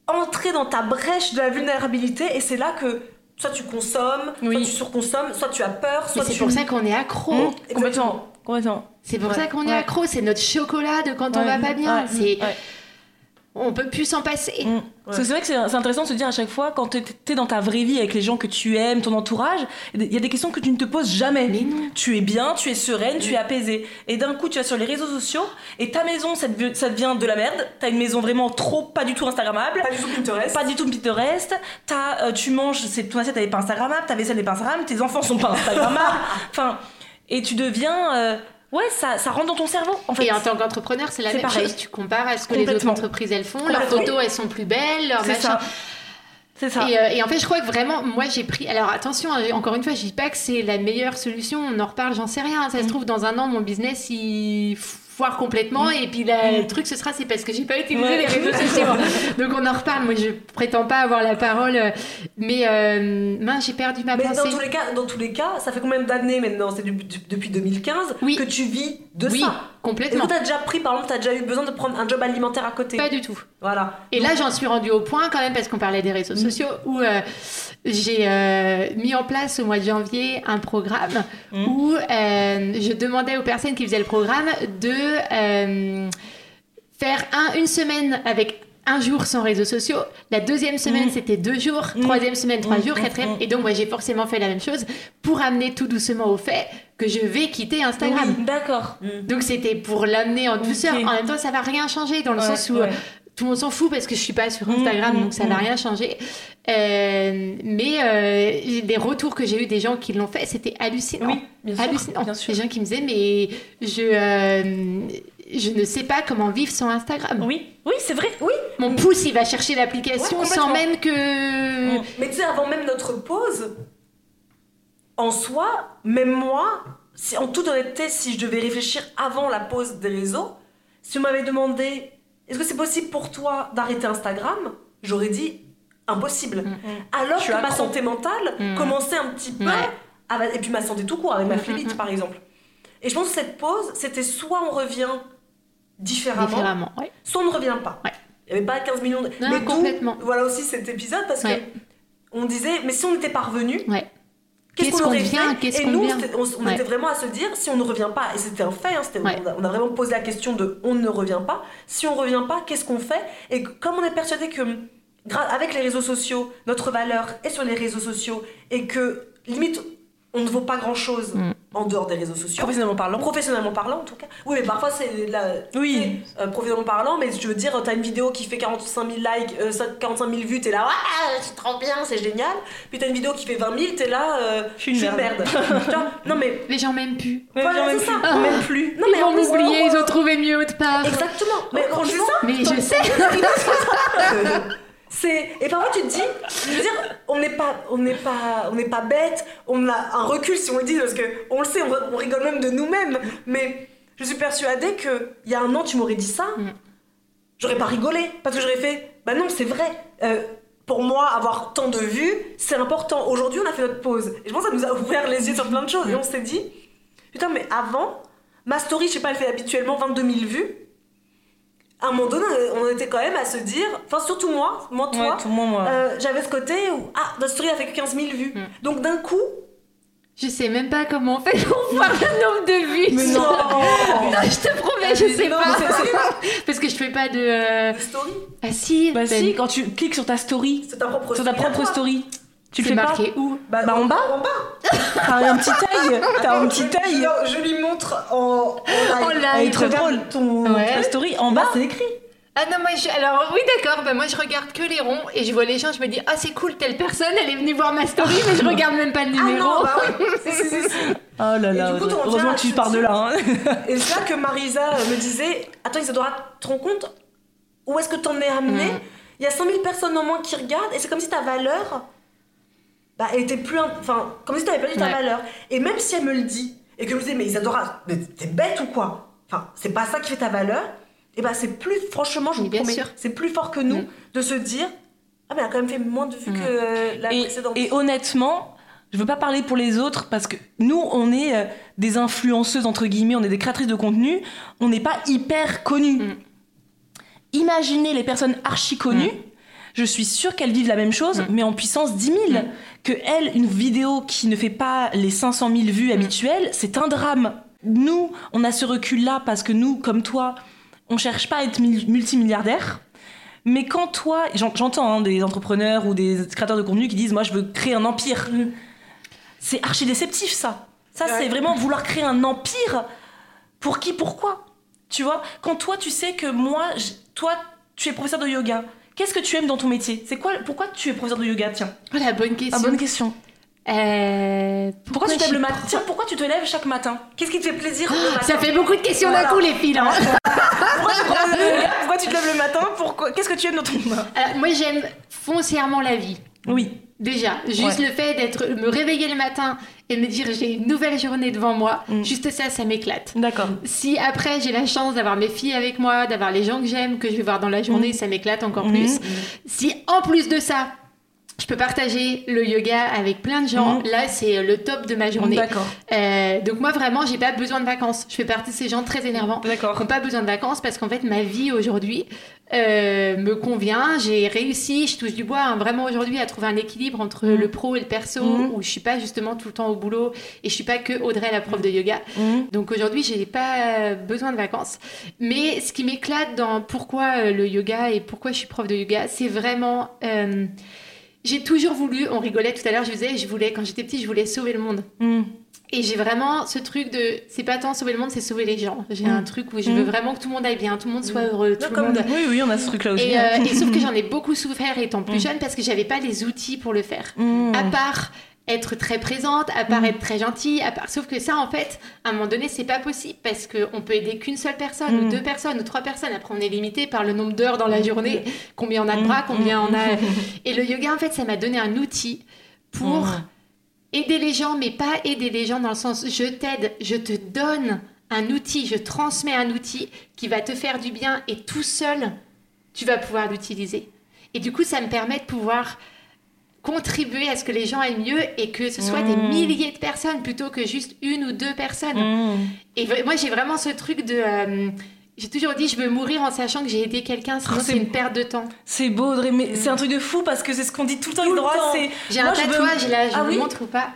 entrer dans ta brèche de la vulnérabilité et c'est là que soit tu consommes, soit tu surconsommes, soit tu as peur, mais soit c'est tu... pour ça qu'on est accro. Mm. Complètement. Complètement. C'est pour Ouais. ça qu'on est Ouais. accro. C'est notre chocolat de quand on va pas bien. Ouais. C'est, Ouais. On peut plus s'en passer. Mm. Parce que c'est vrai que c'est intéressant de se dire à chaque fois, quand t'es es dans ta vraie vie avec les gens que tu aimes, ton entourage, il y a des questions que tu ne te poses jamais. Mais non. Tu es bien, tu es sereine, tu es apaisée. Et d'un coup, tu vas sur les réseaux sociaux et ta maison, ça, dev- ça devient de la merde. T'as une maison vraiment trop, pas du tout Instagrammable. Pas du tout Pinterest. Pas du tout Pinterest. T'as, euh, tu manges, c'est, ton assiette elle est pas Instagrammable, ta vaisselle n'est pas Instagrammable, tes enfants sont pas [laughs] Instagrammables. enfin, et tu deviens. euh, ouais, ça, ça rentre dans ton cerveau en fait. Et en tant qu'entrepreneur, c'est la même pareil. chose. Tu compares à ce que les autres entreprises elles font. Leurs photos, elles sont plus belles. Leurs c'est machins. ça. C'est ça. Et, euh, et en fait, je crois que vraiment, moi, j'ai pris. Alors, attention, hein, encore une fois, je dis pas que c'est la meilleure solution. On en reparle, j'en sais rien. Ça se Mm. trouve, dans un an, mon business, il foire complètement. Et puis, là, le truc, ce sera, c'est parce que j'ai pas utilisé Ouais. les réseaux sociaux. [laughs] Donc, on en reparle. Moi, je prétends pas avoir la parole. euh, Mais, euh, mince, j'ai perdu ma Mais pensée. dans tous, les cas, dans tous les cas, ça fait combien d'années maintenant? C'est du- du- depuis 2015 Oui. que tu vis de oui, ça. Complètement. que t'as déjà pris, par exemple, t'as déjà eu besoin de prendre un job alimentaire à côté Pas du tout. Voilà. Et là, j'en suis rendue au point quand même, parce qu'on parlait des réseaux sociaux, où euh, j'ai euh, mis en place au mois de janvier un programme Mm. où euh, je demandais aux personnes qui faisaient le programme de faire un, une semaine avec un jour sans réseaux sociaux. La deuxième semaine, Mm. c'était deux jours. Mm. Troisième semaine, trois Mm, jours. mm, Quatrième. mm. Et donc, moi, j'ai forcément fait la même chose pour amener tout doucement au fait que je vais quitter Instagram. Oui, D'accord. Donc, c'était pour l'amener en douceur. En même temps, ça va rien changer dans le Ouais, sens où ouais. tout le monde s'en fout parce que je suis pas sur Mm, Instagram, mm, donc ça va mm. rien changer. Euh, mais euh, les retours que j'ai eu des gens qui l'ont fait, c'était hallucinant. Oui, bien sûr. hallucinant. Bien sûr. Des gens qui me disaient mais je euh, je ne sais pas comment vivre sans Instagram. Oui, oui, c'est vrai. Oui, Mon pouce, il va chercher l'application Ouais, sans même que. Mm. mais tu sais, avant même notre pause, en soi, même moi, si, en toute honnêteté, si je devais réfléchir avant la pause des réseaux, si on m'avait demandé est-ce que c'est possible pour toi d'arrêter Instagram, j'aurais dit impossible. Alors Je suis que ma accro. santé mentale Mm. commençait un petit peu, Ouais. à- et puis ma santé tout court, avec ma Mm, phlébite mm, mm. par exemple. Et je pense que cette pause, c'était soit on revient différemment, Différemment, ouais. soit on ne revient pas. Ouais. Il n'y avait pas 15 millions de... Non, mais complètement. voilà aussi cet épisode, parce que on disait, mais si on était parvenu, Ouais. Qu'est-ce qu'on aurait fait Et nous, on, on Ouais. était vraiment à se dire, si on ne revient pas, et c'était un fait, hein, Ouais. on, a, on a vraiment posé la question de on ne revient pas, si on ne revient pas, qu'est-ce qu'on fait Et comme on est persuadé que, gra- avec les réseaux sociaux, notre valeur est sur les réseaux sociaux, et que, limite, on ne vaut pas grand-chose Mm. En dehors des réseaux sociaux. Professionnellement parlant. Professionnellement parlant, en tout cas. Oui, mais parfois, c'est la. Oui. euh, professionnellement parlant, mais je veux dire, t'as une vidéo qui fait 45 000 likes, euh, 45 000 vues, t'es là, ouais, c'est trop bien, c'est génial. Puis t'as une vidéo qui fait 20 000, t'es là, euh, Je suis une merde. Tu vois non, mais. Les gens m'aiment plus. Ouais, Voilà, c'est plus. ça. Même plus. Non, ils mais m'oublier, non, ils ont trouvé mieux autre part. Exactement. Mais Oh, franchement, Mais je sais. [laughs] c'est. Et parfois, tu te dis, je veux dire, on n'est pas, on n'est pas, on n'est pas bête, on a un recul si on le dit, parce que on le sait, on, on rigole même de nous-mêmes. Mais je suis persuadée que il y a un an, tu m'aurais dit ça, Mm. j'aurais pas rigolé, parce que j'aurais fait, bah non, c'est vrai. Euh, pour moi, avoir tant de vues, c'est important. Aujourd'hui, on a fait notre pause. Et je pense que ça nous a ouvert les yeux sur plein de choses. Et on s'est dit, putain, mais avant, ma story, je sais pas, elle fait habituellement 22 000 vues. À un moment donné, on était quand même à se dire, enfin, surtout moi, moi, toi, Ouais, tout le monde, moi. euh, j'avais ce côté où, ah, notre story a fait que 15 000 vues. Mm. Donc d'un coup, Je sais même pas comment on fait pour voir le nombre de vues. Mais non. Non, [laughs] je te promets, je sais Non, pas. [laughs] Parce que je fais pas de. euh, story, Ah si. Bah ben, si, quand tu cliques sur ta story, c'est ta propre sur ta propre toi. story, tu le fais pas marqué où Bah, Bah, en bas. En bas. [laughs] T'as un petit taille [laughs] T'as un petit taille Je lui montre en, en En live. live. Trop Regarde drôle. ton Ouais. Story, en bas, c'est écrit. Ah non, moi je... Alors oui, d'accord, bah, moi je regarde que les ronds et je vois les gens, je me dis, ah c'est cool, telle personne, elle est venue voir ma story, mais je [laughs] regarde même pas le Ah numéro. non, bah oui. Si, si, si, si. Oh là là, du coup, heureusement que tu pars de là. hein. Et c'est là que Marisa me disait Attends, Isadora, tu te rends compte Où est-ce que t'en es amené Mm. Il y a 100 000 personnes au moins qui regardent, et c'est comme si ta valeur, bah, elle était plus. Enfin, comme si t'avais perdu ta Ouais. valeur. Et même si elle me le dit, et que je me disais Mais Isadora, mais t'es bête ou quoi? Enfin, c'est pas ça qui fait ta valeur, et bah, c'est plus, franchement, je vous promets, c'est plus fort que nous Mm. de se dire Ah, mais elle a quand même fait moins de vues Mm. que euh, la Et, précédente. et honnêtement, je veux pas parler pour les autres parce que nous, on est euh, des influenceuses entre guillemets, on est des créatrices de contenu, on n'est pas hyper connues. Mm. Imaginez les personnes archi connues. Je suis sûre qu'elles vivent la même chose, Mm. mais en puissance 10 000. Que elle, une vidéo qui ne fait pas les 500 000 vues habituelles, c'est un drame. Nous, on a ce recul-là parce que nous, comme toi, on cherche pas à être mul- multimilliardaire. Mais quand toi, j'en- j'entends hein, des entrepreneurs ou des créateurs de contenu qui disent Moi, je veux créer un empire. C'est archi déceptif, ça. Ça, Ouais. c'est vraiment vouloir créer un empire. Pour qui, pourquoi? Tu vois? Quand toi, tu sais que moi, toi, tu es professeur de yoga. Qu'est-ce que tu aimes dans ton métier? C'est quoi Pourquoi tu es professeur de yoga? Tiens, Oh, la bonne question. ah, bonne question. Euh, Pourquoi, tu te lèves le matin Tiens, pourquoi tu te lèves chaque matin? Qu'est-ce qui te fait plaisir le matin Ça fait beaucoup de questions d'un Voilà. coup, les filles. hein. pourquoi, tu te lèves le- pourquoi tu te lèves le matin? Pourquoi Qu'est-ce que tu aimes dans ton Alors, moi, j'aime foncièrement la vie. Oui. Déjà, juste Ouais. le fait d'être, me réveiller le matin et me dire j'ai une nouvelle journée devant moi, Mm. juste ça, ça m'éclate. D'accord. Si après j'ai la chance d'avoir mes filles avec moi, d'avoir les gens que j'aime, que je vais voir dans la journée, ça m'éclate encore Mhm. plus. Si en plus de ça, je peux partager le yoga avec plein de gens, là c'est le top de ma journée. D'accord. Euh, donc moi vraiment, j'ai pas besoin de vacances. Je fais partie de ces gens très énervants qui D'accord. n'ont pas besoin de vacances parce qu'en fait ma vie aujourd'hui euh, me convient. J'ai réussi, je touche du bois hein, vraiment aujourd'hui à trouver un équilibre entre Mhm. le pro et le perso Mhm. où je suis pas justement tout le temps au boulot et je suis pas que Audrey la prof de yoga. Donc aujourd'hui, j'ai pas besoin de vacances. Mais ce qui m'éclate dans pourquoi euh, le yoga et pourquoi je suis prof de yoga, c'est vraiment. euh, j'ai toujours voulu, on rigolait tout à l'heure, je disais, je voulais, quand j'étais petite, je voulais sauver le monde. Et j'ai vraiment ce truc de, c'est pas tant sauver le monde, c'est sauver les gens. J'ai Mm. un truc où je Mm. veux vraiment que tout le monde aille bien, tout le monde soit heureux, tout le comme monde. Oui, oui, on a ce truc-là aussi. Et, euh, et sauf que [laughs] j'en ai beaucoup souffert étant plus Mm. jeune parce que j'avais pas les outils pour le faire. À part être très présente, à part être très gentille, à part... sauf que ça, en fait, à un moment donné, c'est pas possible parce qu'on peut aider qu'une seule personne, ou Mm. deux personnes, ou trois personnes. Après, on est limité par le nombre d'heures dans la journée, combien on a de bras, combien on a. Et le yoga, en fait, ça m'a donné un outil pour Mm. Aider les gens, mais pas aider les gens dans le sens je t'aide, je te donne un outil, je transmets un outil qui va te faire du bien et tout seul, tu vas pouvoir l'utiliser. Et du coup, ça me permet de pouvoir contribuer à ce que les gens aillent mieux et que ce soit des Mm. milliers de personnes plutôt que juste une ou deux personnes. Mm. Et moi, j'ai vraiment ce truc de... euh, j'ai toujours dit, je veux mourir en sachant que j'ai aidé quelqu'un, sinon Oh, c'est une perte de temps. C'est beau, Audrey, mais c'est un truc de fou parce que c'est ce qu'on dit tout le temps avec le c'est... J'ai Moi, un je veux- tatouage là, je Ah vous oui le montre ou pas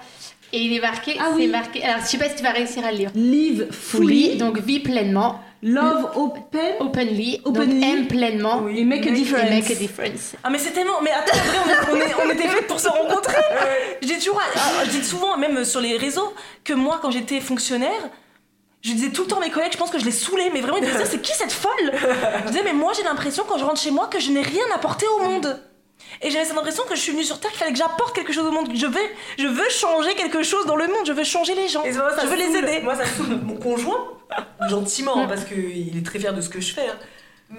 Et il est marqué, Ah c'est oui. marqué... Alors, je sais pas si tu vas réussir à le lire. Live fully, donc vis pleinement, love open, openly, Openly. donc aime pleinement, Oui. et make a difference. et make a difference. Ah mais c'est tellement... Mais attends, on, est- on, est- on était fait pour se rencontrer [laughs] Je dis toujours, ah, je dis souvent, même sur les réseaux, que moi, quand j'étais fonctionnaire, je disais tout le temps à mes collègues, je pense que je les saoulais, mais vraiment, ils me disaient, c'est qui cette folle? Je disais, mais moi, j'ai l'impression, quand je rentre chez moi, que je n'ai rien apporté au monde. Et j'avais cette impression que je suis venue sur Terre, qu'il fallait que j'apporte quelque chose au monde. Je veux, je veux changer quelque chose dans le monde, je veux changer les gens. Et moi, ça je veux les aider. Moi, ça saoule mon conjoint, gentiment, hein, parce qu'il est très fier de ce que je fais. hein.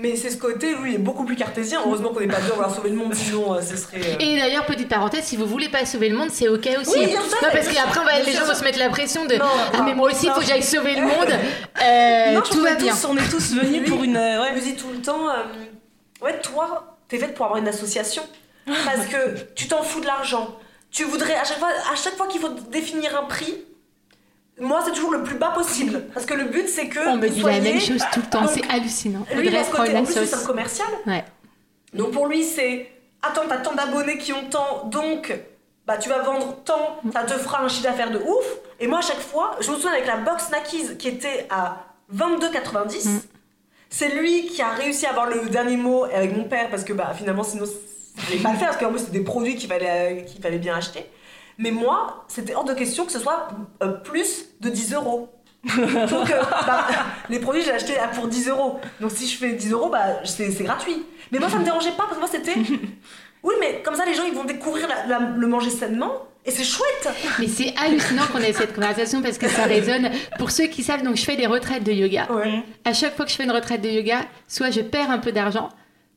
Mais c'est ce côté, lui, il est beaucoup plus cartésien. Heureusement qu'on n'est pas deux à vouloir sauver le monde, sinon euh, ce serait. euh, Et d'ailleurs, petite parenthèse, si vous voulez pas sauver le monde, c'est ok aussi. Oui, non, parce qu'après, on va- sûr, les gens vont se mettre la pression de Non, Ah, mais moi aussi, il faut que j'aille sauver le monde. [laughs] Euh, Non, je tout va bien. tous, on est tous venus pour une... euh, Je ouais. me dis tout le temps, ouais, toi, t'es faite pour avoir une association. Parce que tu t'en fous de l'argent. Tu voudrais, à chaque fois, à chaque fois qu'il faut définir un prix, moi, c'est toujours le plus bas possible. Parce que le but, c'est que. On me dit la même chose tout le temps, c'est hallucinant. Lui, il a ce côté, la en plus, c'est un commercial. Ouais. Donc pour lui, c'est attends, t'as tant d'abonnés qui ont tant, donc bah tu vas vendre tant, ça te fera un chiffre d'affaires de ouf. Et moi, à chaque fois, je me souviens avec la box Snackies qui était à 22,90. Mm. C'est lui qui a réussi à avoir le dernier mot avec mon père parce que bah finalement sinon je pas le faire parce qu'en plus c'est des produits qu'il fallait, euh, qu'il fallait bien acheter. Mais moi, c'était hors de question que ce soit euh, plus de 10 euros. [laughs] Donc, euh, bah, les produits, j'ai acheté pour 10 euros. Donc, si je fais 10 euros, bah, c'est c'est gratuit. Mais moi, ça me dérangeait pas parce que moi, c'était. [laughs] Oui, mais comme ça, les gens, ils vont découvrir la- la- le manger sainement. Et c'est chouette. Mais c'est hallucinant qu'on ait cette conversation parce que ça résonne. Pour ceux qui savent, donc je fais des retraites de yoga. Ouais. À chaque fois que je fais une retraite de yoga, soit je perds un peu d'argent,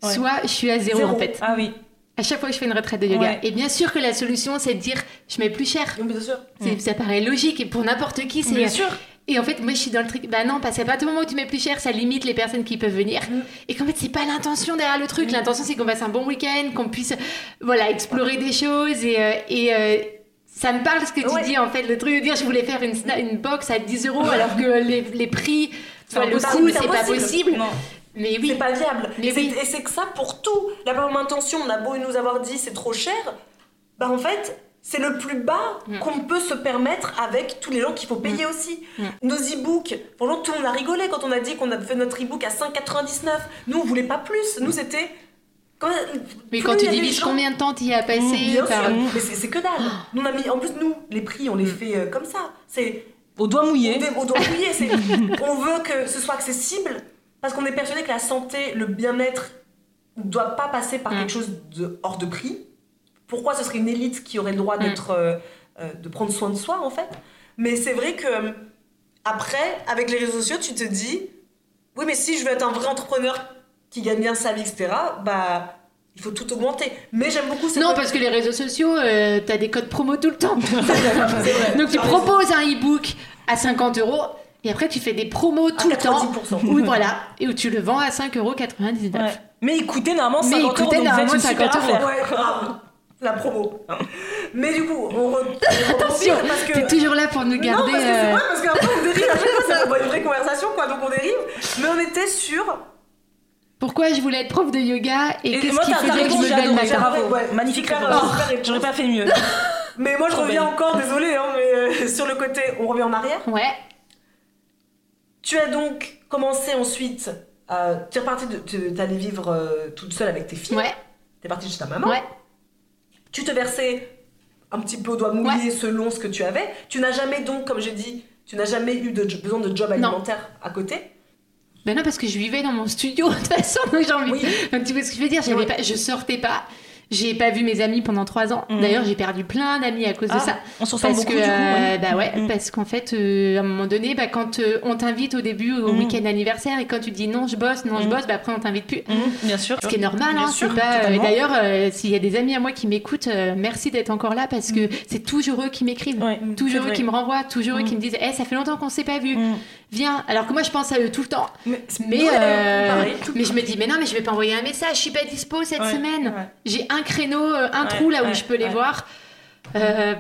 Ouais. soit je suis à zéro, Zéro. en fait. Ah oui. À chaque fois que je fais une retraite de yoga. Ouais. Et bien sûr que la solution, c'est de dire je mets plus cher. Oui, bien sûr. C'est- Ça paraît logique et pour n'importe qui, c'est. Bien sûr. Et en fait, moi, je suis dans le truc. Bah non, parce qu'à partir du moment où tu mets plus cher, ça limite les personnes qui peuvent venir. Et qu'en fait, c'est pas l'intention derrière le truc. L'intention, c'est qu'on passe un bon week-end, qu'on puisse, voilà, explorer des choses. Et, euh, et euh, ça me parle ce que tu Ouais. dis, en fait. Le truc de dire, je voulais faire une, box à 10 euros, alors que les, les prix, soit le coût, c'est pas impossible. possible. Mais oui. C'est pas viable. Mais et c'est- oui. et c'est que ça pour tout. La première intention, on a beau nous avoir dit c'est trop cher. Bah, en fait. C'est le plus bas Mm. qu'on peut se permettre avec tous les gens qu'il faut payer aussi. Mm. Nos e-books, franchement, tout le monde a rigolé quand on a dit qu'on a fait notre e-book à 5,99. Nous, on voulait pas plus. Nous, c'était. Quand, Mais quand tu divises gens- combien de temps tu y as passé Bien par- sûr, mais c'est que dalle. Nous, on a mis, en plus, nous, les prix, on les fait euh, comme ça. C'est Au doigt mouillé. on, doit oublier. c'est- [laughs] on veut que ce soit accessible parce qu'on est persuadé que la santé, le bien-être ne doit pas passer par Mm. quelque chose de hors de prix. Pourquoi ce serait une élite qui aurait le droit Mm. d'être, euh, euh, de prendre soin de soi en fait? Mais c'est vrai que euh, après, avec les réseaux sociaux, tu te dis, oui, mais si je veux être un vrai entrepreneur qui gagne bien sa vie, etc. Bah il faut tout augmenter. Mais j'aime beaucoup ces Non, parce que les réseaux sociaux, euh, t'as des codes promo tout le temps. [laughs] Donc tu proposes un e-book à 50 euros et après tu fais des promos tout le temps. 90%. Où, voilà, et où tu le vends à 5,99 euros. Ouais. Mais écoutez, normalement, Mais 50 euros, écoutez, donc vous normalement, super 50 euros. affaire. Ouais, grave. La promo. [laughs] Mais du coup, on, re... on [laughs] Attention, parce que. t'es toujours là pour nous Non, garder. parce que c'est euh, vrai, parce qu'après on dérive, fois c'est pas [laughs] une vraie conversation quoi, donc on dérive. Mais on était sur. Pourquoi je voulais être prof de yoga et, Et qu'est-ce moi, qui t'as t'as faisait que je me adoré. matin. Ouais. Magnifique réponse. J'aurais pas fait mieux. Mais moi je Trop reviens belle. encore, désolé, hein, mais euh, sur le côté, on revient en arrière. Ouais, Tu as donc commencé ensuite. Euh, tu es repartie, de, tu allais vivre euh, toute seule avec tes filles. ouais, T'es partie chez ta maman. ouais. Tu te versais un petit peu au doigt mouillé selon ce que tu avais. Tu n'as jamais donc, comme j'ai dit, tu n'as jamais eu de besoin de job alimentaire à côté. Ben non, parce que je vivais dans mon studio [laughs] de toute façon, donc j'ai envie. Oui. Donc tu vois ce que je veux dire, j'avais pas, je sortais pas. J'ai pas vu mes amis pendant trois ans. Mhm. D'ailleurs, j'ai perdu plein d'amis à cause Ah, de ça. On se ressemble Parce beaucoup que, du coup. euh, ouais. bah ouais, Mhm. parce qu'en fait, euh, à un moment donné, bah, quand euh, on t'invite au début au Mhm. week-end anniversaire et quand tu dis non, je bosse, non, je bosse, bah après on t'invite plus. Bien sûr. Ce qui est normal, Bien hein, sûr, pas. euh. D'ailleurs, s'il y a des amis à moi qui m'écoutent, merci d'être encore là parce que c'est toujours eux qui m'écrivent, Ouais, toujours eux qui me renvoient, toujours eux qui me disent, Eh, ça fait longtemps qu'on s'est pas vu. Viens. Alors que moi, je pense à eux tout le temps. Mais, Mais, Ouais, euh, pareil, tout le mais je me dis, mais non, mais je vais pas envoyer un message, je suis pas dispo cette Ouais, semaine. ouais. J'ai un créneau, euh, un Ouais, trou là où ouais, je peux les ouais. voir. Euh,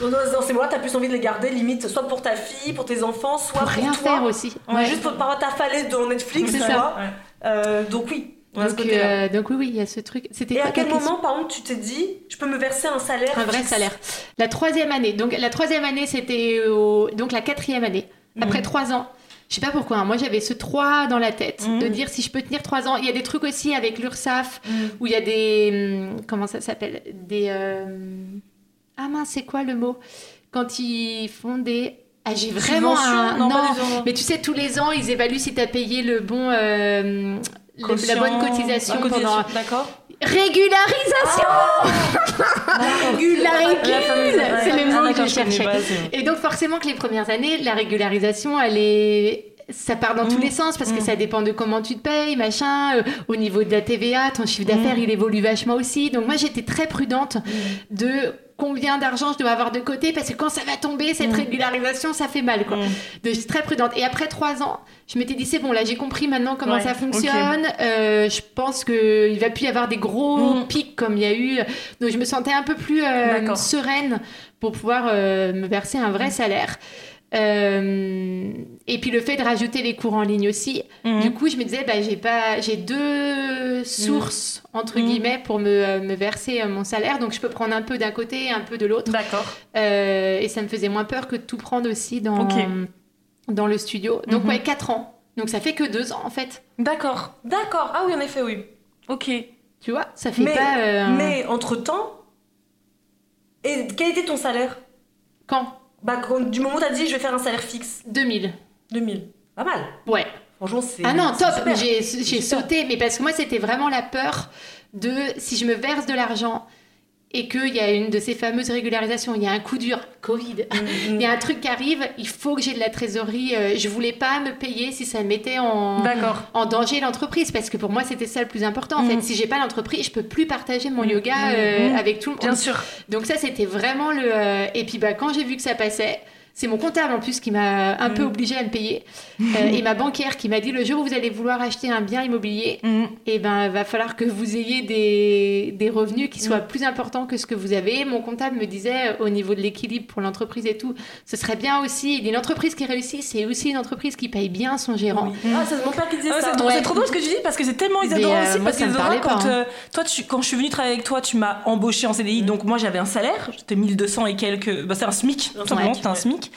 Dans, dans ces moments-là, t'as plus envie de les garder, limite, soit pour ta fille, pour tes enfants, soit pour pour rien toi. faire aussi. Ouais, Juste pour pas t'affaler dans Netflix, C'est tu ça. vois. Ouais. Euh, donc oui, Donc, euh, oui, oui, il y a ce truc. C'était Et quoi à quel moment, par exemple, tu t'es dit, je peux me verser un salaire Un vrai fixe salaire. La troisième année. Donc la troisième année, c'était au... donc la quatrième année. Après Mhm. trois ans. Je sais pas pourquoi. hein, Moi, j'avais ce 3 dans la tête de dire si je peux tenir trois ans. Il y a des trucs aussi avec l'URSSAF Mhm. où il y a des comment ça s'appelle des euh, ah mince, c'est quoi le mot? Quand ils font des ah j'ai vraiment un Non, mais tu sais tous les ans ils évaluent si tu as payé le bon euh, le- la bonne cotisation la pendant D'accord. Régularisation fameuse- ouais. C'est le Ah, mot que je cherchais. Et donc forcément que les premières années, la régularisation, elle est... Ça part dans tous Mm. les sens parce que Mm. ça dépend de comment tu te payes, machin. Euh, au niveau de la TVA, ton chiffre d'affaires, Mm. il évolue vachement aussi. Donc moi, j'étais très prudente de combien d'argent je dois avoir de côté parce que quand ça va tomber, cette Mm. régularisation, ça fait mal. Quoi. Mm. Donc, je suis très prudente. Et après trois ans, je m'étais dit, c'est bon, là, j'ai compris maintenant comment Ouais, ça fonctionne. Euh, je pense qu'il va plus y avoir des gros Mm. pics comme il y a eu. Donc, je me sentais un peu plus euh, sereine pour pouvoir euh, me verser un vrai salaire. Euh, et puis le fait de rajouter les cours en ligne aussi. Mhm. Du coup, je me disais, bah, j'ai pas, j'ai deux sources entre Mm. guillemets pour me, euh, me verser euh, mon salaire, donc je peux prendre un peu d'un côté, un peu de l'autre. D'accord. Euh, et ça me faisait moins peur que de tout prendre aussi dans, dans le studio. Donc, Mhm. ouais, 4 ans. Donc, ça fait que 2 ans, en fait. D'accord. D'accord, ah oui, en effet, oui. Ok. Tu vois Ça fait Mais, pas. euh, mais entre-temps, et quel était ton salaire? Quand? Bah, quand- Du moment où t'as dit, je vais faire un salaire fixe, 2000. 2000. Pas mal. Ouais. Franchement, c'est. Ah non, top. J'ai sauté, mais parce que moi, c'était vraiment la peur de si je me verse de l'argent et qu'il y a une de ces fameuses régularisations, il y a un coup dur, Covid. Mm, Il y a un truc qui arrive, il faut que j'ai de la trésorerie. euh, Je voulais pas me payer si ça mettait en, danger l'entreprise parce que pour moi c'était ça le plus important en Mm. fait si j'ai pas l'entreprise je peux plus partager mon Mm. yoga Mm. euh, Mm. avec tout le monde Bien sûr. donc ça c'était vraiment le euh, et puis bah quand j'ai vu que ça passait c'est mon comptable en plus qui m'a un peu Mm. obligée à le payer Euh, et ma banquière qui m'a dit le jour où vous allez vouloir acheter un bien immobilier et ben va falloir que vous ayez des, des revenus qui soient plus importants que ce que vous avez mon comptable me disait euh, au niveau de l'équilibre pour l'entreprise et tout ce serait bien aussi il dit, une entreprise qui réussit c'est aussi une entreprise qui paye bien son gérant Oui. Ah, c'est mon père qui disait Ah, ça. c'est trop, Ouais. trop drôle ce que tu dis parce que c'est tellement Isadora euh, aussi. moi, Parce parlait pas, quand, hein. euh, toi, tu, quand je suis venue travailler avec toi, tu m'as embauché en CDI. Donc moi, j'avais un salaire. J'étais 1200 et quelques. Bah, c'est un SMIC, tout simplement. Ouais. C'était un SMIC.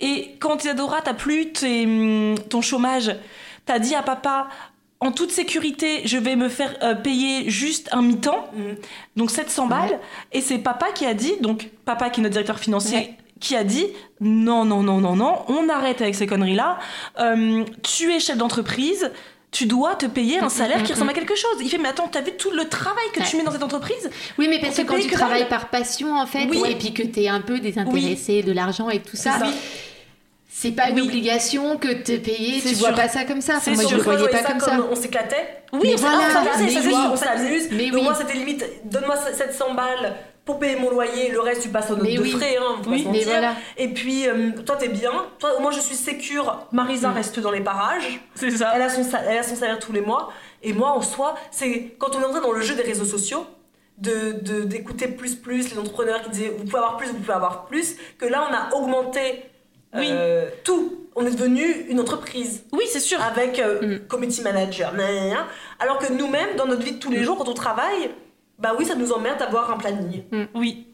Et quand Isadora, t'as plus tes, hum, ton chômage, t'as dit à papa. En toute sécurité, je vais me faire euh, payer juste un mi-temps, Mhm. donc 700 balles. Et c'est papa qui a dit, donc papa qui est notre directeur financier, Ouais. qui a dit non, non, non, non, non, on arrête avec ces conneries-là. Euh, tu es chef d'entreprise, tu dois te payer un salaire mm, qui ressemble à quelque chose. Il fait, mais attends, t'as vu tout le travail que tu mets dans cette entreprise Oui, mais parce que quand tu que travailles par passion, en fait, Oui. et puis que tu es un peu désintéressé de l'argent et tout ça, ça. c'est pas une Oui. obligation que te payer. C'est Tu vois sûr. pas ça comme ça. Enfin, moi, je le voyais pas comme ça. On s'éclatait. Oui, Mais on s'est- voilà, s'amusait, on s'amuse. Mais Donc oui. moi, c'était limite, donne-moi 700 balles pour payer mon loyer, le reste, tu passes au note Mais de oui. frais, hein, faut Oui, mais voilà. Et puis, euh, toi, t'es bien. Toi, moi, je suis sécure. Marisa Mm. reste dans les parages. C'est ça. Elle a, son, elle a son salaire tous les mois. Et moi, en soi, c'est quand on est entré dans le jeu des réseaux sociaux, de d'écouter plus, plus les entrepreneurs qui disaient vous pouvez avoir plus, vous pouvez avoir plus, que là, on a augmenté euh, tout. On est devenu une entreprise Oui, c'est sûr. avec euh, Mm. committee manager, alors que nous-mêmes, dans notre vie de tous les jours, quand on travaille, bah oui, ça nous emmerde d'avoir un planning. Oui.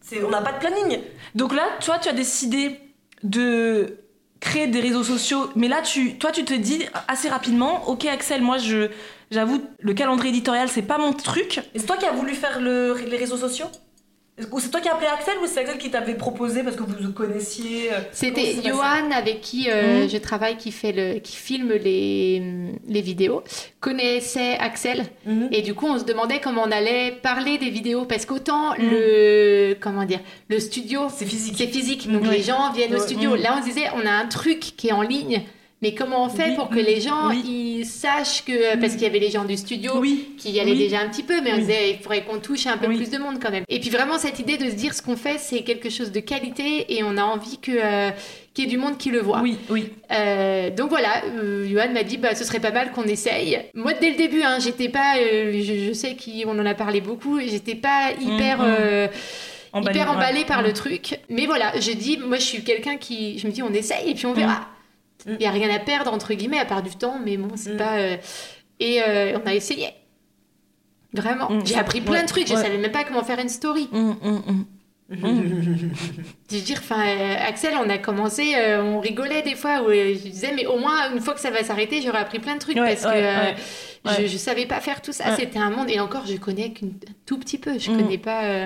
C'est- On n'a pas de planning. Donc là, toi, tu as décidé de créer des réseaux sociaux, mais là, tu, toi, tu te dis assez rapidement, ok, Axel, moi, je, j'avoue, le calendrier éditorial, c'est pas mon truc. Et c'est toi qui as voulu faire le- les réseaux sociaux? C'est toi qui as appelé Axel ou c'est Axel qui t'avait proposé parce que vous vous connaissiez euh, C'était Johan avec qui euh, Mhm. je travaille, qui fait le, qui filme les, les vidéos, connaissait Axel Mhm. et du coup on se demandait comment on allait parler des vidéos parce qu'autant Mhm. le comment dire le studio C'est physique. c'est physique donc les gens viennent au studio. Là on se disait on a un truc qui est en ligne. Mais comment on fait Oui, pour que les gens oui. ils sachent que parce qu'il y avait les gens du studio Oui. qui y allaient déjà un petit peu, mais on disait il faudrait qu'on touche un peu plus de monde quand même. Et puis vraiment cette idée de se dire ce qu'on fait, c'est quelque chose de qualité et on a envie que euh, qu'il y ait du monde qui le voit. Oui, oui. Euh, donc voilà, euh, Johan m'a dit bah ce serait pas mal qu'on essaye. Moi dès le début, hein, j'étais pas, euh, je, je sais qu'on en a parlé beaucoup, j'étais pas hyper Mhm. euh, Emballé, hyper emballée ouais. par le Mhm. truc. Mais voilà, je dis, moi je suis quelqu'un qui, je me dis on essaye et puis on verra. Mm. Il y a rien à perdre entre guillemets à part du temps, mais bon c'est Mm. pas. euh, Et euh, on a essayé. Vraiment. Mm, J'ai appris plein ouais, de trucs. Je ouais. savais même pas comment faire une story. Hum. Je veux dire, enfin, euh, Axel, on a commencé, euh, on rigolait des fois où euh, je disais, mais au moins une fois que ça va s'arrêter, j'aurai appris plein de trucs Ouais, parce que ouais, ouais. Je, je savais pas faire tout ça. C'était un monde et encore, je connais qu'un tout petit peu. Je Mm. connais pas.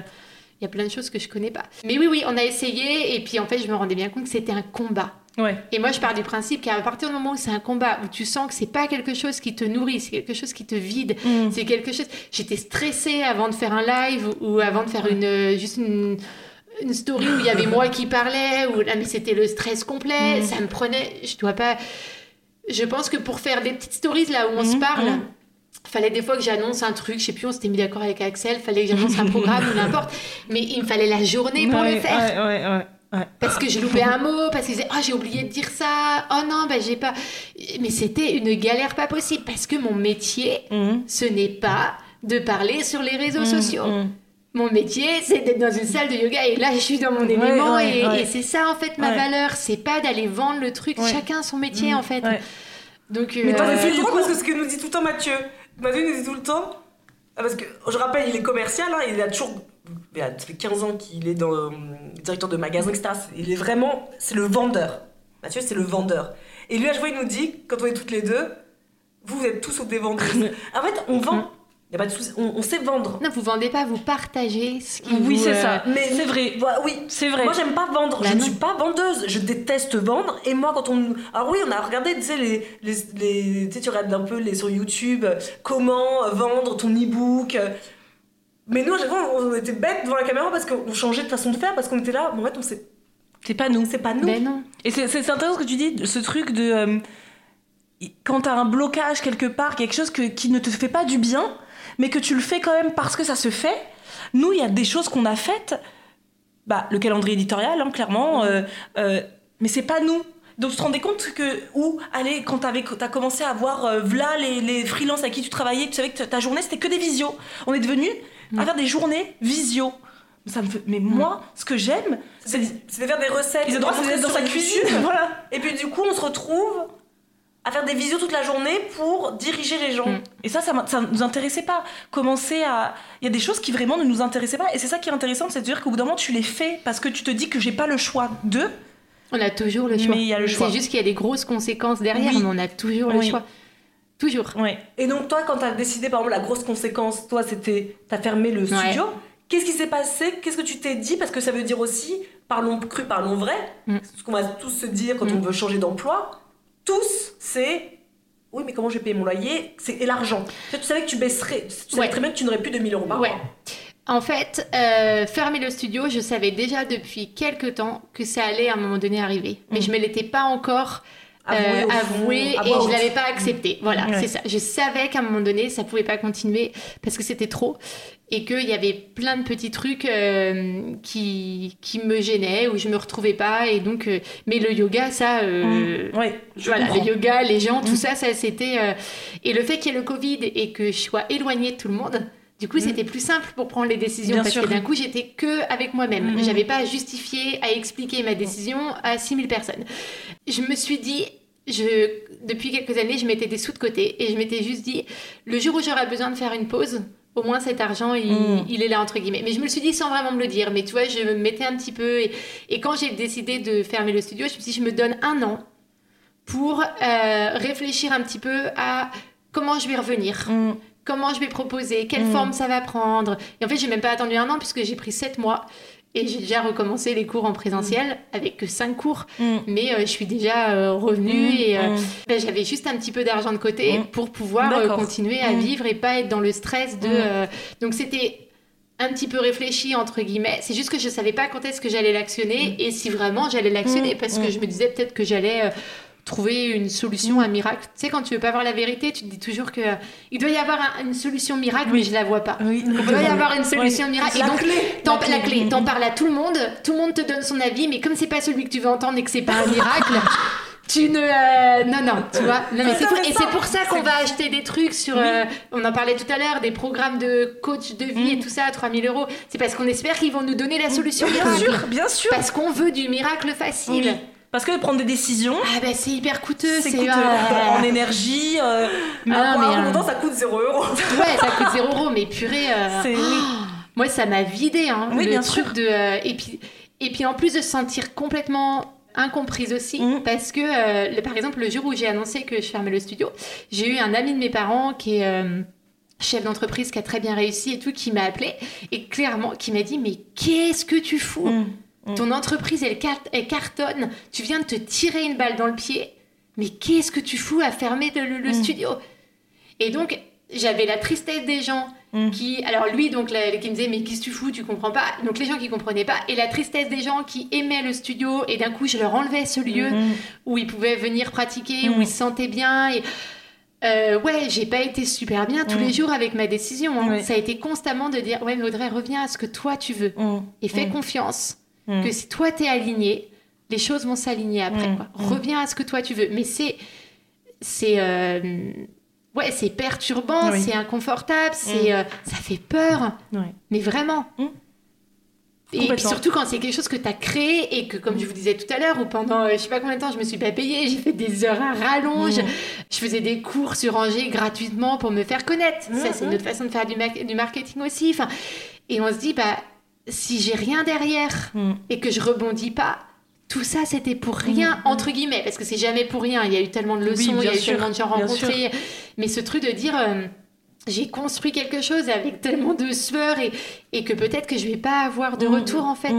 Il y a plein de choses que je connais pas. Mais oui, oui, on a essayé et puis en fait, je me rendais bien compte que c'était un combat. Ouais. Et moi, je pars du principe qu'à partir du moment où c'est un combat, où tu sens que c'est pas quelque chose qui te nourrit, c'est quelque chose qui te vide, Hum. c'est quelque chose. J'étais stressée avant de faire un live ou avant de faire une euh, juste une, une story où il y avait moi qui parlais ou là mais c'était le stress complet. Mm. Ça me prenait. Je dois pas. Je pense que pour faire des petites stories là où on se Mm, parle. mm. Fallait des fois que j'annonce un truc, je sais plus, on s'était mis d'accord avec Axel, fallait que j'annonce un programme ou [laughs] n'importe, mais il me fallait la journée pour Ouais, le faire. Ouais, ouais, ouais. Parce que je loupais un mot, parce qu'ils disaient Oh, j'ai oublié de dire ça, oh non, bah j'ai pas. Mais c'était une galère pas possible, parce que mon métier, Hum. ce n'est pas de parler sur les réseaux Hum, sociaux. hum. Mon métier, c'est d'être dans une salle de yoga et là, je suis dans mon élément ouais, et, ouais. et c'est ça en fait ma Ouais. valeur. C'est pas d'aller vendre le truc, Ouais. chacun son métier en fait. Ouais. Donc, Mais toi, euh, c'est drôle parce que ce que nous dit tout le temps Mathieu. Mathieu nous dit tout le temps. ah, Parce que je rappelle, il est commercial, hein, il a toujours. Il a- Ça fait 15 ans qu'il est dans, euh, directeur de magasin, etc. Il est vraiment. C'est le vendeur. Mathieu, c'est le vendeur. Et lui, à chaque fois, il nous dit, quand on est toutes les deux, vous, vous êtes tous des vendeuses. [laughs] en fait, on vend. Y a pas de souci, on, on sait vendre. non, vous vendez pas, vous partagez ce qui Oui, c'est euh, ça. Mais C'est vrai. Oui. C'est vrai. Moi, j'aime pas vendre. Bah je ne suis pas vendeuse. Je déteste vendre. Et moi, quand on. Alors, oui, on a regardé, tu sais, les. les, les- tu regardes un peu les, sur YouTube, euh, comment vendre ton e-book. Mais nous, à chaque fois, on était bêtes devant la caméra parce qu'on changeait de façon de faire, parce qu'on était là. Mais en fait, on sait. C'est pas nous. C'est pas nous. Ben non. Et c'est c'est intéressant ce que tu dis, ce truc de. euh, quand t'as un blocage quelque part, quelque chose que, qui ne te fait pas du bien, mais que tu le fais quand même parce que ça se fait. Nous, il y a des choses qu'on a faites. Bah, le calendrier éditorial, hein, clairement. euh, euh, mais c'est pas nous. Donc tu te rendais compte que, ou, allez, quand t'avais- t'as commencé à voir, euh, v'là les, les freelances avec qui tu travaillais, tu savais que ta- ta journée c'était que des visios. On est devenu à faire des journées visio. Ça me fait... Mais moi, ce que j'aime, c'est. De faire des recettes. Ils ont le droit de de dans sa cuisine, voilà. Et puis, du coup, on se retrouve à faire des visios toute la journée pour diriger les gens. Mm. Et ça, ça, ça nous intéressait pas. Commencer à. Il y a des choses qui vraiment ne nous intéressaient pas. Et c'est ça qui est intéressant, c'est de dire qu'au bout d'un moment, tu les fais parce que tu te dis que j'ai pas le choix d'eux. On a toujours le choix. Mais il y a le choix. C'est juste qu'il y a des grosses conséquences derrière, Oui. mais on a toujours le choix. Toujours. Ouais. Et donc, toi, quand t'as décidé, par exemple, la grosse conséquence, toi, c'était. T'as fermé le studio. Qu'est-ce qui s'est passé? Qu'est-ce que tu t'es dit? Parce que ça veut dire aussi, parlons cru, parlons vrai. Mm. Ce qu'on va tous se dire quand Mm. on veut changer d'emploi. Tous, c'est. Oui, mais comment je vais payer mon loyer? C'est et l'argent. Tu savais que tu baisserais. Tu savais Ouais. très bien que tu n'aurais plus de 1000 euros par Ouais. mois. En fait, euh, fermer le studio, je savais déjà depuis quelques temps que ça allait à un moment donné arriver. Mais Mm. je me l'étais pas encore Avoué à et je l'avais pas accepté. Voilà, Ouais. c'est ça. Je savais qu'à un moment donné, ça pouvait pas continuer parce que c'était trop et qu'il y avait plein de petits trucs euh, qui, qui me gênaient ou je me retrouvais pas et donc. euh, mais le yoga, ça. euh, Mm. Ouais. Voilà, comprends. le yoga, les gens, tout Mm. ça, ça c'était. euh, Et le fait qu'il y ait le Covid et que je sois éloignée de tout le monde, du coup, Mm. c'était plus simple pour prendre les décisions Bien parce sûr. que d'un coup, j'étais que avec moi-même. Mm. J'avais pas à justifier, à expliquer ma décision à 6000 personnes. Je me suis dit. Je, depuis quelques années, je mettais des sous de côté et je m'étais juste dit, le jour où j'aurai besoin de faire une pause, au moins cet argent, il, Mm. il est là, entre guillemets. Mais je me le suis dit sans vraiment me le dire. Mais tu vois, je me mettais un petit peu. Et, et quand j'ai décidé de fermer le studio, je me suis dit, je me donne un an pour euh, réfléchir un petit peu à comment je vais revenir. Mm. Comment je vais proposer, quelle Mm. forme ça va prendre. Et en fait, j'ai même pas attendu un an puisque j'ai pris sept mois et j'ai déjà recommencé les cours en présentiel avec que cinq cours. Mm. Mais euh, je suis déjà euh, revenue Mm, et euh, mm. ben, j'avais juste un petit peu d'argent de côté Mm. pour pouvoir continuer à Mm. vivre et pas être dans le stress de. Mm. Donc c'était un petit peu réfléchi entre guillemets. C'est juste que je savais pas quand est-ce que j'allais l'actionner et si vraiment j'allais l'actionner Mm. parce que Mm. je me disais peut-être que j'allais trouver une solution, un miracle. Tu sais, quand tu veux pas voir la vérité, tu te dis toujours que euh, il doit y avoir un- une solution miracle, mais je la vois pas. Oui. Il doit y avoir une solution miracle. Et donc, clé. La la clé. t'en parles à tout le monde, tout le monde te donne son avis, mais comme c'est pas celui que tu veux entendre et que c'est pas un miracle, [laughs] tu ne. euh, non, non, tu vois. Non, mais c'est pour- et c'est pour ça qu'on va acheter des trucs sur. euh, on en parlait tout à l'heure, des programmes de coach de vie et tout ça à 3000 euros. C'est parce qu'on espère qu'ils vont nous donner la solution Bien miracle. sûr, bien sûr. Parce qu'on veut du miracle facile. Oui. Parce que prendre des décisions, Ah, bah c'est hyper coûteux, c'est coûteux ah. en énergie. euh, [laughs] mais Ah, mais, un euh, montant, ça coûte 0 euros. [laughs] Ouais, ça coûte 0 euros, mais purée. euh, c'est oui. Moi, ça m'a vidé, hein, Oui, le bien truc sûr. de. euh, et puis, et puis en plus de se sentir complètement incomprise aussi, Mm. parce que, euh, le- par exemple, le jour où j'ai annoncé que je fermais le studio, j'ai eu un ami de mes parents qui est euh, chef d'entreprise, qui a très bien réussi et tout, qui m'a appelé et clairement qui m'a dit mais qu'est-ce que tu fous? Mm. Mm. Ton entreprise elle, car- elle cartonne, tu viens de te tirer une balle dans le pied, mais qu'est-ce que tu fous à fermer le, le- le Mm. studio? Et donc j'avais la tristesse des gens Mm. qui alors lui donc qui me disait mais qu'est-ce que tu fous? Tu comprends pas. Donc les gens qui comprenaient pas. Et la tristesse des gens qui aimaient le studio. Et d'un coup je leur enlevais ce lieu où ils pouvaient venir pratiquer où ils se sentaient bien. Et euh, ouais j'ai pas été super bien tous les jours avec ma décision hein. Ça a été constamment de dire ouais mais Audrey reviens à ce que toi tu veux. Et fais confiance Mm. que si toi t'es aligné les choses vont s'aligner après Mm. quoi. Mm. reviens à ce que toi tu veux mais c'est c'est euh, ouais c'est perturbant Oui. c'est inconfortable c'est euh, ça fait peur mais vraiment. Et puis surtout quand c'est quelque chose que tu as créé et que, comme je vous disais tout à l'heure, ou pendant euh, je sais pas combien de temps je me suis pas payée, j'ai fait des heures à rallonge, je faisais des cours sur Angers gratuitement pour me faire connaître. Ça, c'est une autre façon de faire du, ma- du marketing aussi. Enfin, et on se dit, bah, si j'ai rien derrière Mm. et que je rebondis pas, tout ça c'était pour rien, entre guillemets, parce que c'est jamais pour rien. Il y a eu tellement de leçons, Oui, il y a eu sûr, tellement de gens rencontrés. Mais ce truc de dire. euh, j'ai construit quelque chose avec tellement de sueur et, et que peut-être que je vais pas avoir de Mm. retour en fait.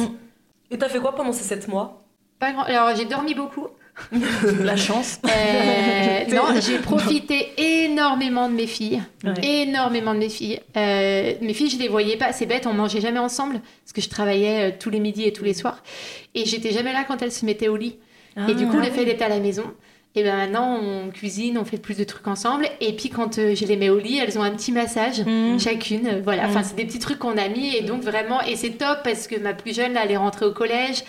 Et t'as fait quoi pendant ces 7 mois? Pas grand- Alors j'ai dormi beaucoup. La chance. Euh, [laughs] non, j'ai profité énormément de mes filles. Ouais. Énormément de mes filles. Euh, mes filles, je les voyais pas. C'est bête, on mangeait jamais ensemble parce que je travaillais euh, tous les midis et tous les soirs. Et j'étais jamais là quand elles se mettaient au lit. et du coup, Ah, le fait d'être à la maison, et ben maintenant, on cuisine, on fait plus de trucs ensemble. Et puis quand euh, je les mets au lit, elles ont un petit massage. Mm. Chacune, euh, voilà. Mm. Enfin, c'est des petits trucs qu'on a mis et donc vraiment, et c'est top parce que ma plus jeune, là, elle est rentrée au collège.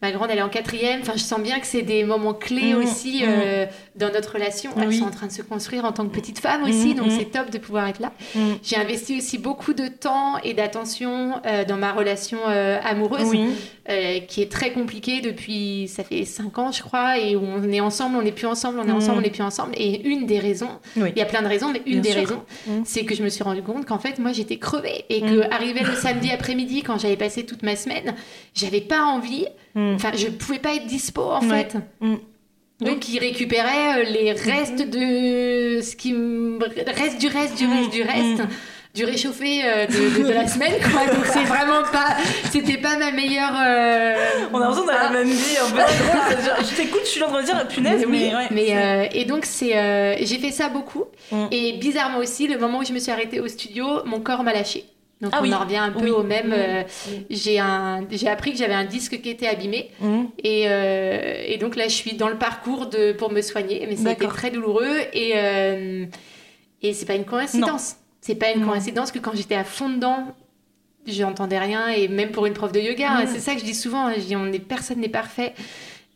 Ma grande, elle est en quatrième. Enfin, je sens bien que c'est des moments clés Mm, aussi mm. Dans notre relation. Elles Oui. sont en train de se construire en tant que petite femme aussi, Mm, donc mm. c'est top de pouvoir être là. Mm. J'ai investi aussi beaucoup de temps et d'attention euh, dans ma relation euh, amoureuse, Oui. euh, qui est très compliquée depuis, ça fait cinq ans, je crois, et où on est ensemble, on n'est plus ensemble, on est Mm. ensemble, on n'est plus ensemble. Et une des raisons, Oui. il y a plein de raisons, mais une Bien des sûr. raisons, Mm. c'est que je me suis rendu compte qu'en fait, moi, j'étais crevée et Mm. que arrivé le samedi après-midi, quand j'avais passé toute ma semaine, j'avais pas envie. Mm. Enfin, je pouvais pas être dispo en Ouais. fait. Mm. Donc, il récupérait euh, les restes de ce qui reste du reste du reste du reste. Du réchauffé euh, de, de- de la [laughs] semaine, quoi. Donc, c'est vraiment pas. C'était pas ma meilleure. euh, On a l'impression d'avoir la même vie, un peu. Genre, Je t'écoute, je suis en train de dire punaise, Mais oui, mais, ouais. mais, euh, et donc c'est, euh, j'ai fait ça beaucoup. Mm. Et bizarrement aussi, le moment où je me suis arrêtée au studio, mon corps m'a lâché. Donc Ah on oui. en revient un peu Oui. au même. Mm. euh, j'ai un, j'ai appris que j'avais un disque qui était abîmé. Mm. Et, euh, et donc là, je suis dans le parcours de, pour me soigner, mais ça a été très douloureux. Et, euh, et c'est pas une coïncidence. C'est pas une Non. coïncidence que quand j'étais à fond dedans, j'entendais rien. Et même pour une prof de yoga, hein, Mm. c'est ça que je dis souvent. hein, je dis, on est, personne n'est parfait.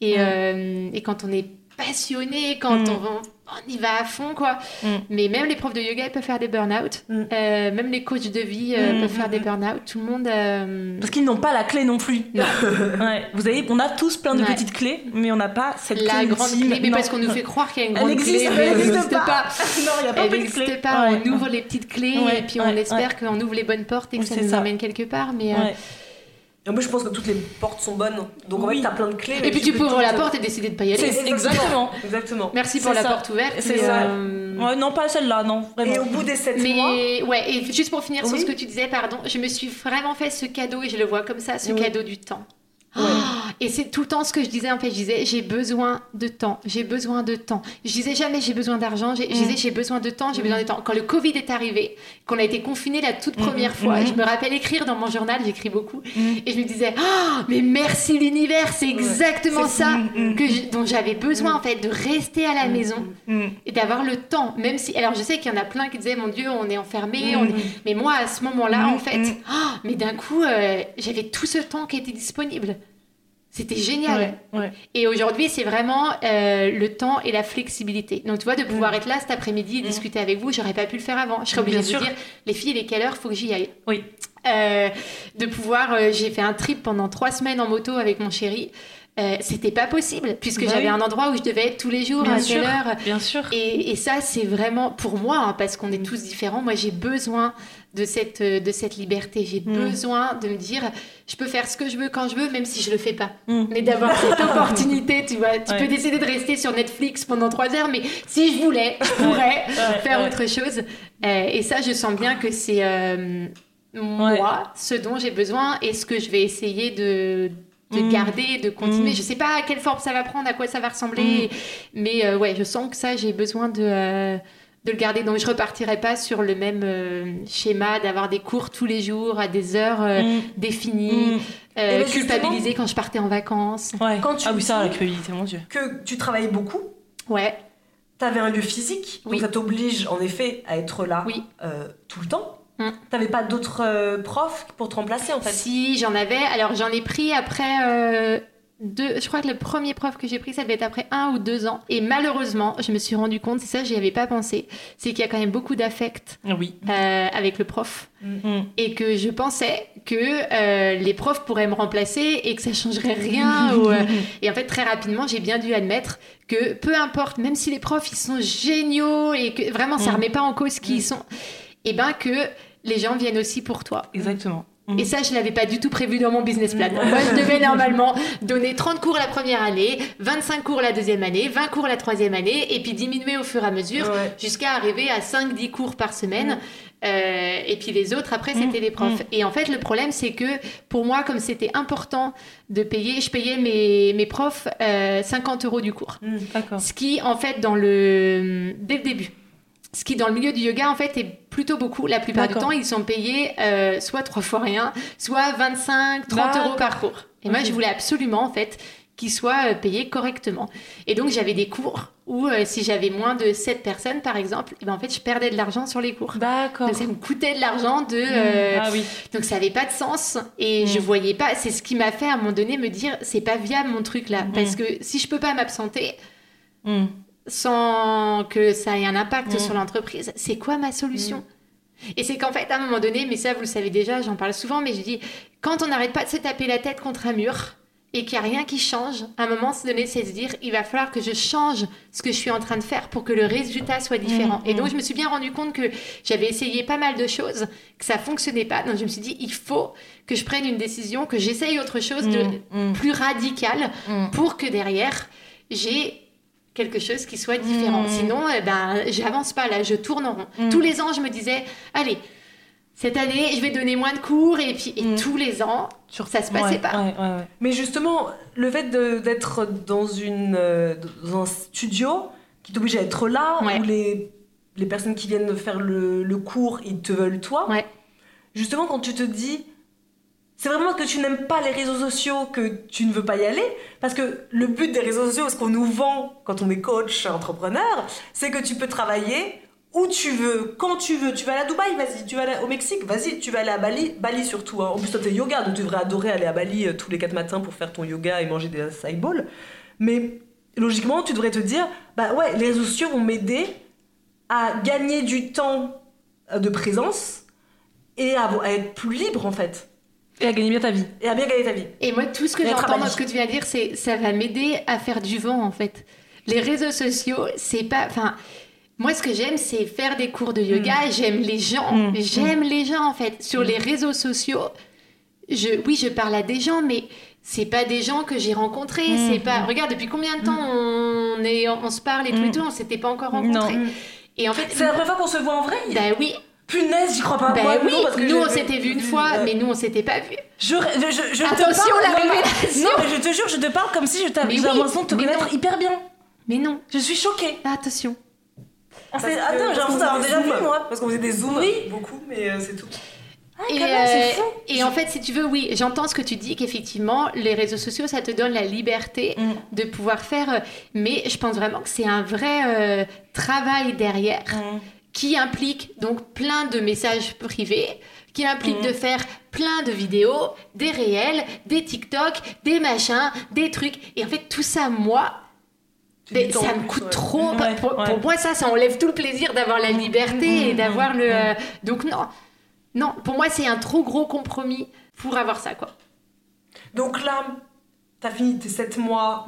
Et, euh, et quand on est passionné, quand on, on y va à fond, quoi. Mm. Mais même les profs de yoga, ils peuvent faire des burn-out. Mm. Euh, même les coachs de vie euh, Mm, peuvent faire des burn-out. Tout le monde. euh, Parce qu'ils n'ont pas la clé non plus. Non. [laughs] Ouais. Vous avez, on a tous plein de Ouais. petites clés, mais on n'a pas cette la clé grande ultime. clé, mais Non. parce qu'on nous fait croire qu'il y a une Elle grande existe, clé, elle n'existe pas. pas. [laughs] non, il n'y a pas Elle de n'existe clé. pas, Ouais. on ouvre les petites clés Ouais, et puis on espère ouais. qu'on ouvre les bonnes portes et que Oui, ça nous ça. emmène quelque part. Mais, euh. Et en plus, je pense que toutes les portes sont bonnes. Donc en Oui. fait, t'as plein de clés. mais Et puis tu peux ouvrir la porte et décider de pas y aller. Exactement. [laughs] Exactement. Merci pour la ça. porte ouverte. C'est ça. euh, Ouais, non, pas celle-là, non, vraiment. Et au bout des 7 mois, Mais ouais, et juste pour finir sur ce que tu disais, pardon, je me suis vraiment fait ce cadeau et je le vois comme ça, ce Oui. cadeau du temps. Et c'est tout le temps ce que je disais en fait. Je disais j'ai besoin de temps, j'ai besoin de temps. Je disais jamais j'ai besoin d'argent. Je disais j'ai besoin de temps, j'ai besoin de temps. Quand le Covid est arrivé, qu'on a été confiné la toute première fois, je me rappelle écrire dans mon journal, j'écris beaucoup, et je me disais Ah, mais merci l'univers, c'est exactement ça que je- dont j'avais besoin en fait de rester à la maison Mm. et d'avoir le temps, même si. Alors je sais qu'il y en a plein qui disaient mon Dieu, on est enfermé, on est- mais moi à ce moment-là, en fait, ah, mais d'un coup, euh, j'avais tout ce temps qui était disponible. C'était génial. Ouais, ouais. Et aujourd'hui, c'est vraiment euh, le temps et la flexibilité. Donc, tu vois, de pouvoir être là cet après-midi et discuter avec vous, j'aurais pas pu le faire avant. Je serais obligée Bien sûr. de dire, les filles, il est quelle heure Faut que j'y aille. Oui. Euh, de pouvoir, euh, j'ai fait un trip pendant trois semaines en moto avec mon chéri. Euh, C'était pas possible puisque Bah j'avais oui. un endroit où je devais être tous les jours Bien à telle heure. Bien sûr. Et, et ça, c'est vraiment pour moi, hein, parce qu'on est tous différents. Moi, j'ai besoin de cette, euh, de cette liberté. J'ai Mm. besoin de me dire, je peux faire ce que je veux quand je veux, même si je le fais pas. Mm. Mais d'avoir cette [laughs] opportunité, tu vois. Tu Ouais. peux décider de rester sur Netflix pendant trois heures, mais si je voulais, je pourrais Ouais, faire ouais. autre chose. Euh, et ça, je sens bien que c'est euh, moi, ce dont j'ai besoin et ce que je vais essayer de de Mm. garder, de continuer. Mm. Je sais pas à quelle forme ça va prendre, à quoi ça va ressembler, mais euh, ouais, je sens que ça, j'ai besoin de, euh, de le garder. Donc je repartirai pas sur le même euh, schéma d'avoir des cours tous les jours à des heures euh, Mm. définies, Mm. euh, ben, culpabiliser quand je partais en vacances. Ouais. Quand tu ah oui, ça, la culpabilité, mon Dieu. que tu travailles beaucoup, Ouais, t'avais un lieu physique, Oui. donc ça t'oblige en effet à être là Oui. euh, tout le temps. Mm. T'avais pas d'autres euh, profs pour te remplacer en fait? Si j'en avais. Alors j'en ai pris après. euh, deux, je crois que le premier prof que j'ai pris, ça devait être après un ou deux ans. Et malheureusement, je me suis rendu compte, c'est ça, j'y avais pas pensé, c'est qu'il y a quand même beaucoup d'affect Oui. euh, avec le prof. Mm. et que je pensais que euh, les profs pourraient me remplacer et que ça changerait rien. [laughs] ou, euh, et en fait, très rapidement, j'ai bien dû admettre que peu importe, même si les profs ils sont géniaux et que vraiment ça Mm. remet pas en cause qui ils sont, et ben que les gens viennent aussi pour toi. Exactement. Mm. Et ça, je l'avais pas du tout prévu dans mon business plan. Moi, je [laughs] devais normalement donner 30 cours la première année, 25 cours la deuxième année, 20 cours la troisième année, et puis diminuer au fur et à mesure Ouais. jusqu'à arriver à 5-10 cours par semaine. Euh, et puis les autres, après, Mm. c'était les profs. Mm. Et en fait, le problème, c'est que pour moi, comme c'était important de payer, je payais mes, mes profs euh, 50 euros du cours. Mm. D'accord. Ce qui, en fait, dans le... dès le début, ce qui, dans le milieu du yoga, en fait, est plutôt beaucoup. La plupart du temps, ils sont payés euh, soit trois fois rien, soit 25, 30 euros par cours. Et moi, je voulais absolument, en fait, qu'ils soient euh, payés correctement. Et donc, j'avais des cours où, euh, si j'avais moins de 7 personnes, par exemple, eh ben, en fait, je perdais de l'argent sur les cours. D'accord. Donc, ça me coûtait de l'argent de... euh, Ah oui. donc ça avait pas de sens et Mm. je voyais pas. C'est ce qui m'a fait à un moment donné me dire c'est pas viable mon truc là Mm. parce que si je peux pas m'absenter Mm. Sans que ça ait un impact Mm. sur l'entreprise, c'est quoi ma solution? Et c'est qu'en fait à un moment donné, mais ça vous le savez déjà, j'en parle souvent, mais je dis quand on n'arrête pas de se taper la tête contre un mur et qu'il n'y a rien qui change, à un moment se donner, c'est se dire il va falloir que je change ce que je suis en train de faire pour que le résultat soit différent. Mm, Et donc mm. je me suis bien rendu compte que j'avais essayé pas mal de choses, que ça fonctionnait pas. Donc je me suis dit il faut que je prenne une décision, que j'essaye autre chose de Mm, mm. plus radical Mm. pour que derrière j'ai quelque chose qui soit différent. Mm. Sinon, eh ben, j'avance pas là, je tourne en rond. Mm. Tous les ans, je me disais, allez, cette année, je vais donner moins de cours, et puis et Mm. tous les ans, Sur- ça se passait Ouais, pas. ouais, ouais, ouais. Mais justement, le fait d'être dans, une, euh, dans un studio qui t'oblige à être là, où les, les personnes qui viennent faire le, le cours, ils te veulent toi. Justement, quand tu te dis, c'est vraiment que tu n'aimes pas les réseaux sociaux que tu ne veux pas y aller, parce que le but des réseaux sociaux, ce qu'on nous vend quand on est coach, entrepreneur, c'est que tu peux travailler où tu veux, quand tu veux. Tu vas aller à Dubaï, vas-y. Tu vas aller au Mexique, vas-y. Tu vas aller à Bali, Bali surtout. hein. En plus, toi, t'es yoga, donc tu devrais adorer aller à Bali euh, tous les quatre matins pour faire ton yoga et manger des acai bowls. Mais logiquement, tu devrais te dire, bah ouais, les réseaux sociaux vont m'aider à gagner du temps euh, de présence et à, à être plus libre en fait. Et à gagner bien ta vie. Et à bien gagner ta vie. Et moi, tout ce que j'entends dans ce que tu viens de dire, c'est ça va m'aider à faire du vent, en fait. Les réseaux sociaux, c'est pas. Enfin, moi, ce que j'aime, c'est faire des cours de yoga. J'aime les gens. Mm. J'aime les gens, en fait. Sur les réseaux sociaux, je, oui, je parle à des gens, mais c'est pas des gens que j'ai rencontrés. Mm. C'est pas. Regarde, depuis combien de temps on, est, on se parle et tout et Mm. tout, on s'était pas encore rencontrés. Non. Et en fait, C'est la première fois qu'on se voit en vrai? bah oui, Punaise, j'y crois pas. bah Moi, oui, non, parce que nous on s'était vu une fois, mais nous on s'était pas vu. Je, je, je, je te Attention, parle- la révélation. Non, mais je te jure, je te parle comme si je t'avais oui, l'impression de te mais connaître non. hyper bien. Mais non, Je suis choquée. attention. On Parce s'est- que- Attends, j'ai l'impression d'avoir déjà vu, moi. Parce qu'on faisait des zooms, Oui. beaucoup, mais euh, c'est tout. Ah, Et, quand même, c'est euh, fou. et en fait, si tu veux, oui, j'entends ce que tu dis, qu'effectivement, les réseaux sociaux, ça te donne la liberté Mm. de pouvoir faire. euh, Mais je pense vraiment que c'est un vrai euh, travail derrière Mm. Qui implique donc plein de messages privés, qui implique Mm. de faire plein de vidéos, des réels, des TikTok, des machins, des trucs. Et en fait, tout ça, moi, Tu mais dis en ça me coûte ouais. trop. Ouais, pour, ouais. pour moi, ça, ça enlève tout le plaisir d'avoir la liberté mm, et mm, d'avoir mm, le. mm. euh, Donc non, non. Pour moi, c'est un trop gros compromis pour avoir ça, quoi. Donc là, t'as fini tes 7 mois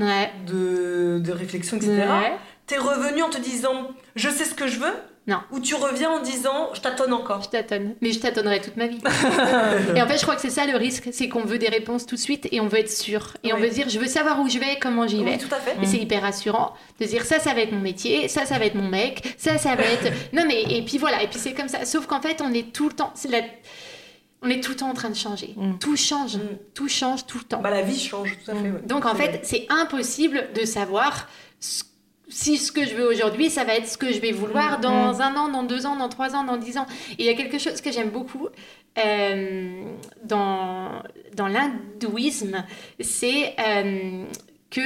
de, de réflexion, etc. Ouais. T'es revenu en te disant je sais ce que je veux Non. Ou tu reviens en disant je tâtonne encore Je tâtonne, mais je tâtonnerai toute ma vie. [laughs] et en fait, je crois que c'est ça le risque, c'est qu'on veut des réponses tout de suite et on veut être sûr. Et on veut dire, je veux savoir où je vais, comment j'y vais. Oui, tout à fait. Et c'est hyper rassurant de dire ça, ça va être mon métier, ça, ça va être mon mec, ça, ça va être. [laughs] Non, mais et puis voilà, et puis c'est comme ça. Sauf qu'en fait, on est tout le temps. c'est la- On est tout le temps en train de changer. Mm. Tout change. Mm. Tout change tout le temps. Bah, la vie change, tout à fait. ouais. Donc en fait, c'est impossible de savoir ce- si ce que je veux aujourd'hui, ça va être ce que je vais vouloir Mm, dans un an, dans deux ans, dans trois ans, dans dix ans. Et il y a quelque chose que j'aime beaucoup euh, dans, dans l'hindouisme, c'est euh, que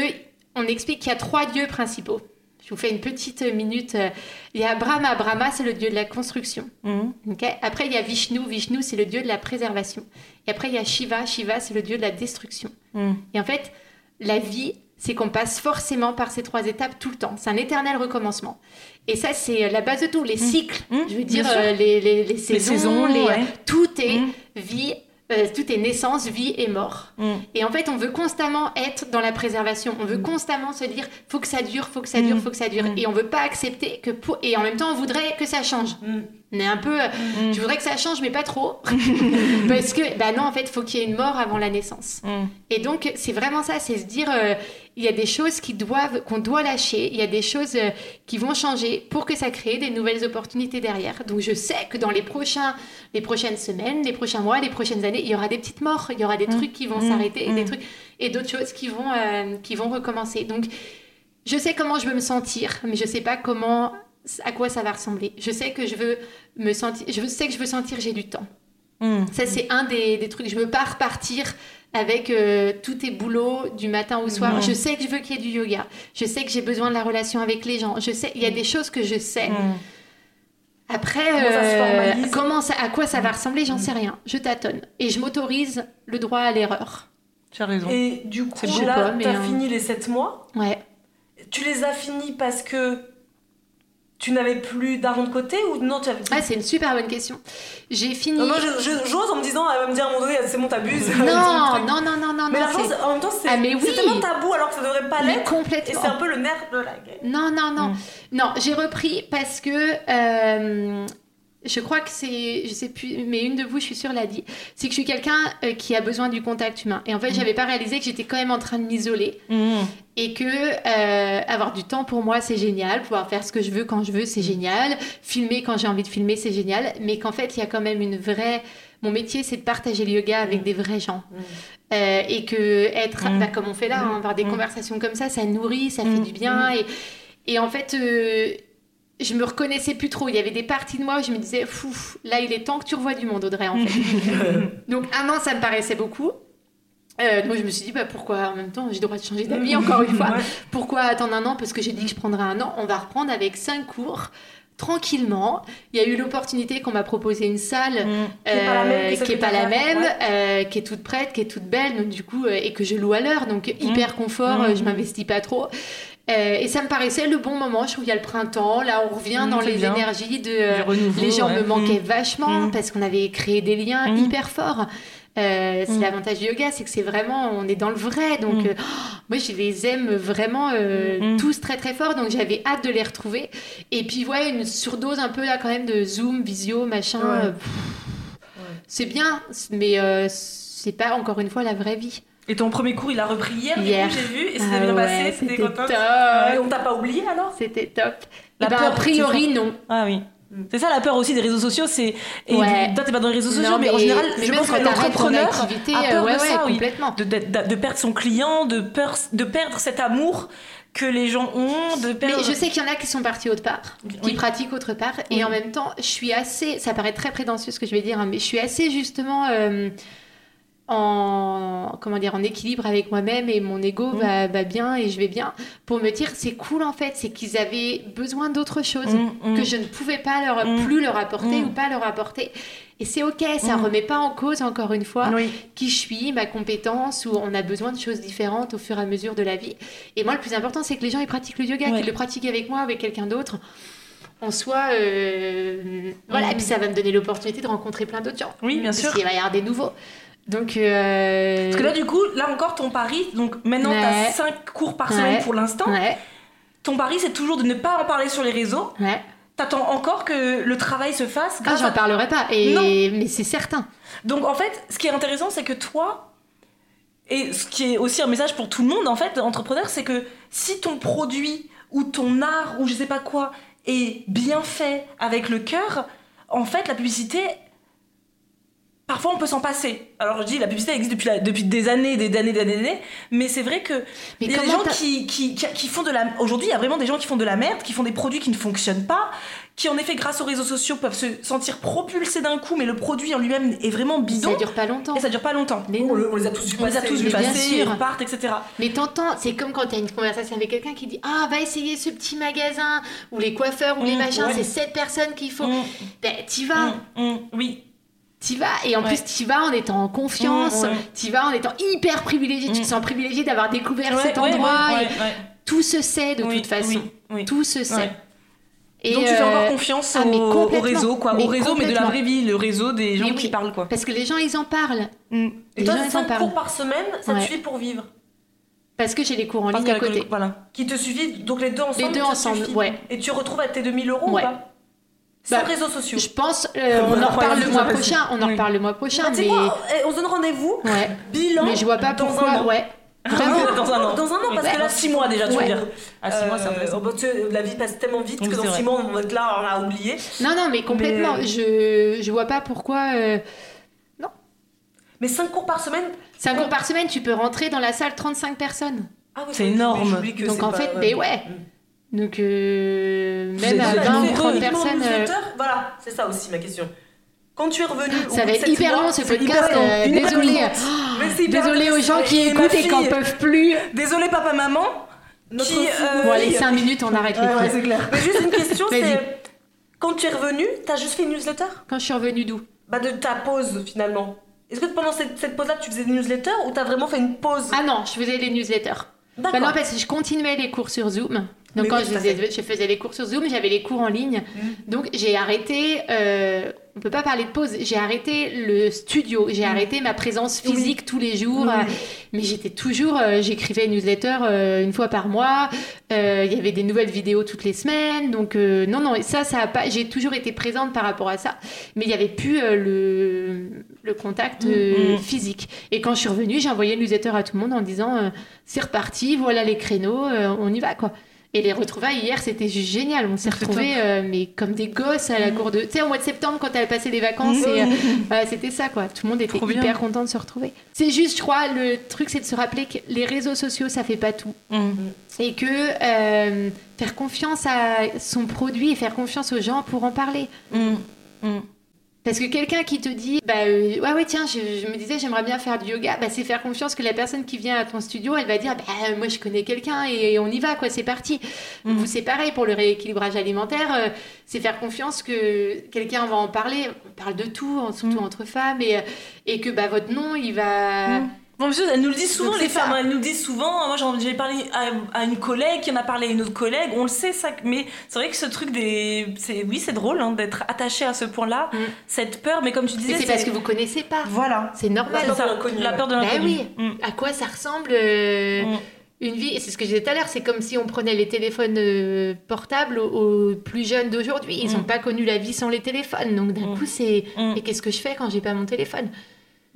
on explique qu'il y a trois dieux principaux. Je vous fais une petite minute. Il y a Brahma. Brahma, c'est le dieu de la construction. Mm. Ok. Après, il y a Vishnu. Vishnu, c'est le dieu de la préservation. Et après, il y a Shiva. Shiva, c'est le dieu de la destruction. Mm. Et en fait, la vie, c'est qu'on passe forcément par ces trois étapes tout le temps. C'est un éternel recommencement. Et ça, c'est la base de tout. Les cycles, Mm. je veux dire, euh, les, les- les saisons, saisons, les- ouais. tout est Mm. vie, euh, tout est naissance, vie et mort. Et en fait, on veut constamment être dans la préservation. On veut constamment se dire, faut que ça dure, faut que ça dure, faut que ça dure. Et on veut pas accepter que pour... Et en même temps, on voudrait que ça change. Mm. On est un peu... euh, Mm. Je voudrais que ça change, mais pas trop. [laughs] Parce que, bah non, en fait, faut qu'il y ait une mort avant la naissance. Mm. Et donc, c'est vraiment ça, c'est se dire, euh, il y a des choses qui doivent, qu'on doit lâcher, il y a des choses euh, qui vont changer pour que ça crée des nouvelles opportunités derrière. Donc, je sais que dans les prochains, les prochaines semaines, les prochains mois, les prochaines années, il y aura des petites morts, il y aura des trucs qui vont Mm. s'arrêter, et Mm. des trucs, et d'autres choses qui vont, euh, qui vont recommencer. Donc, je sais comment je veux me sentir, mais je sais pas comment, à quoi ça va ressembler. Je sais que je veux me sentir, je sais que je veux sentir j'ai du temps. Mm. Ça, c'est un des, des trucs. Je veux pas repartir avec euh, tous tes boulots du matin au soir. Non. Je sais que je veux qu'il y ait du yoga. Je sais que j'ai besoin de la relation avec les gens. Je sais, il y a des choses que je sais. Après, Comment ça se euh, comment ça, à quoi ça va ressembler, j'en sais rien. Je tâtonne. Et je m'autorise le droit à l'erreur. Tu as raison. Et du coup, là, t'as euh, fini les 7 mois? Ouais. Tu les as finis parce que tu n'avais plus d'argent de côté ou non tu avais... Ah, c'est une super bonne question. J'ai fini. Non, j'ose en me disant, elle va me dire à un moment donné, c'est bon, t'abuses. non, [laughs] non, non, non, non, Mais l'argent, en même temps, c'est Ah, oui. tellement tabou alors que ça devrait pas l'être. Et complètement. c'est un peu le nerf de la guerre. Non, non, non. Mm. Non, j'ai repris parce que euh, je crois que c'est, je sais plus, mais une de vous, je suis sûre, l'a dit. C'est que je suis quelqu'un euh, qui a besoin du contact humain. Et en fait, j'avais pas réalisé que j'étais quand même en train de m'isoler Mm. et que euh, avoir du temps pour moi, c'est génial. Pouvoir faire ce que je veux quand je veux, c'est génial. Filmer quand j'ai envie de filmer, c'est génial. Mais qu'en fait, il y a quand même une vraie. Mon métier, c'est de partager le yoga avec des vrais gens. Euh, et que être, Mm. bah, comme on fait là, hein, avoir des Mm. conversations comme ça, ça nourrit, ça fait Mm. du bien. Et, et en fait, euh, je me reconnaissais plus trop. Il y avait des parties de moi où je me disais, fou, là, il est temps que tu revois du monde, Audrey, en fait. [laughs] Donc, un an, ça me paraissait beaucoup. Euh, donc je me suis dit bah, pourquoi en même temps j'ai le droit de changer d'avis [laughs] encore une fois pourquoi attendre un an? Parce que j'ai dit que je prendrais un an on va reprendre avec cinq cours tranquillement il y a eu l'opportunité qu'on m'a proposé une salle Mm. Qui est pas la même que euh, qui est pas la même, ouais. euh, qui est toute prête, qui est toute belle, donc du coup, euh, et que je loue à l'heure, donc hyper confort, Mmh. je m'investis pas trop. Euh, et ça me paraissait le bon moment. Je trouve qu'il y a le printemps, là on revient Mmh, dans les bien. énergies de. euh, renouveau, les gens ouais. me manquaient Mm. vachement Mmh. parce qu'on avait créé des liens Mmh. hyper forts. Euh, c'est Mmh. l'avantage du yoga, c'est que c'est vraiment, on est dans le vrai. Donc, Mmh. euh, moi, je les aime vraiment Mmh. tous très très fort. Donc, j'avais hâte de les retrouver. Et puis, ouais, une surdose un peu là quand même de Zoom, visio, machin. Ouais. C'est bien, mais c'est pas encore une fois la vraie vie. Et ton premier cours, il a repris hier, j'ai vu, et c'était Ah bien passé, c'était top. Et on t'a pas oublié alors? C'était top. La Eh ben, peur, a priori, non. Ah oui. C'est ça la peur aussi des réseaux sociaux, c'est. Et Ouais. toi, t'es pas dans les réseaux sociaux, Non, mais, en général, mais je pense que l'entrepreneur a peur ouais, de ouais, ça, oui. complètement. De, de- de perdre son client, de, peur, de perdre cet amour que les gens ont, de Mais perdre. je sais qu'il y en a qui sont partis autre part, qui Oui. pratiquent autre part, Oui. et en même temps, je suis assez, ça paraît très prétentieux ce que je vais dire, hein, mais je suis assez justement euh, en, comment dire, en équilibre avec moi-même et mon ego Mm. va, va bien et je vais bien pour me dire c'est cool en fait, c'est qu'ils avaient besoin d'autre chose Mm, mm. que je ne pouvais pas leur plus leur apporter ou pas leur apporter. Et c'est ok, ça remet pas en cause encore une fois Oui. qui je suis, ma compétence, où on a besoin de choses différentes au fur et à mesure de la vie. Et moi, le plus important, c'est que les gens ils pratiquent le yoga, Ouais. qu'ils le pratiquent avec moi, avec quelqu'un d'autre. En soi, euh, voilà, et puis ça va me donner l'opportunité de rencontrer plein d'autres gens. Oui, bien Parce sûr. qu'il va y avoir des nouveaux. Donc, euh, Parce que là, du coup, là encore, ton pari, donc maintenant, Ouais. t'as 5 cours par semaine Ouais. pour l'instant. ouais, Ton pari, c'est toujours de ne pas en parler sur les réseaux. ouais. T'attends encore que le travail se fasse Ah, j'en à parlerai pas, et... Non. mais c'est certain. Donc en fait, ce qui est intéressant, c'est que toi, et ce qui est aussi un message pour tout le monde, en fait, entrepreneur, c'est que si ton produit ou ton art ou je sais pas quoi est bien fait avec le cœur, en fait, la publicité, parfois on peut s'en passer. Alors je dis, la publicité existe depuis, la- depuis des années, des années, des années, mais c'est vrai que Mais il y a des gens qui, qui, qui, qui font de la... Aujourd'hui, il y a vraiment des gens qui font de la merde, qui font des produits qui ne fonctionnent pas, qui en effet, grâce aux réseaux sociaux, peuvent se sentir propulsés d'un coup, mais le produit en lui-même est vraiment bidon. Ça dure pas longtemps. Et ça dure pas longtemps. Mais on, les a tous vu On les a passer. tous vus bien passer, ils repartent, etc. Mais t'entends, c'est comme quand t'as une conversation avec quelqu'un qui dit Ah, va essayer ce petit magasin, ou les coiffeurs, ou les Mm, machins, ouais. c'est cette personne qu'il faut. Mm, Ben, t'y vas, mm, mm, oui. T'y vas, et en Ouais. plus, t'y vas en étant en confiance, Mm, ouais. t'y vas en étant hyper privilégié, tu Mm. te sens privilégié d'avoir découvert Ouais, cet endroit, ouais, et ouais, ouais. tout se sait de Oui, toute façon. oui, oui. Tout se sait. Ouais. Et Donc tu fais euh, encore confiance ah, au, au réseau, quoi. Mais au réseau, mais de la vraie vie, le réseau des gens qui parlent, quoi. Parce que les gens, ils en parlent. Mm. Et Les toi, en 5 parlent. cours par semaine, ça Ouais. te suffit pour vivre Parce que j'ai les cours en Parce ligne à côté. Voilà. Qui te suffit, donc les deux ensemble deux te ensemble, suffit. ouais. Et tu retrouves avec tes 2000 euros Ouais. ou pas? Sans Bah, réseaux sociaux. Je pense, euh, [laughs] on en reparle le mois prochain. On en Oui. reparle le mois prochain, Bah, mais on se donne rendez-vous, ouais. bilan. Mais je vois pas pourquoi. Ouais. [laughs] Vraiment dans un an. Dans un an, parce Ouais. que là, Dans six mois déjà, tu Ouais. veux dire. À six mois, c'est Euh, intéressant. bah, la vie passe tellement vite Oui, que dans vrai. 6 mois, on va être là, on l'a oublié. Non, non, mais complètement. Mais- Je, je vois pas pourquoi. euh, Mais 5 cours par semaine Cinq cours par semaine, tu peux rentrer dans la salle 35 personnes. ah oui, C'est énorme. que Donc en pas- fait, ouais. mais ouais. Donc euh, même à déjà 20 ou heureux, 30 uniquement personnes. euh, newsletter Voilà, c'est ça aussi ma question. Quand tu es revenu. ça va être hyper long ce podcast. euh, désolé. hyper Désolé aux gens qui écoutent et qui en fille, peuvent plus. Désolé papa maman. Notre qui, fille. euh, Bon, allez, 5 minutes, on arrête les Ouais, ouais, c'est clair. Mais juste une question, [laughs] c'est quand tu es revenu, t'as juste fait une newsletter? Quand je suis revenue d'où? Bah de ta pause finalement. Est-ce que pendant cette, cette pause-là, tu faisais des newsletters ou t'as vraiment fait une pause? Ah non, je faisais les newsletters. Bah D'accord. non, parce que je continuais les cours sur Zoom. Donc Mais quand oui, je, faisais, je faisais les cours sur Zoom, j'avais les cours en ligne. Mm. Donc j'ai arrêté, euh, on peut pas parler de pause, j'ai arrêté le studio, j'ai arrêté ma présence physique tous les jours. Oui. mais j'étais toujours, euh, j'écrivais une newsletter euh, une fois par mois. euh, Il y avait des nouvelles vidéos toutes les semaines. Donc non, non, ça, ça a pas, j'ai toujours été présente par rapport à ça. Mais il y avait plus le, le contact euh, Mm. physique. Et quand je suis revenue, j'ai envoyé une newsletter à tout le monde en disant c'est reparti, voilà les créneaux, on y va quoi. Et les retrouvailles hier, c'était juste génial. On s'est retrouvés, euh, mais comme des gosses à la cour de. Tu sais, au mois de septembre, quand elle passé les vacances, et, euh, [laughs] c'était ça quoi. Tout le monde était Trop bien. hyper content de se retrouver. C'est juste, je crois, le truc, c'est de se rappeler que les réseaux sociaux, ça fait pas tout. Mm. Et que euh, faire confiance à son produit et faire confiance aux gens pour en parler. Mm. Mm. Parce que quelqu'un qui te dit, bah euh, ouais, ouais, tiens, je, je me disais, j'aimerais bien faire du yoga, bah, c'est faire confiance que la personne qui vient à ton studio, elle va dire, bah moi je connais quelqu'un et, on y va, quoi, c'est parti. Mhm. Vous, c'est pareil pour le rééquilibrage alimentaire, euh, c'est faire confiance que quelqu'un va en parler. On parle de tout, surtout Mhm. entre femmes, et, euh, et que bah, votre nom, il va. Mm. Bon, monsieur, elles nous le disent souvent, Donc, les femmes. Elles nous le disent souvent. Moi, j'en- j'ai parlé à, à une collègue qui en a parlé à une autre collègue. On le sait, ça. Mais c'est vrai que ce truc des. c'est- Oui, c'est drôle hein, d'être attaché à ce point-là. Mm. Cette peur, mais comme tu disais. C'est parce que vous connaissez pas. Voilà. C'est normal. La C'est peur ça, La peur de Bah oui. Mm. À quoi ça ressemble euh, Mm. une vie? C'est ce que je disais tout à l'heure, c'est comme si on prenait les téléphones euh, portables aux, aux plus jeunes d'aujourd'hui. Ils n'ont pas connu la vie sans les téléphones. Donc d'un coup, c'est et qu'est-ce que je fais quand j'ai pas mon téléphone?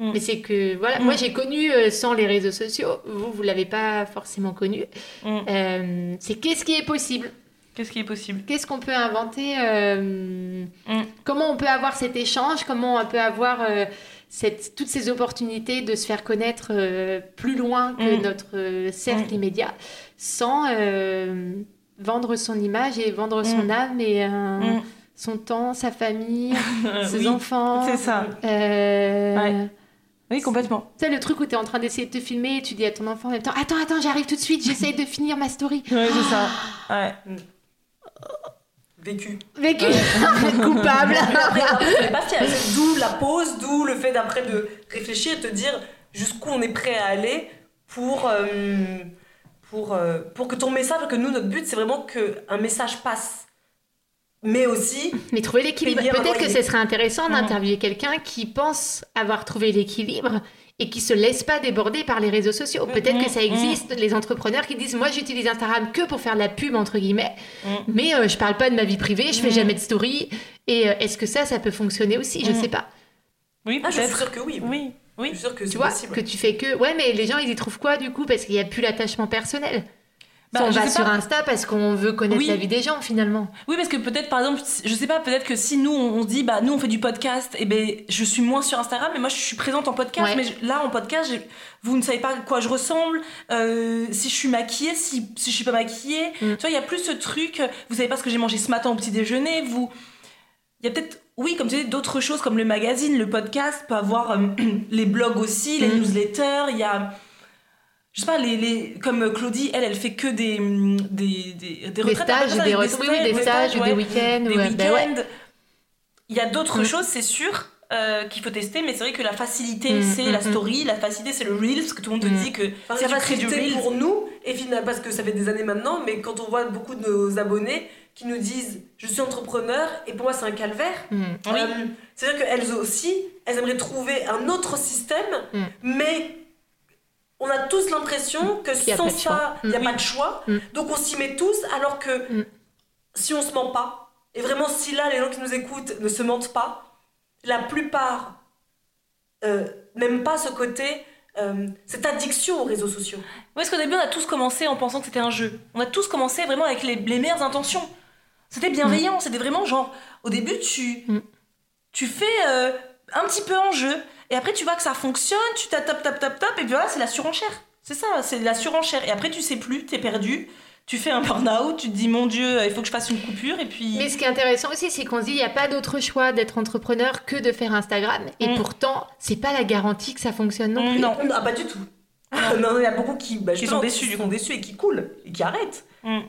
Mm. Mais c'est que, voilà, Mm. moi j'ai connu euh, sans les réseaux sociaux, vous, vous l'avez pas forcément connu. Mm. Euh, c'est qu'est-ce qui est possible? Qu'est-ce qui est possible? Qu'est-ce qu'on peut inventer euh, Mm. Comment on peut avoir cet échange? Comment on peut avoir cette, toutes ces opportunités de se faire connaître plus loin que Mm. notre cercle Mm. immédiat? Sans vendre son image et vendre son Mm. âme et Mm. son temps, sa famille, [laughs] ses Oui, enfants. C'est ça. Ouais. Oui, complètement. Tu sais, le truc où tu es en train d'essayer de te filmer et tu dis à ton enfant en même temps Attends, attends, j'arrive tout de suite, j'essaye de finir ma story. Ouais, c'est ça. Ouais. Vécu. Vécu [laughs] Coupable pas fier. C'est D'où la pause, d'où le fait d'après de réfléchir et de te dire jusqu'où on est prêt à aller pour, euh, pour, euh, pour que ton message, que nous, notre but, c'est vraiment qu'un message passe. Mais aussi, Mais trouver l'équilibre. Peut-être que ce serait intéressant d'interviewer quelqu'un qui pense avoir trouvé l'équilibre et qui se laisse pas déborder par les réseaux sociaux. Peut-être Mhm. que ça existe, les entrepreneurs qui disent Moi, j'utilise Instagram que pour faire de la pub, entre guillemets, mais euh, je parle pas de ma vie privée, je fais jamais de story. Et euh, est-ce que ça, ça peut fonctionner aussi? Je sais pas. Oui, ah, je suis peut-être. sûre que oui. Oui, Je oui. suis sûre que Tu c'est vois, possible. que tu fais que. Ouais, mais les gens, ils y trouvent quoi du coup? Parce qu'il y a plus l'attachement personnel. Bah, on je va sur pas. Insta parce qu'on veut connaître Oui. la vie des gens finalement. Oui, parce que peut-être, par exemple, je sais pas, peut-être que si nous, on se dit, bah, nous, on fait du podcast, et ben, je suis moins sur Instagram, mais moi, je suis présente en podcast, Ouais. mais je- là, en podcast, vous ne savez pas à quoi je ressemble, euh, si je suis maquillée, si, si je suis pas maquillée. Mm. Tu vois, il y a plus ce truc, vous savez pas ce que j'ai mangé ce matin au petit déjeuner, vous. Il y a peut-être, oui, comme tu dis, d'autres choses comme le magazine, le podcast, peut avoir euh, [clears throat] les blogs aussi, les Mm. newsletters, il y a. Je sais pas, les, les, comme Claudie, elle, elle fait que des, des, des, des Des retraites. stages, après ça, des, avec re- oui, des stages ou ouais des week-ends. des euh, week-ends. bah ouais. Il y a d'autres Mm. choses, c'est sûr, euh, qu'il faut tester, mais c'est vrai que la facilité, Mm, c'est mm, la story, la facilité, c'est le Reels, parce que tout le monde te dit que Enfin, si la du facilité pour nous, et finalement, parce que ça fait des années maintenant, mais quand on voit beaucoup de nos abonnés qui nous disent Je suis entrepreneur, et pour moi, c'est un calvaire. Oui. Euh, C'est-à-dire qu'elles aussi, elles aimeraient trouver un autre système, mais on a tous l'impression que y a sans ça, il n'y a Mm. pas de choix. Mm. Donc on s'y met tous, alors que Mm. si on se ment pas, et vraiment si là les gens qui nous écoutent ne se mentent pas, la plupart euh, n'aiment pas ce côté, euh, cette addiction aux réseaux sociaux. Oui, parce qu'au début, on a tous commencé en pensant que c'était un jeu? On a tous commencé vraiment avec les, les meilleures intentions. C'était bienveillant, c'était vraiment genre, au début, tu, Mm. tu fais euh, un petit peu en jeu, et après, tu vois que ça fonctionne, tu tapes, tapes, tapes, tapes, tapes, et puis voilà, c'est la surenchère. C'est ça, c'est la surenchère. Et après, tu sais plus, t'es perdu, tu fais un burn-out, tu te dis, mon Dieu, il faut que je fasse une coupure, et puis. Mais ce qui est intéressant aussi, c'est qu'on se dit il n'y a pas d'autre choix d'être entrepreneur que de faire Instagram. Et Mm. pourtant, c'est pas la garantie que ça fonctionne non Mm, plus. non. Ah, pas du tout. [laughs] non, il y a beaucoup qui, bah, Qui sont déçus, qui sont déçus et qui coulent, et qui arrêtent. Mm.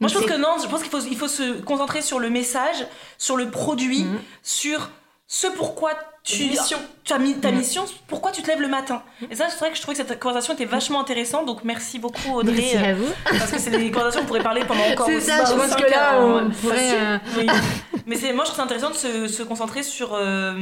Moi, je pense que non, je pense qu'il faut, il faut se concentrer sur le message, sur le produit, Mhm. sur ce pourquoi tu, Mission. as mis ta mission, pourquoi tu te lèves le matin. Et ça, c'est vrai que je trouvais que cette conversation était vachement intéressante, donc merci beaucoup Audrey, Merci euh, à vous. parce que c'est des conversations qu'on pourrait parler pendant encore C'est aussi ça, je pense que là, on pourrait, euh, Oui. Mais c'est, moi, je trouve ça intéressant de se, se concentrer sur euh,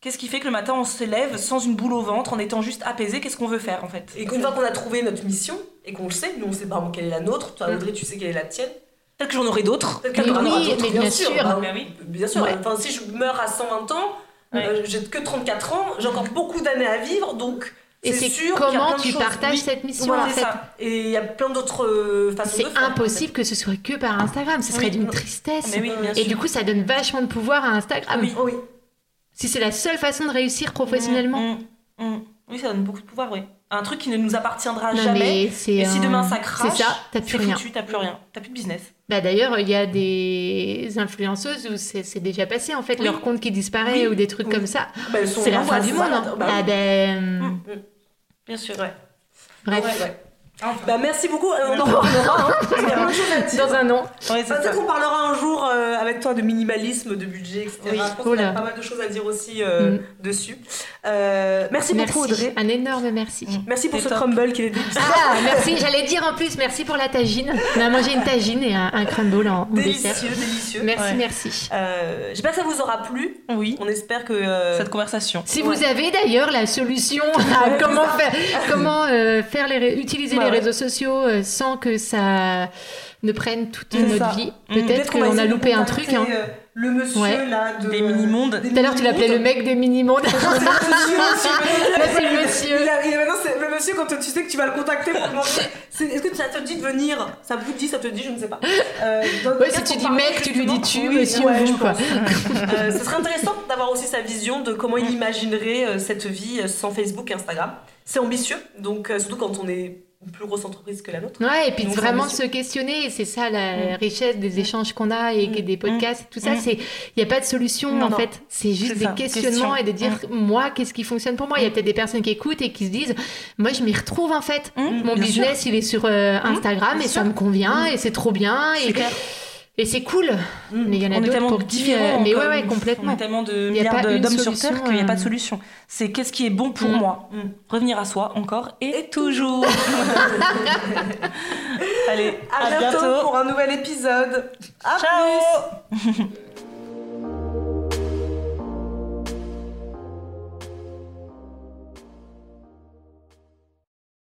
qu'est-ce qui fait que le matin on se lève sans une boule au ventre, en étant juste apaisé, qu'est-ce qu'on veut faire en fait? Et qu'une fois qu'on a trouvé notre mission, et qu'on le sait, nous on sait pas quelle est la nôtre, toi Mm. Audrey tu sais quelle est la tienne, Peut-être que j'en aurai d'autres. peut-être en aura oui, d'autres, mais bien sûr. bah, Mais oui. Bien sûr, Ouais. enfin si je meurs à 120 ans, Ouais. euh, j'ai que 34 ans, j'ai encore beaucoup d'années à vivre, donc Et c'est qu'il y comment tu choses. partages Oui. cette mission Voilà, en c'est fait. ça. Et il y a plein d'autres euh, façons de C'est impossible que ce soit que par Instagram, ce serait Oui. d'une tristesse. Mais oui, bien Et sûr. du coup, ça donne vachement de pouvoir à Instagram. Oui. Oui. Si c'est la seule façon de réussir professionnellement. Mm, mm, mm. Oui, ça donne beaucoup de pouvoir, oui. Un truc qui ne nous appartiendra Non, jamais. mais Et si un- demain ça crache, t'as plus rien. foutu, t'as plus rien. T'as plus de business. Bah d'ailleurs, il y a des influenceuses où c'est c'est déjà passé en fait, Oui. leur compte qui disparaît Oui. ou des trucs Oui. comme ça. Bah, elles sont C'est la fin du monde. hein. Bah, Ah ben, Mm. Bien sûr, ouais. bref, Ouais, ouais. Bah merci beaucoup, Euh, on en parlera. hein. [laughs] Dans un an. Ouais, c'est Peut-être qu'on parlera un jour euh, avec toi de minimalisme, de budget, etc. Oui. Je pense Oh qu'il y a pas mal de choses à dire aussi euh, Mm. dessus. Euh, merci, Merci, beaucoup Audrey. un énorme merci. Mm. Merci pour ce top. crumble qui est délicieux. Ah, merci, j'allais dire en plus, merci pour la tagine. On a mangé une tagine et un, un crumble en, en dessert. Délicieux, délicieux. Merci, Ouais. merci. J'espère que ça vous aura plu. Oui, On espère que. cette conversation. Si Ouais. vous avez d'ailleurs la solution à comment faire, comment faire les utiliser les réseaux sociaux euh, sans que ça ne prenne toute notre ça. vie, Mm. peut-être qu'on qu'on a loupé un truc. hein. euh, le monsieur Ouais. là de Des mini-mondes. des Tout à l'heure, tu l'appelais le mec des mini-mondes. C'est le [laughs] monsieur. Maintenant, c'est le monsieur quand tu sais que tu vas le contacter pour Est-ce que ça te dit de venir? Ça vous dit, ça te dit, je ne sais pas. Euh, Ouais, si tu dis mec, tu lui dis tu, monsieur, ouais, vous, je quoi. [laughs] Euh, ce serait intéressant d'avoir aussi sa vision de comment il imaginerait euh, cette vie sans Facebook et Instagram. C'est ambitieux, donc surtout quand on est plus grosse entreprise que la nôtre. Ouais, et puis Donc, vraiment se questionner, c'est ça la Mm. richesse des échanges qu'on a et des podcasts, et tout ça, Mm. c'est il y a pas de solution Non, en non. fait, c'est juste des ça, questionnements question. et de dire moi qu'est-ce qui fonctionne pour moi? Il y a peut-être des personnes qui écoutent et qui se disent moi je m'y retrouve en fait. Mm, Mon bien business il est sur euh, Instagram et ça me convient et c'est trop bien et, clair. Et c'est cool. Mais il y en a d'autres tellement pour qui, différents. mais ouais ouais On complètement. est tellement de milliards d'hommes sur solution, Terre qu'il n'y a pas de euh. solution. C'est qu'est-ce qui est bon pour Mm. moi. Revenir à soi encore et, toujours. [laughs] Allez, À, bientôt, pour un nouvel épisode. À Ciao plus. [laughs]